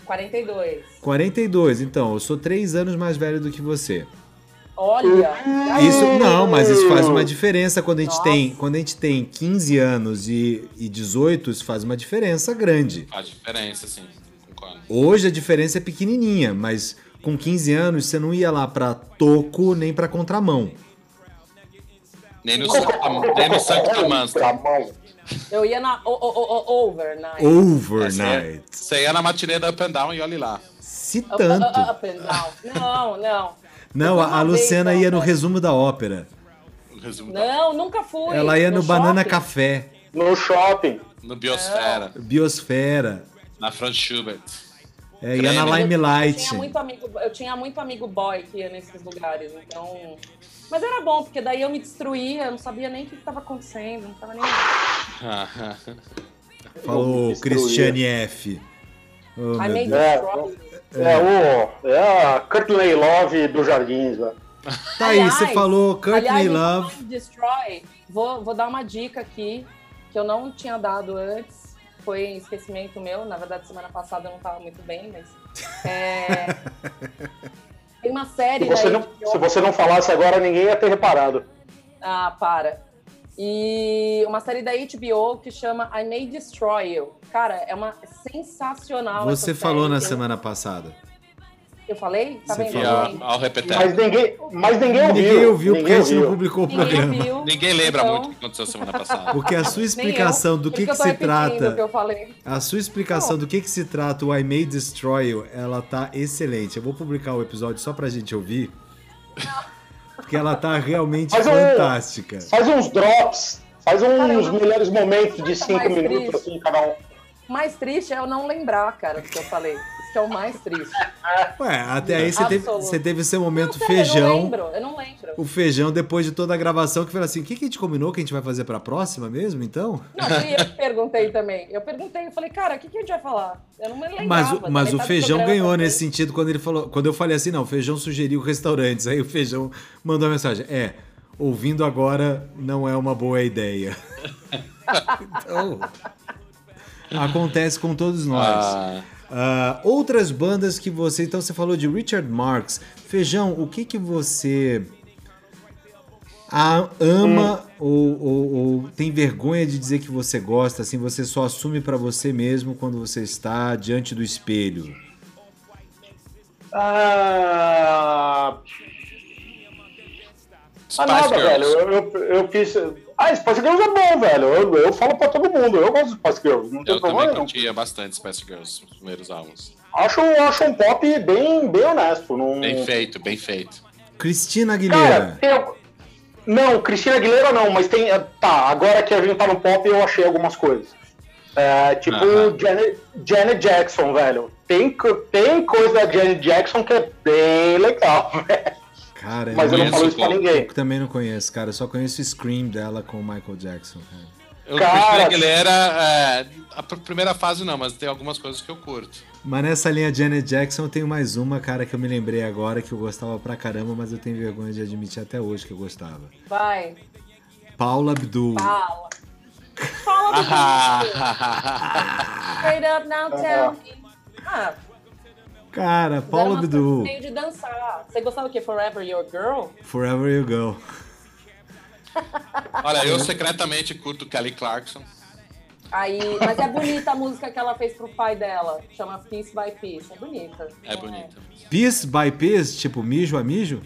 Qua- 42. 42, então, eu sou três anos mais velho do que você. Olha. Isso não, mas isso faz uma diferença quando a gente Nossa. tem, quando a gente tem 15 anos e, e 18, isso faz uma diferença grande. Faz diferença, sim. Concordo. Hoje a diferença é pequenininha, mas com 15 anos você não ia lá pra toco nem pra contramão. Nem no, Santo, nem no Santo Manso. Eu ia na o, o, o, o- Overnight. Overnight. Você ia na matinê da Up and Down e olhe lá. Se tanto. up- up and down. Não, não. Não, a, a vez Luciana só, ia no resumo da ópera. Resumo da- Não, nunca fui. Ela ia no, Banana shopping. Café, No shopping. No Biosfera, Biosfera. na Franz Schubert. É, ia na Creme. Eu Limelight. tinha, muito amigo, eu tinha muito amigo boy que ia nesses lugares, então. Mas era bom, porque daí eu me destruía, eu não sabia nem o que estava acontecendo, não tava nem. Falou. Cristiane F. Oh, I meu made Deus. É, destroy. É, o, é a Courtney Love dos Jardins, velho. Tá aí, você falou Courtney Love. Destroy, vou, vou dar uma dica aqui que eu não tinha dado antes. Foi esquecimento meu. Na verdade, semana passada eu não estava muito bem, mas. é, Tem uma série Se você, não, se você não falasse agora, ninguém ia ter reparado. Ah, para. E uma série da HBO que chama I May Destroy You. Cara, é uma sensacional. Você essa falou na Tem- semana passada. Eu falei? Tá Você vendo? Falou. ao, Ninguém- ao repetir. Mas ninguém, mas ninguém ouviu. Ninguém ouviu porque ninguém a gente não publicou o Ninguém programa. ouviu. Ninguém lembra Então, muito o que aconteceu semana passada. Porque a sua explicação do que, que eu tô se que trata. eu falei. A sua explicação do que, que se trata o I May Destroy You, ela tá excelente. Eu vou publicar o episódio só pra gente ouvir. Porque ela tá realmente ô, fantástica. Faz uns drops, faz uns Cara, eu não- melhores momentos de cinco minutos, triste? assim, cada um. O mais triste é eu não lembrar, cara, do que eu falei. Que é o mais triste. Ué, até aí você teve, você teve seu momento Não, sério, Eu não feijão. lembro, eu não lembro. O feijão depois de toda a gravação que falou assim: o que, que a gente combinou que a gente vai fazer pra próxima mesmo, então? Não, fui eu perguntei também. Eu perguntei, eu falei, cara, o que, que a gente vai falar? Eu não me lembrava. Mas, mas o do feijão ganhou nesse sentido quando ele falou. Quando eu falei assim, não, o feijão sugeriu restaurantes. Aí o feijão mandou a mensagem: é, ouvindo agora não é uma boa ideia. então. Acontece com todos nós. Ah, Ah, outras bandas que você. Então você falou de Richard Marx. Feijão, o que que você a- ama ou, ou- ou tem vergonha de dizer que você gosta? Assim, você só assume pra você mesmo quando você está diante do espelho? Ah, Spice ah nada, Girls. velho. Eu, eu, eu fiz. Ah, Spice Girls é bom, velho. Eu, eu falo pra todo mundo. Eu gosto de Spice Girls. Não tem Eu também problema não. curtia bastante Spice Girls, os primeiros álbuns. Acho, acho um pop bem, bem honesto. Não... Bem feito, bem feito. Cristina Cara, Aguilera. tem. al- Não, Cristina Aguilera não, mas tem. Tá, agora que a gente tá no pop, eu achei algumas coisas. É, tipo Aham. Janet, Janet Jackson, velho. Tem, tem coisa da Janet Jackson que é bem legal, velho. Cara, Mas eu não conheço falo isso pra ninguém. eu também não conheço, cara. Eu só conheço o Scream dela com o Michael Jackson. cara. Eu, Cara- Cristina Aguilera, é, a pr- primeira fase não, mas tem algumas coisas que eu curto. Mas nessa linha Janet Jackson eu tenho mais uma, cara, que eu me lembrei agora que eu gostava pra caramba, mas eu tenho vergonha de admitir até hoje que eu gostava. Vai, Paula Abdul. Fala do Ah, Straight up now, tell me. Ah, Cara, Paula Abdul. coisas meio de dançar. Você gostava do que? Forever Your Girl? Forever You Go. Olha, eu secretamente curto Kelly Clarkson. Aí, mas é bonita a música que ela fez pro pai dela. Chama Piece by Piece. É bonita. É bonita. Piece by piece, tipo mijo a mijo?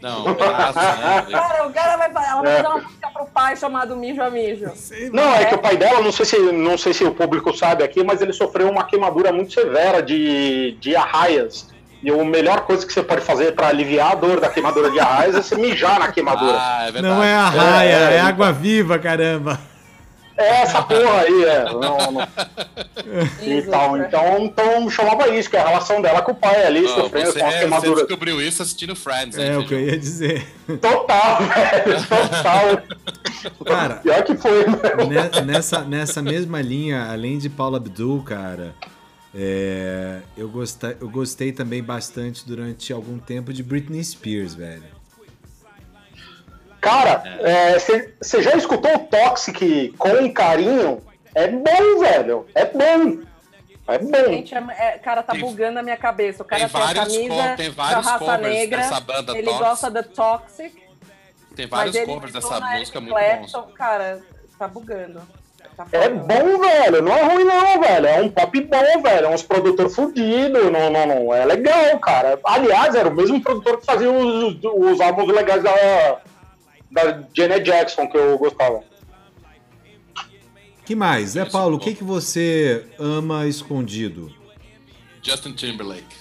Não, pedaço, né? Cara, o cara vai fazer, ela vai É. fazer uma música pro pai chamado Mijo a Mijo. Não, é que o pai dela, não sei se, não sei se o público sabe aqui, mas ele sofreu uma queimadura muito severa de, de arraias. E a melhor coisa que você pode fazer pra aliviar a dor da queimadura de arraias é você mijar na queimadura. Ah, é verdade. Não é a raia, É, é, é. água viva, caramba. É essa porra aí, é. Não, não. E tal. Então, então chamava isso, que é a relação dela com o pai ali, Ó, sofrendo você, com a você queimadura. descobriu isso assistindo Friends, né? É o que eu ia dizer. Total, velho, total. Cara, Pior que foi, velho. ne- nessa, nessa mesma linha, além de Paula Abdul, cara, é, eu, gostei, eu gostei também bastante durante algum tempo de Britney Spears, velho. Cara, você já escutou o Toxic com carinho? É bom, velho. É bom. É bom. Gente, é, é- cara, tá Tem- bugando a minha cabeça. O cara tem tem, a vários camisa tem vários raça covers negra, dessa banda ele Toxic. gosta da Toxic, Tem vários covers dessa música Eric muito bons. Clapton. Cara, tá bugando. Tá É bom, velho. Não é ruim, não, velho. É um pop bom, velho. É uns produtores fudidos. Não, não, não. É legal, cara. Aliás, era o mesmo produtor que fazia os, os álbuns legais da, da Janet Jackson que eu gostava. Que mais? Isso, Paulo, o que, que você ama escondido? Justin Timberlake.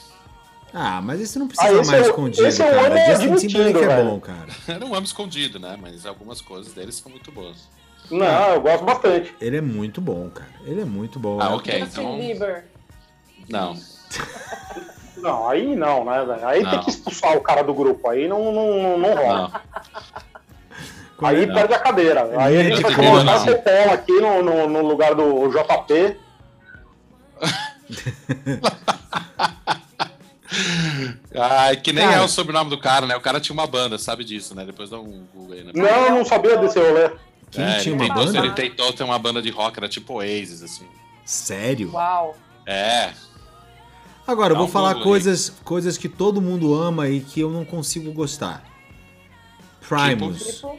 Ah, mas esse não precisa Ah, esse mais eu- escondido, esse eu cara. amo Justin Timberlake é velho. bom, cara. Eu não amo escondido, né? Mas algumas coisas dele são muito boas. Não, eu gosto bastante. Ele é muito bom, cara. Ele é muito bom. Ah, É- ok. Justin Então, Bieber. não. Não, aí não, né, velho? Aí tem Não. que expulsar o cara do grupo. Aí não, não, não rola. Não. É? Aí perde a cadeira. Aí a gente vai colocar Não. seu polo aqui no, no, no lugar do JP. Ai, que nem Cara. é o sobrenome do cara, né? O cara tinha uma banda, sabe disso, né? Depois dá um Google aí, né? Não, eu não sabia desse rolê. Quem É, tinha ele uma tentou, banda? Ele tentou ter uma banda de rock, era tipo Oasis, assim. Sério? Uau. É. Agora, eu vou um falar aí. coisas, coisas que todo mundo ama e que eu não consigo gostar. Primus. Tipo,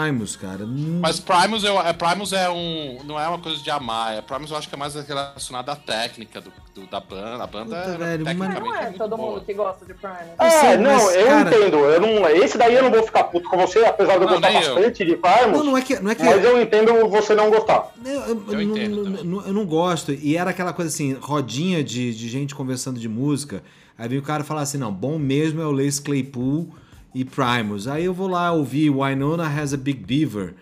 Primus, cara. Hum, Mas Primus, eu, é, Primus é um. Não é uma coisa de amar. É, Primus eu acho que é mais relacionada à técnica do, do- da banda. A banda Puta, é, velho, mas- não é muito todo boa. mundo que gosta de Primus. É, sei, não, mas, eu cara- entendo. Eu não, esse daí eu não vou ficar puto com você, apesar de eu Não, gostar nem eu. bastante de Primus. Não, não é que. Não é que Mas eu entendo você não gostar. Eu, eu- Eu eu entendo não- eu não gosto. E era aquela coisa assim, rodinha de, de gente conversando de música. Aí vem o cara falar assim: não, bom mesmo é o Lace Claypool e Primus. Aí eu vou lá ouvir Winona Has a Big Beaver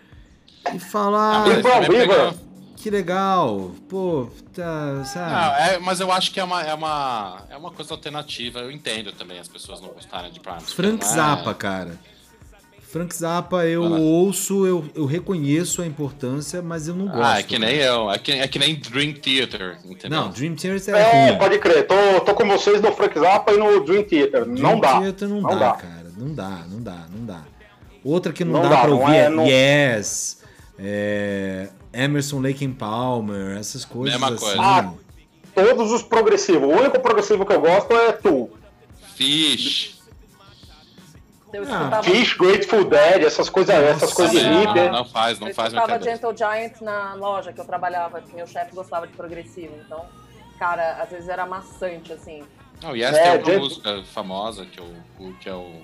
e falar: mas Big Brown também Beaver. que legal, pô, tá, sabe? Não, é, mas eu acho que é uma, é, uma, é uma coisa alternativa. Eu entendo também as pessoas não gostarem de Primus. Frank Não é- Zappa, cara. Frank Zappa, eu lá. ouço, eu, eu reconheço a importância, mas eu não gosto. Ah, é que nem eu. É que, é que nem Dream Theater, entendeu? Não, Dream Theater é, É, ruim. pode crer. Tô, tô com vocês no Frank Zappa e no Dream Theater. Dream não dá. Theater não, Não dá, dá. cara. Não dá, não dá, não dá. Outra que não, Não dá, dá, pra não ouvir é- é, não- Yes, é, Emerson Lake and Palmer, essas coisas Mesma assim. coisa. Ah, Todos os progressivos. O único progressivo que eu gosto é Tu. Fish. Eu Ah, Fish, Grateful Dead, essas coisas, essas coisas Também, hippie. não, não faz, não eu faz escutava brincadeira. Gentle Giant na loja que eu trabalhava. que Meu chefe gostava de progressivo. Então, cara, às vezes era maçante, assim. Não, Yes É, tem uma gente- música famosa que, eu, que é o.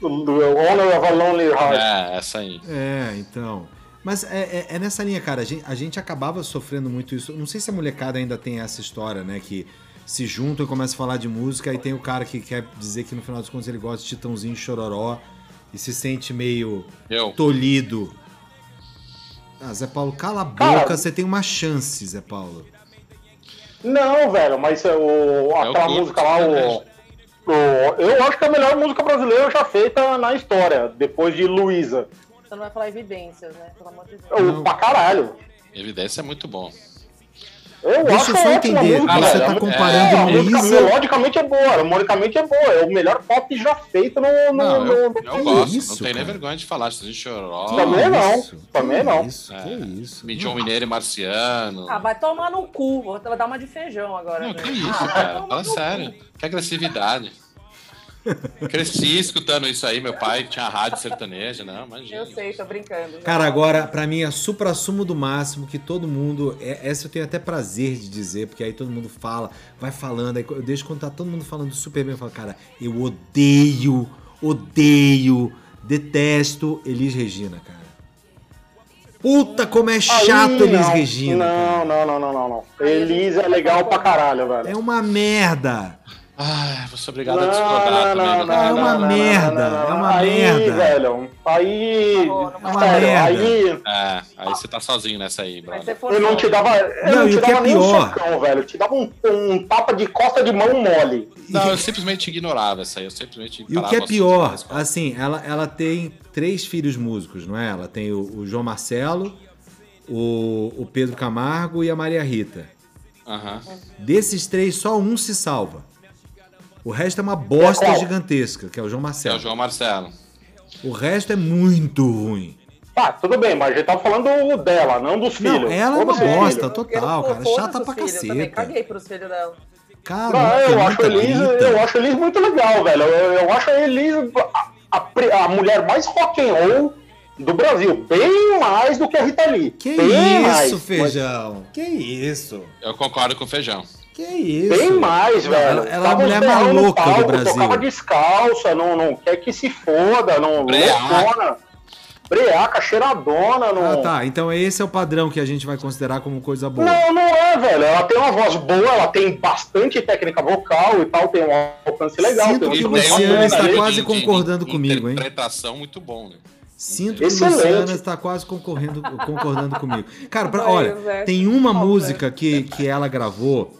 Do Honor of a Lonely Heart. É, essa aí. É, então. Mas é, é- é nessa linha, cara. A gente, a gente acabava sofrendo muito isso. Não sei se a molecada ainda tem essa história, né? Que se juntam e começam a falar de música, e tem o cara que quer dizer que no final dos contos ele gosta de Titãozinho e Chororó e se sente meio Eu. tolhido. Ah, Zé Paulo, cala a Cara- boca, você tem uma chance, Zé Paulo. Não, velho, mas é o, É o aquela curto, música lá, o, o- Eu acho que é a melhor música brasileira já feita na história, depois de Luísa. Você não vai falar evidências, né? Pelo amor de Deus. Eu-. Pra caralho. Evidência é muito bom. Eu Deixa acho eu só entender, música, você tá É, comparando música Luísa- melodicamente é boa, harmonicamente é boa. É o melhor pop já feito no. no, Não, no- eu, no- eu gosto. isso, não tem nem vergonha de falar. Se choró. Também não, também que não. Isso, É, que isso. Mineiro e Marciano. Ah, vai tomar no cu. Vou dar uma de feijão agora. Não, que isso, Ah, cara. Fala sério. Que agressividade. Cresci escutando isso aí. Meu pai tinha rádio sertaneja, não, imagina. Eu sei, tô brincando. Cara, agora, pra mim, é supra-sumo do máximo que todo mundo. é- Essa eu tenho até prazer de dizer, porque aí todo mundo fala, vai falando. Aí eu deixo quando tá todo mundo falando super bem, eu falo, cara, eu odeio, odeio, detesto Elis Regina, cara. Puta, como é chato Aí, Elis não, Regina. Não, cara. não, não, não, não, não. Gente é legal pra caralho, É velho. uma merda. Ai, vou ser obrigado a discordar também. né? É uma merda, é uma aí, merda. velho. Aí. Não, não É uma sério, merda. aí. É, aí você tá sozinho nessa aí, brother. Eu não te dava. Eu Não, não, te é dava nem um pior? socão, velho. Eu te dava um, um tapa de costa de mão mole. Não, eu simplesmente ignorava essa aí. Eu simplesmente E o que é pior, assim, ela, ela tem três filhos músicos, não é? Ela tem o, o João Marcelo, o, o Pedro Camargo e a Maria Rita. Aham. Desses três, só um se salva. O resto é uma bosta gigantesca, que é o João Que é Marcelo. o João Marcelo. O resto é muito ruim. Tá, tudo bem, mas a gente tá falando dela, não dos Não, filhos. ela é uma os bosta, total, cara. Chata pra filhos Também caceta. caguei pros filhos dela. Cara, Não, eu acho, Elis, eu acho Elis muito legal, velho. Eu, eu acho a Elis a, a a mulher mais rock and roll do Brasil. Bem mais do que a Rita Lee. Que bem isso, mais. feijão? Que isso? Eu concordo com o Feijão. Que isso? Bem mais, velho. ela- ela é a mulher mais no louca do palco, Brasil. Tocava descalça, não, não quer que se foda, não. Breaca. Loucona. Breaca, cheiradona, não. Ah, tá. Então esse é o padrão que a gente vai considerar como coisa boa. Não, não é, velho. Ela tem uma voz boa, ela tem bastante técnica vocal e tal, tem um alcance legal. Sinto tem que o instrumento Luciano bacana está quase concordando comigo, hein? Interpretação muito bom, né? Sinto que Excelente. Luciano está quase concorrendo, concordando comigo. Cara, pra- olha, tem uma música que, que ela gravou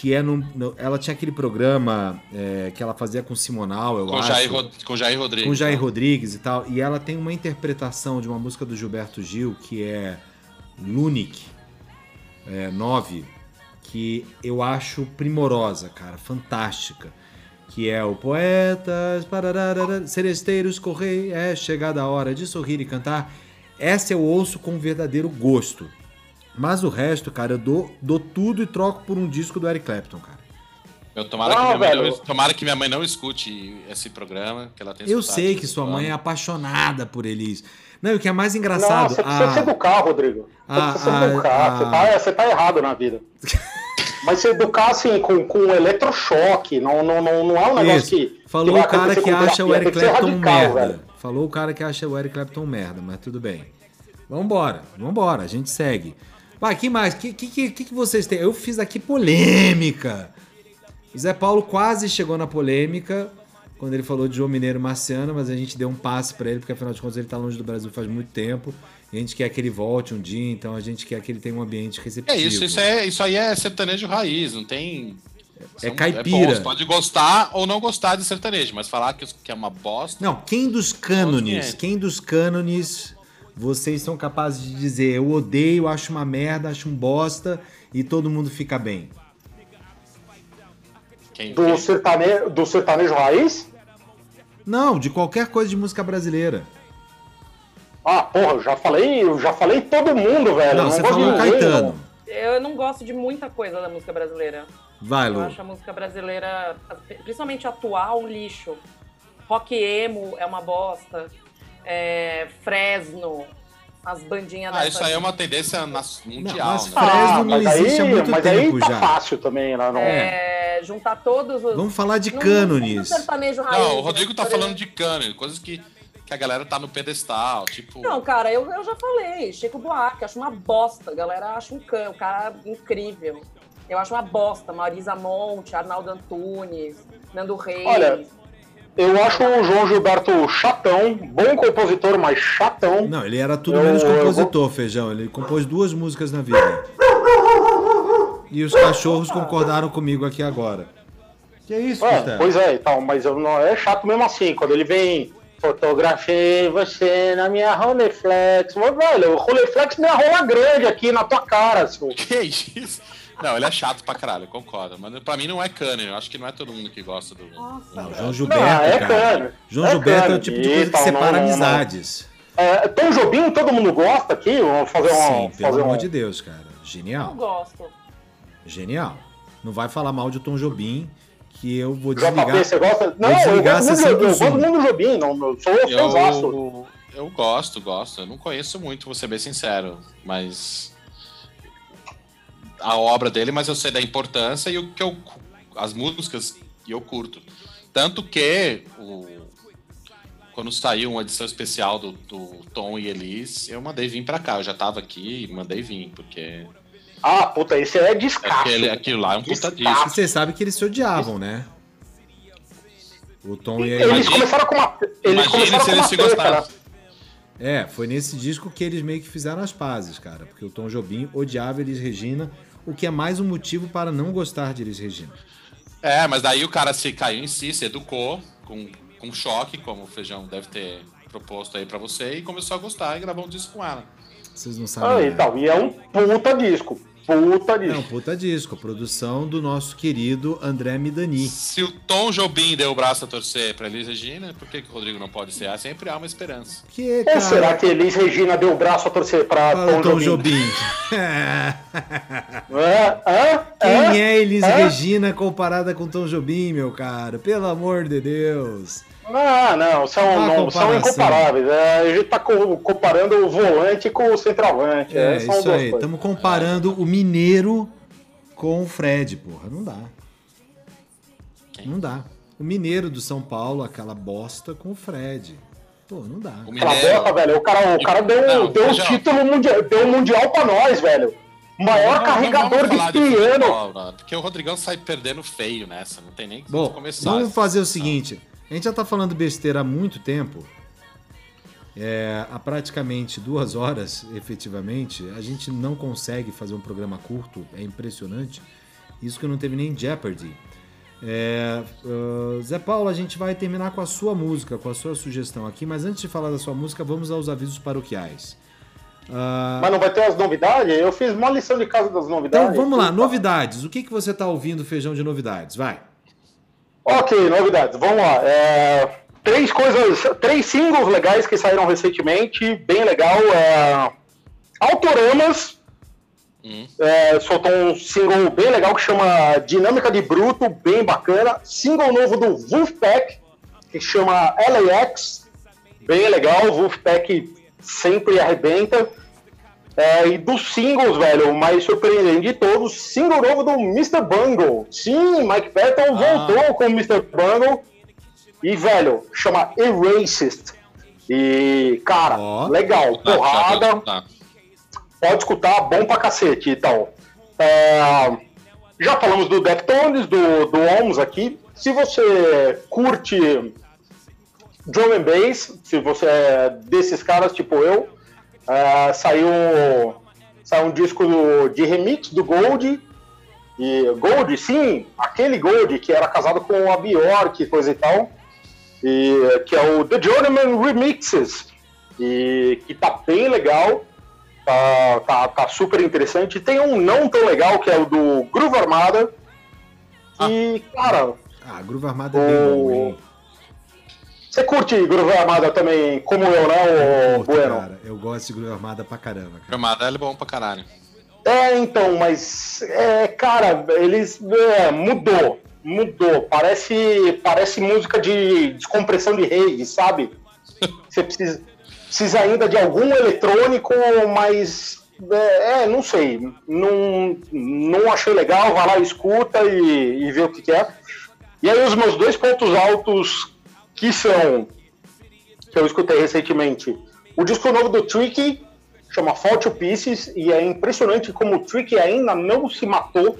que é no- ela tinha aquele programa é, que ela fazia com Simonal, eu Com acho. Jair, com Jair Rodrigues. com Jair né? Rodrigues e tal. E ela tem uma interpretação de uma música do Gilberto Gil, que é Lunic é, 9, que eu acho primorosa, cara, fantástica. Que é o Poetas, Seresteiros, Correi, é chegada a hora de sorrir e cantar. Essa eu ouço com verdadeiro gosto. Mas o resto, cara, eu dou, dou tudo e troco por um disco do Eric Clapton, cara. Eu, tomara, Não, que minha mãe não, tomara que minha mãe não escute esse programa, que ela tem Eu sei que sua mãe é apaixonada por eles. Não, e o que é mais Não, engraçado. você precisa a- se educar, Rodrigo. Você Ah, precisa se ah, educar. ah. Você, tá, você tá errado na vida. Mas se educar assim, com, com eletrochoque, não, não, não, não é um negócio Isso. que. Falou vai o cara que acha o Eric que Clapton radical, merda. velho. Falou o cara que acha o Eric Clapton merda, mas tudo bem. Vambora, vambora, a gente segue. Vai, que mais? Que que, que, que vocês têm? Eu fiz aqui polêmica. O Zé Paulo quase chegou na polêmica quando ele falou de João Mineiro Marciano, mas a gente deu um passe pra ele, porque afinal de contas ele tá longe do Brasil faz muito tempo. E a gente quer que ele volte um dia, então a gente quer que ele tenha um ambiente É receptivo. isso, isso, é, isso aí é sertanejo raiz, não tem. são- caipira. bom, você pode gostar ou não gostar de sertanejo, mas falar que, que é uma bosta. Não, quem dos cânones, Consciente. quem dos cânones vocês são capazes de dizer eu odeio, acho uma merda, acho um bosta e todo mundo fica bem? Quem, Do sertanejo, do sertanejo raiz? Não, de qualquer coisa de música brasileira. Ah, porra, eu já falei, eu já falei todo mundo, velho. Não, Eu você falou Caetano. não. Eu não gosto de muita coisa da música brasileira. Vai, Eu Lu. acho a música brasileira, principalmente atual, um lixo. Rock emo é uma bosta. É, Fresno, as bandinhas Ah, isso aí é uma tendência mundial, mas né? Fresno Ah, não mas existe há aí, muito mas tempo aí tá já. fácil também, né? Não... É, juntar todos os. Vamos falar de Não- não cânones. sertanejo raiz, Não, o Rodrigo tá né? falando de cano, coisas que, que a galera tá no pedestal, tipo. Não, cara, eu, eu já falei. Chico Buarque, acho uma bosta. A galera acha um can, o cara incrível. Eu acho uma bosta. Marisa Monte, Arnaldo Antunes, Nando Reis. Olha, Eu acho o João Gilberto chatão, bom compositor, mas chatão. Não, ele era tudo Eu- menos eu compositor, Feijão. Ele compôs duas músicas na vida. E os cachorros concordaram comigo aqui agora. Que isso, É, Costela? pois é, então, mas eu não é chato mesmo assim. Quando ele vem, fotografei você na minha Roleflex. Mas, velho, o Roleflex me rola grande aqui na tua cara, seu. Que isso? Não, ele é chato pra caralho, eu concordo. Mas pra mim não é cânone, eu acho que não é todo mundo que gosta do. Não, João Gilberto, Não, é cara. cânone. João É Gilberto é o tipo de coisa que Então, separa não, não, não. amizades. É, Tom Jobim, todo mundo gosta aqui? Vamos fazer um. Sim, pelo fazer amor um... de Deus, cara. Eu Genial. gosto. Genial. Não vai falar mal de Tom Jobim, que eu vou desligar. JP, você gosta? Não, eu gosto, muito, eu do gosto Zoom. muito do Jobim, não, eu sou fãzaço. Eu, eu gosto, gosto. Eu não conheço muito, vou ser bem sincero, mas. A obra dele, mas eu sei da importância e o que eu. As músicas que eu curto. Tanto que o, quando saiu uma edição especial do, do Tom e Elis, eu mandei vir pra cá. Eu já tava aqui e mandei vir, porque Ah, puta, esse é descasso. aquele, aquilo lá é um puta disco. E você sabe que eles se odiavam, né? O Tom e a Eles começaram com uma. Eles Imagine começaram se com eles uma se né? É, foi nesse disco que eles meio que fizeram as pazes, cara. Porque o Tom Jobim odiava Elis Regina, o que é mais um motivo para não gostar de Elis Regina. É, mas daí o cara se caiu em si, se educou com, com choque, como o Feijão deve ter proposto aí pra você, e começou a gostar e gravou um disco com ela. Vocês não Ah, sabem. né? então, e é um puta disco. Puta disco. Não, puta disco. Produção do nosso querido André Midani. Se o Tom Jobim deu o braço a torcer pra Elis Regina, por que, que o Rodrigo não pode ser? Ah, sempre há uma esperança. Que, Ou será que Elis Regina deu o braço a torcer pra para o Tom, Tom Jobim? Jobim. É, é, Quem é Elis é? Regina comparada com Tom Jobim, meu cara? Pelo amor de Deus. Não, não, são, Ah, não, são incomparáveis. É, a gente tá co- comparando o volante com o centroavante. É, são isso aí. Estamos comparando o Mineiro com o Fred, porra. Não dá. Não dá. O Mineiro do São Paulo, aquela bosta com o Fred. Pô, não dá. O Mineiro. velho. O cara, o cara deu, Não, deu um título mundial, deu um mundial pra nós, velho. O maior Não, carregador não de piano. Porque o Rodrigão sai perdendo feio nessa. Não tem nem que Bom, começar. vamos fazer o seguinte. A gente já tá falando besteira há muito tempo. É, há praticamente duas horas, efetivamente. A gente não consegue fazer um programa curto. É impressionante. Isso que não teve nem Jeopardy. É, ah, Zé Paulo, a gente vai terminar com a sua música, com a sua sugestão aqui. Mas antes de falar da sua música, vamos aos avisos paroquiais. Ah, Mas não vai ter as novidades? Eu fiz uma lição de casa das novidades. então vamos lá, novidades. O que, que você tá ouvindo, feijão de novidades? Vai. Ok, novidades. Vamos lá. É, três coisas, três singles legais que saíram recentemente, bem legal. É, Autoramas Hum. é, soltou um single bem legal que chama Dinâmica de Bruto, bem bacana. Single novo do Wolfpack, que chama LAX, bem legal. Wolfpack sempre arrebenta. É, e dos singles, velho, o mais surpreendente de todos, single novo do Mr. Bungle. Sim, Mike Patton voltou com o Mr. Bungle. E, velho, chama Erasist. E, cara, Ó. legal, Tá, porrada tá, tá. pode escutar, bom pra cacete e tal. É, já falamos do Deftones, do, do Ohms aqui. Se você curte drum and bass, se você é desses caras tipo eu, é, saiu, saiu um disco do- de remix do Gold. E Gold, sim, aquele Gold que era casado com a Bjork, coisa e tal. E, que é o The Journeyman Remixes. E que tá bem legal. Tá, tá, tá super interessante. Tem um não tão legal, que é o do Groove Armada. E, cara, Ah, Groove Armada é bem bom, hein? Você curte Groove Armada também, como eu, né, o Bueno? cara. Eu gosto de Groove Armada pra caramba, cara. Gramado é bom pra caralho. É, então, mas, é, cara, eles. é, mudou. Mudou. Parece, parece música de descompressão de rede, sabe? Você precisa, precisa ainda de algum eletrônico, mas. É, é, não sei. Não, não achei legal. Vai lá, escuta e, e vê o que, que é. E aí, os meus dois pontos altos, que são. que eu escutei recentemente. O disco novo do Tricky, chama Fall to Pieces, e é impressionante como o Tricky ainda não se matou,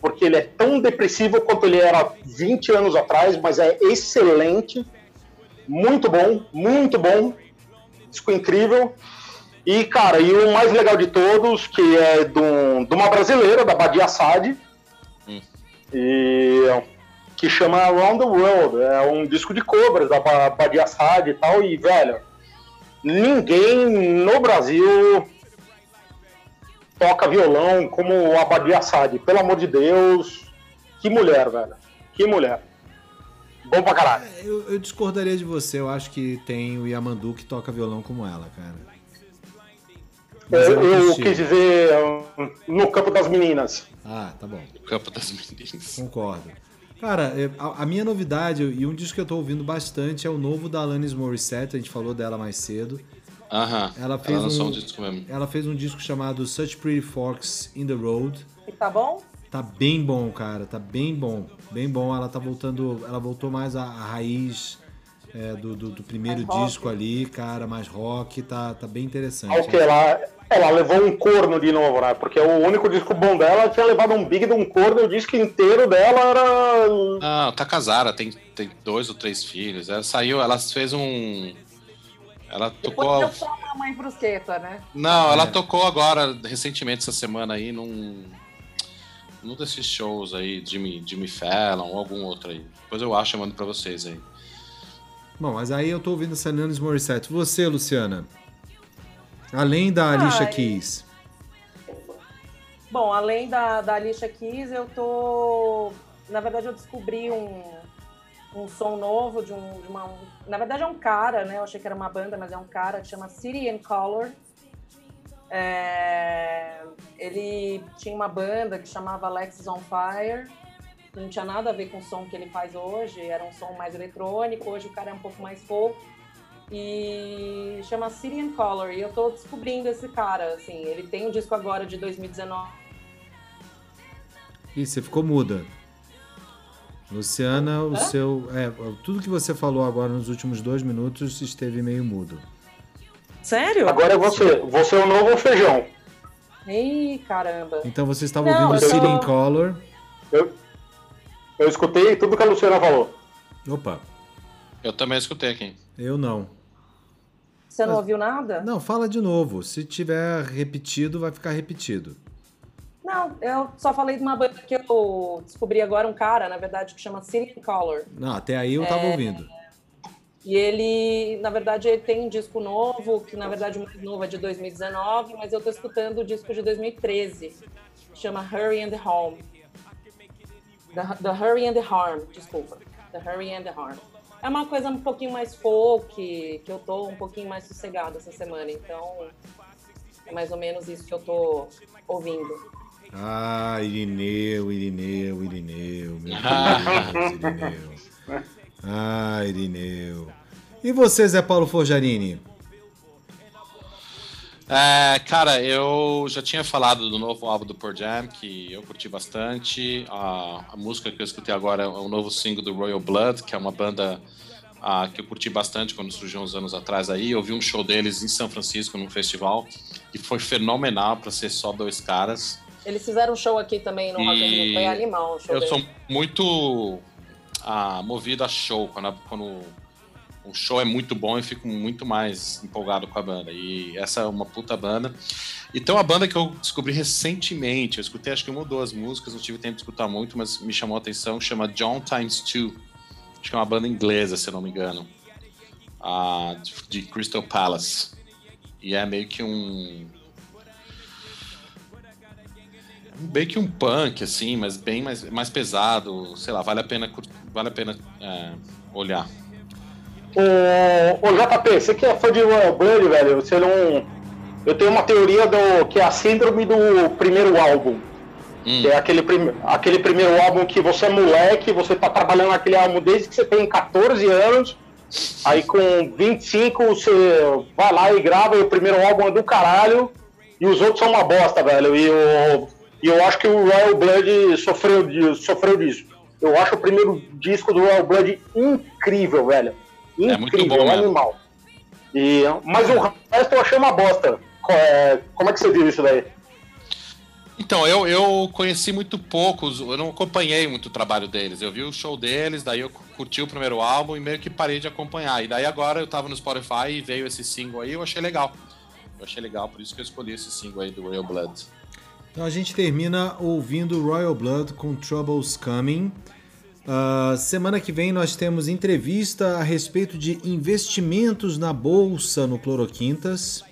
porque ele é tão depressivo quanto ele era 20 anos atrás, mas é excelente. Muito bom, muito bom. Disco incrível. E, cara, e o mais legal de todos, que é de, um- de uma brasileira, da Badia Assad, Hum. e que chama Around the World. É um disco de cobras da Ba- Badia Assad e tal, e, velho, ninguém no Brasil toca violão como a Badia Assad. Pelo amor de Deus, que mulher, velho. Que mulher. Bom pra caralho. Eu, eu discordaria de você. Eu acho que tem o Yamandu que toca violão como ela, cara. Mas é Eu, eu quis dizer um, no campo das meninas. Ah, tá bom. O campo das meninas. Concordo. Cara, é, a, a minha novidade, e um disco que eu tô ouvindo bastante, é o novo da Alanis Morissette. A gente falou dela mais cedo. Aham. Ela fez lançou um- um disco mesmo. Ela fez um disco chamado Such Pretty Forks in the Road. E tá bom? Tá bem bom, cara. Tá bem bom. Bem bom. Ela tá voltando. Ela voltou mais à, à raiz é, do, do, do primeiro Mais rock. disco ali, cara, mais rock. Tá, tá bem interessante. Ao que ela, ela levou um corno de novo, né? Porque o único disco bom dela tinha levado um big de um corno e o disco inteiro dela era. Não, tá casada, tem, tem dois ou três filhos. Ela saiu, ela fez um. Ela tocou. deu só uma mãe brusqueta, né? Não, ela É. tocou agora, recentemente, essa semana aí, num. Num desses shows aí, Jimmy, Jimmy Fallon ou algum outro aí. Depois eu acho e mando pra vocês aí. Bom, mas aí eu tô ouvindo essa Alanis Morissette. Você, Luciana? Além da Alicia Ai. Keys. Bom, além da, da Alicia Keys, eu tô. Na verdade, eu descobri um, um som novo de, um, de uma. um- Na verdade, é um cara, né? Eu achei que era uma banda, mas é um cara que chama City and Color. É, Ele tinha uma banda que chamava Alexis on Fire. Não tinha nada a ver com o som que ele faz hoje, era um som mais eletrônico. Hoje o cara é um pouco mais folk. E chama City and Color. E eu tô descobrindo esse cara, assim. Ele tem um disco agora de 2019 Ih, você ficou muda. Luciana, o Hã? seu. É, tudo que você falou agora nos últimos dois minutos esteve meio mudo. Sério? Agora é você. Você é o novo feijão. Ih, caramba. Então você estava Não, ouvindo City tô- in Color. Eu, eu escutei tudo que a Luciana falou. Opa, Eu também escutei aqui. eu não. Você não ouviu nada? Não, fala de novo. Se tiver repetido, vai ficar repetido. Não, eu só falei de uma banda que eu descobri agora, um cara, na verdade, que chama City Color. Não, até aí eu tava ouvindo. E ele, na verdade, ele tem um disco novo, que na verdade o mais novo é de 2019, mas eu tô escutando o disco de 2013, que chama Hurry and Home. The, the Hurry and the Harm, desculpa. The Hurry and the Harm. É uma coisa um pouquinho mais folk, que eu tô um pouquinho mais sossegada essa semana, então é mais ou menos isso que eu tô ouvindo. Ah, Irineu, Irineu, Irineu, meu Deus, Irineu. Ah, Irineu. E você, Zé Paulo Forjarini? É, cara, eu já tinha falado do novo álbum do Pearl Jam, que eu curti bastante. A, a música que eu escutei agora é o novo single do Royal Blood, que é uma banda ah, que eu curti bastante quando surgiu uns anos atrás aí. Eu vi um show deles em São Francisco, num festival, e foi fenomenal para ser só dois caras. Eles fizeram um show aqui também no Rock in Rio, foi animal o show Eu deles. sou muito ah, movido a show. Quando, a- quando o show é muito bom, eu fico muito mais empolgado com a banda. E essa é uma puta banda. E tem uma banda que eu descobri recentemente. Eu escutei acho que uma ou duas músicas, não tive tempo de escutar muito, mas me chamou a atenção. Chama John Times Two. Acho que é uma banda inglesa, se não me engano. Ah, de- Crystal Palace. E é meio que um bem que um punk, assim, mas bem mais, mais pesado. Sei lá, vale a pena, vale a pena é, olhar. Ô, ô JP, você que é fã de Royal Blood, velho, você não. Eu tenho uma teoria do que é a síndrome do primeiro álbum. Hum. Que é aquele, prim... aquele primeiro álbum que você é moleque, você tá trabalhando naquele álbum desde que você tem 14 anos. Aí com 25 você vai lá e grava e o primeiro álbum é do caralho. E os outros são uma bosta, velho. E eu, e eu acho que o Royal Blood sofreu, sofreu disso. Eu acho o primeiro disco do Royal Blood incrível, velho. É muito Incrível, bom mesmo. animal. E, mas o resto eu achei uma bosta. É, Como é que você viu isso daí? Então, eu, eu conheci muito poucos, eu não acompanhei muito o trabalho deles. Eu vi o show deles, daí eu curti o primeiro álbum e meio que parei de acompanhar. E daí agora eu tava no Spotify e veio esse single aí, eu achei legal. Eu achei legal, por isso que eu escolhi esse single aí do Royal Blood. Então a gente termina ouvindo Royal Blood com Troubles Coming. Ah, semana que vem nós temos entrevista a respeito de investimentos na bolsa no Cloroquintas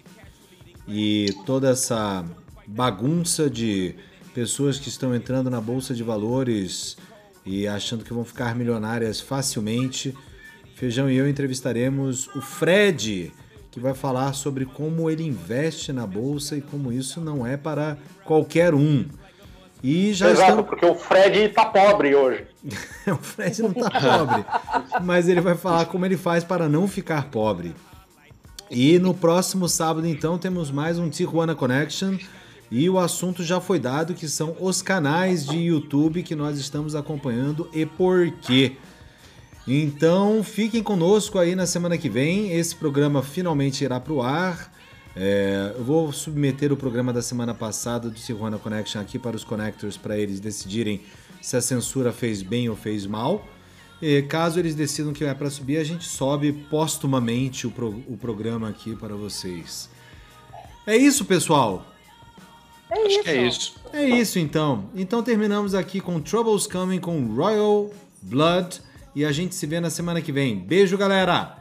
e toda essa bagunça de pessoas que estão entrando na bolsa de valores e achando que vão ficar milionárias facilmente. Feijão e eu entrevistaremos o Fred, que vai falar sobre como ele investe na bolsa e como isso não é para qualquer um. E já Exato, estamos. porque o Fred tá pobre hoje. o Fred não tá pobre, mas ele vai falar como ele faz para não ficar pobre. E no próximo sábado, então, temos mais um Tijuana Connection. E o assunto já foi dado, que são os canais de YouTube que nós estamos acompanhando e por quê. Então, fiquem conosco aí na semana que vem. Esse programa finalmente irá para o ar. É, eu vou submeter o programa da semana passada do Tijuana Connection aqui para os connectors para eles decidirem se a censura fez bem ou fez mal. E caso eles decidam que é para subir, a gente sobe postumamente o, pro- o programa aqui para vocês. É isso, pessoal. É Acho isso. que é isso. É isso então. Então terminamos aqui com Troubles Coming com Royal Blood e a gente se vê na semana que vem. Beijo, galera!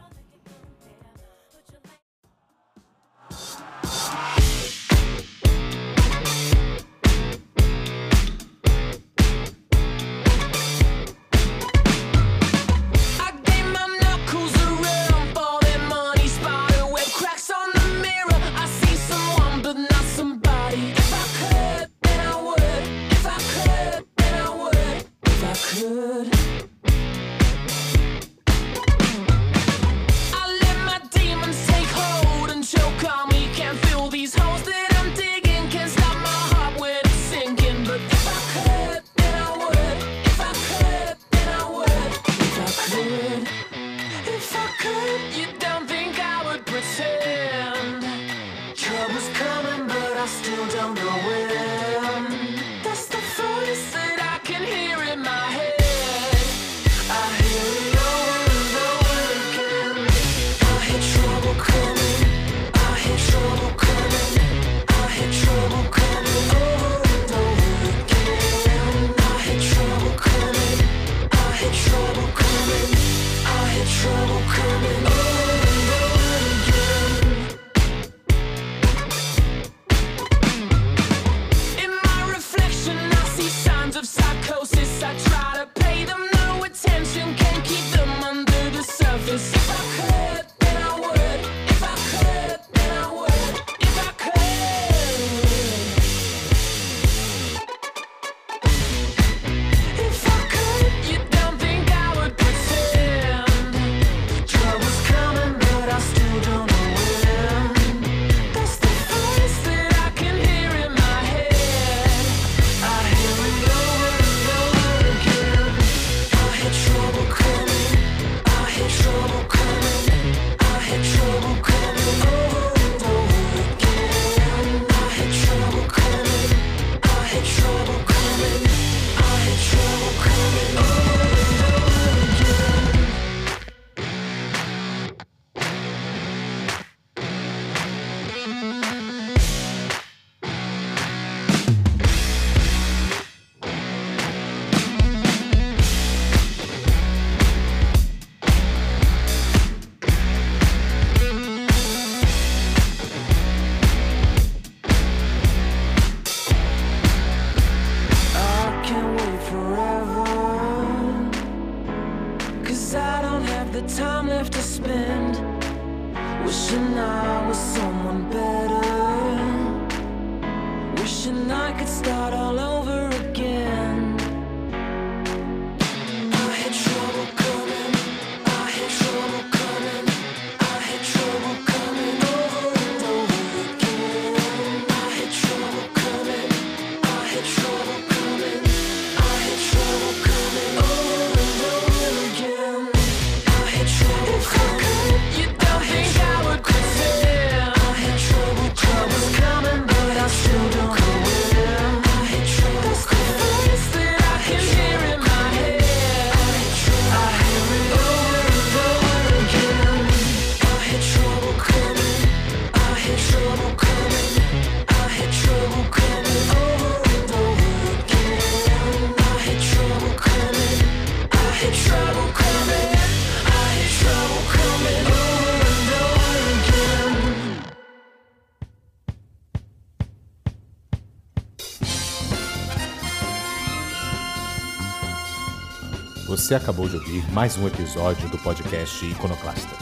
Você acabou de ouvir mais um episódio do podcast Iconoclastas.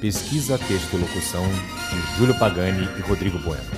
Pesquisa, texto e locução de Júlio Pagani e Rodrigo Bueno.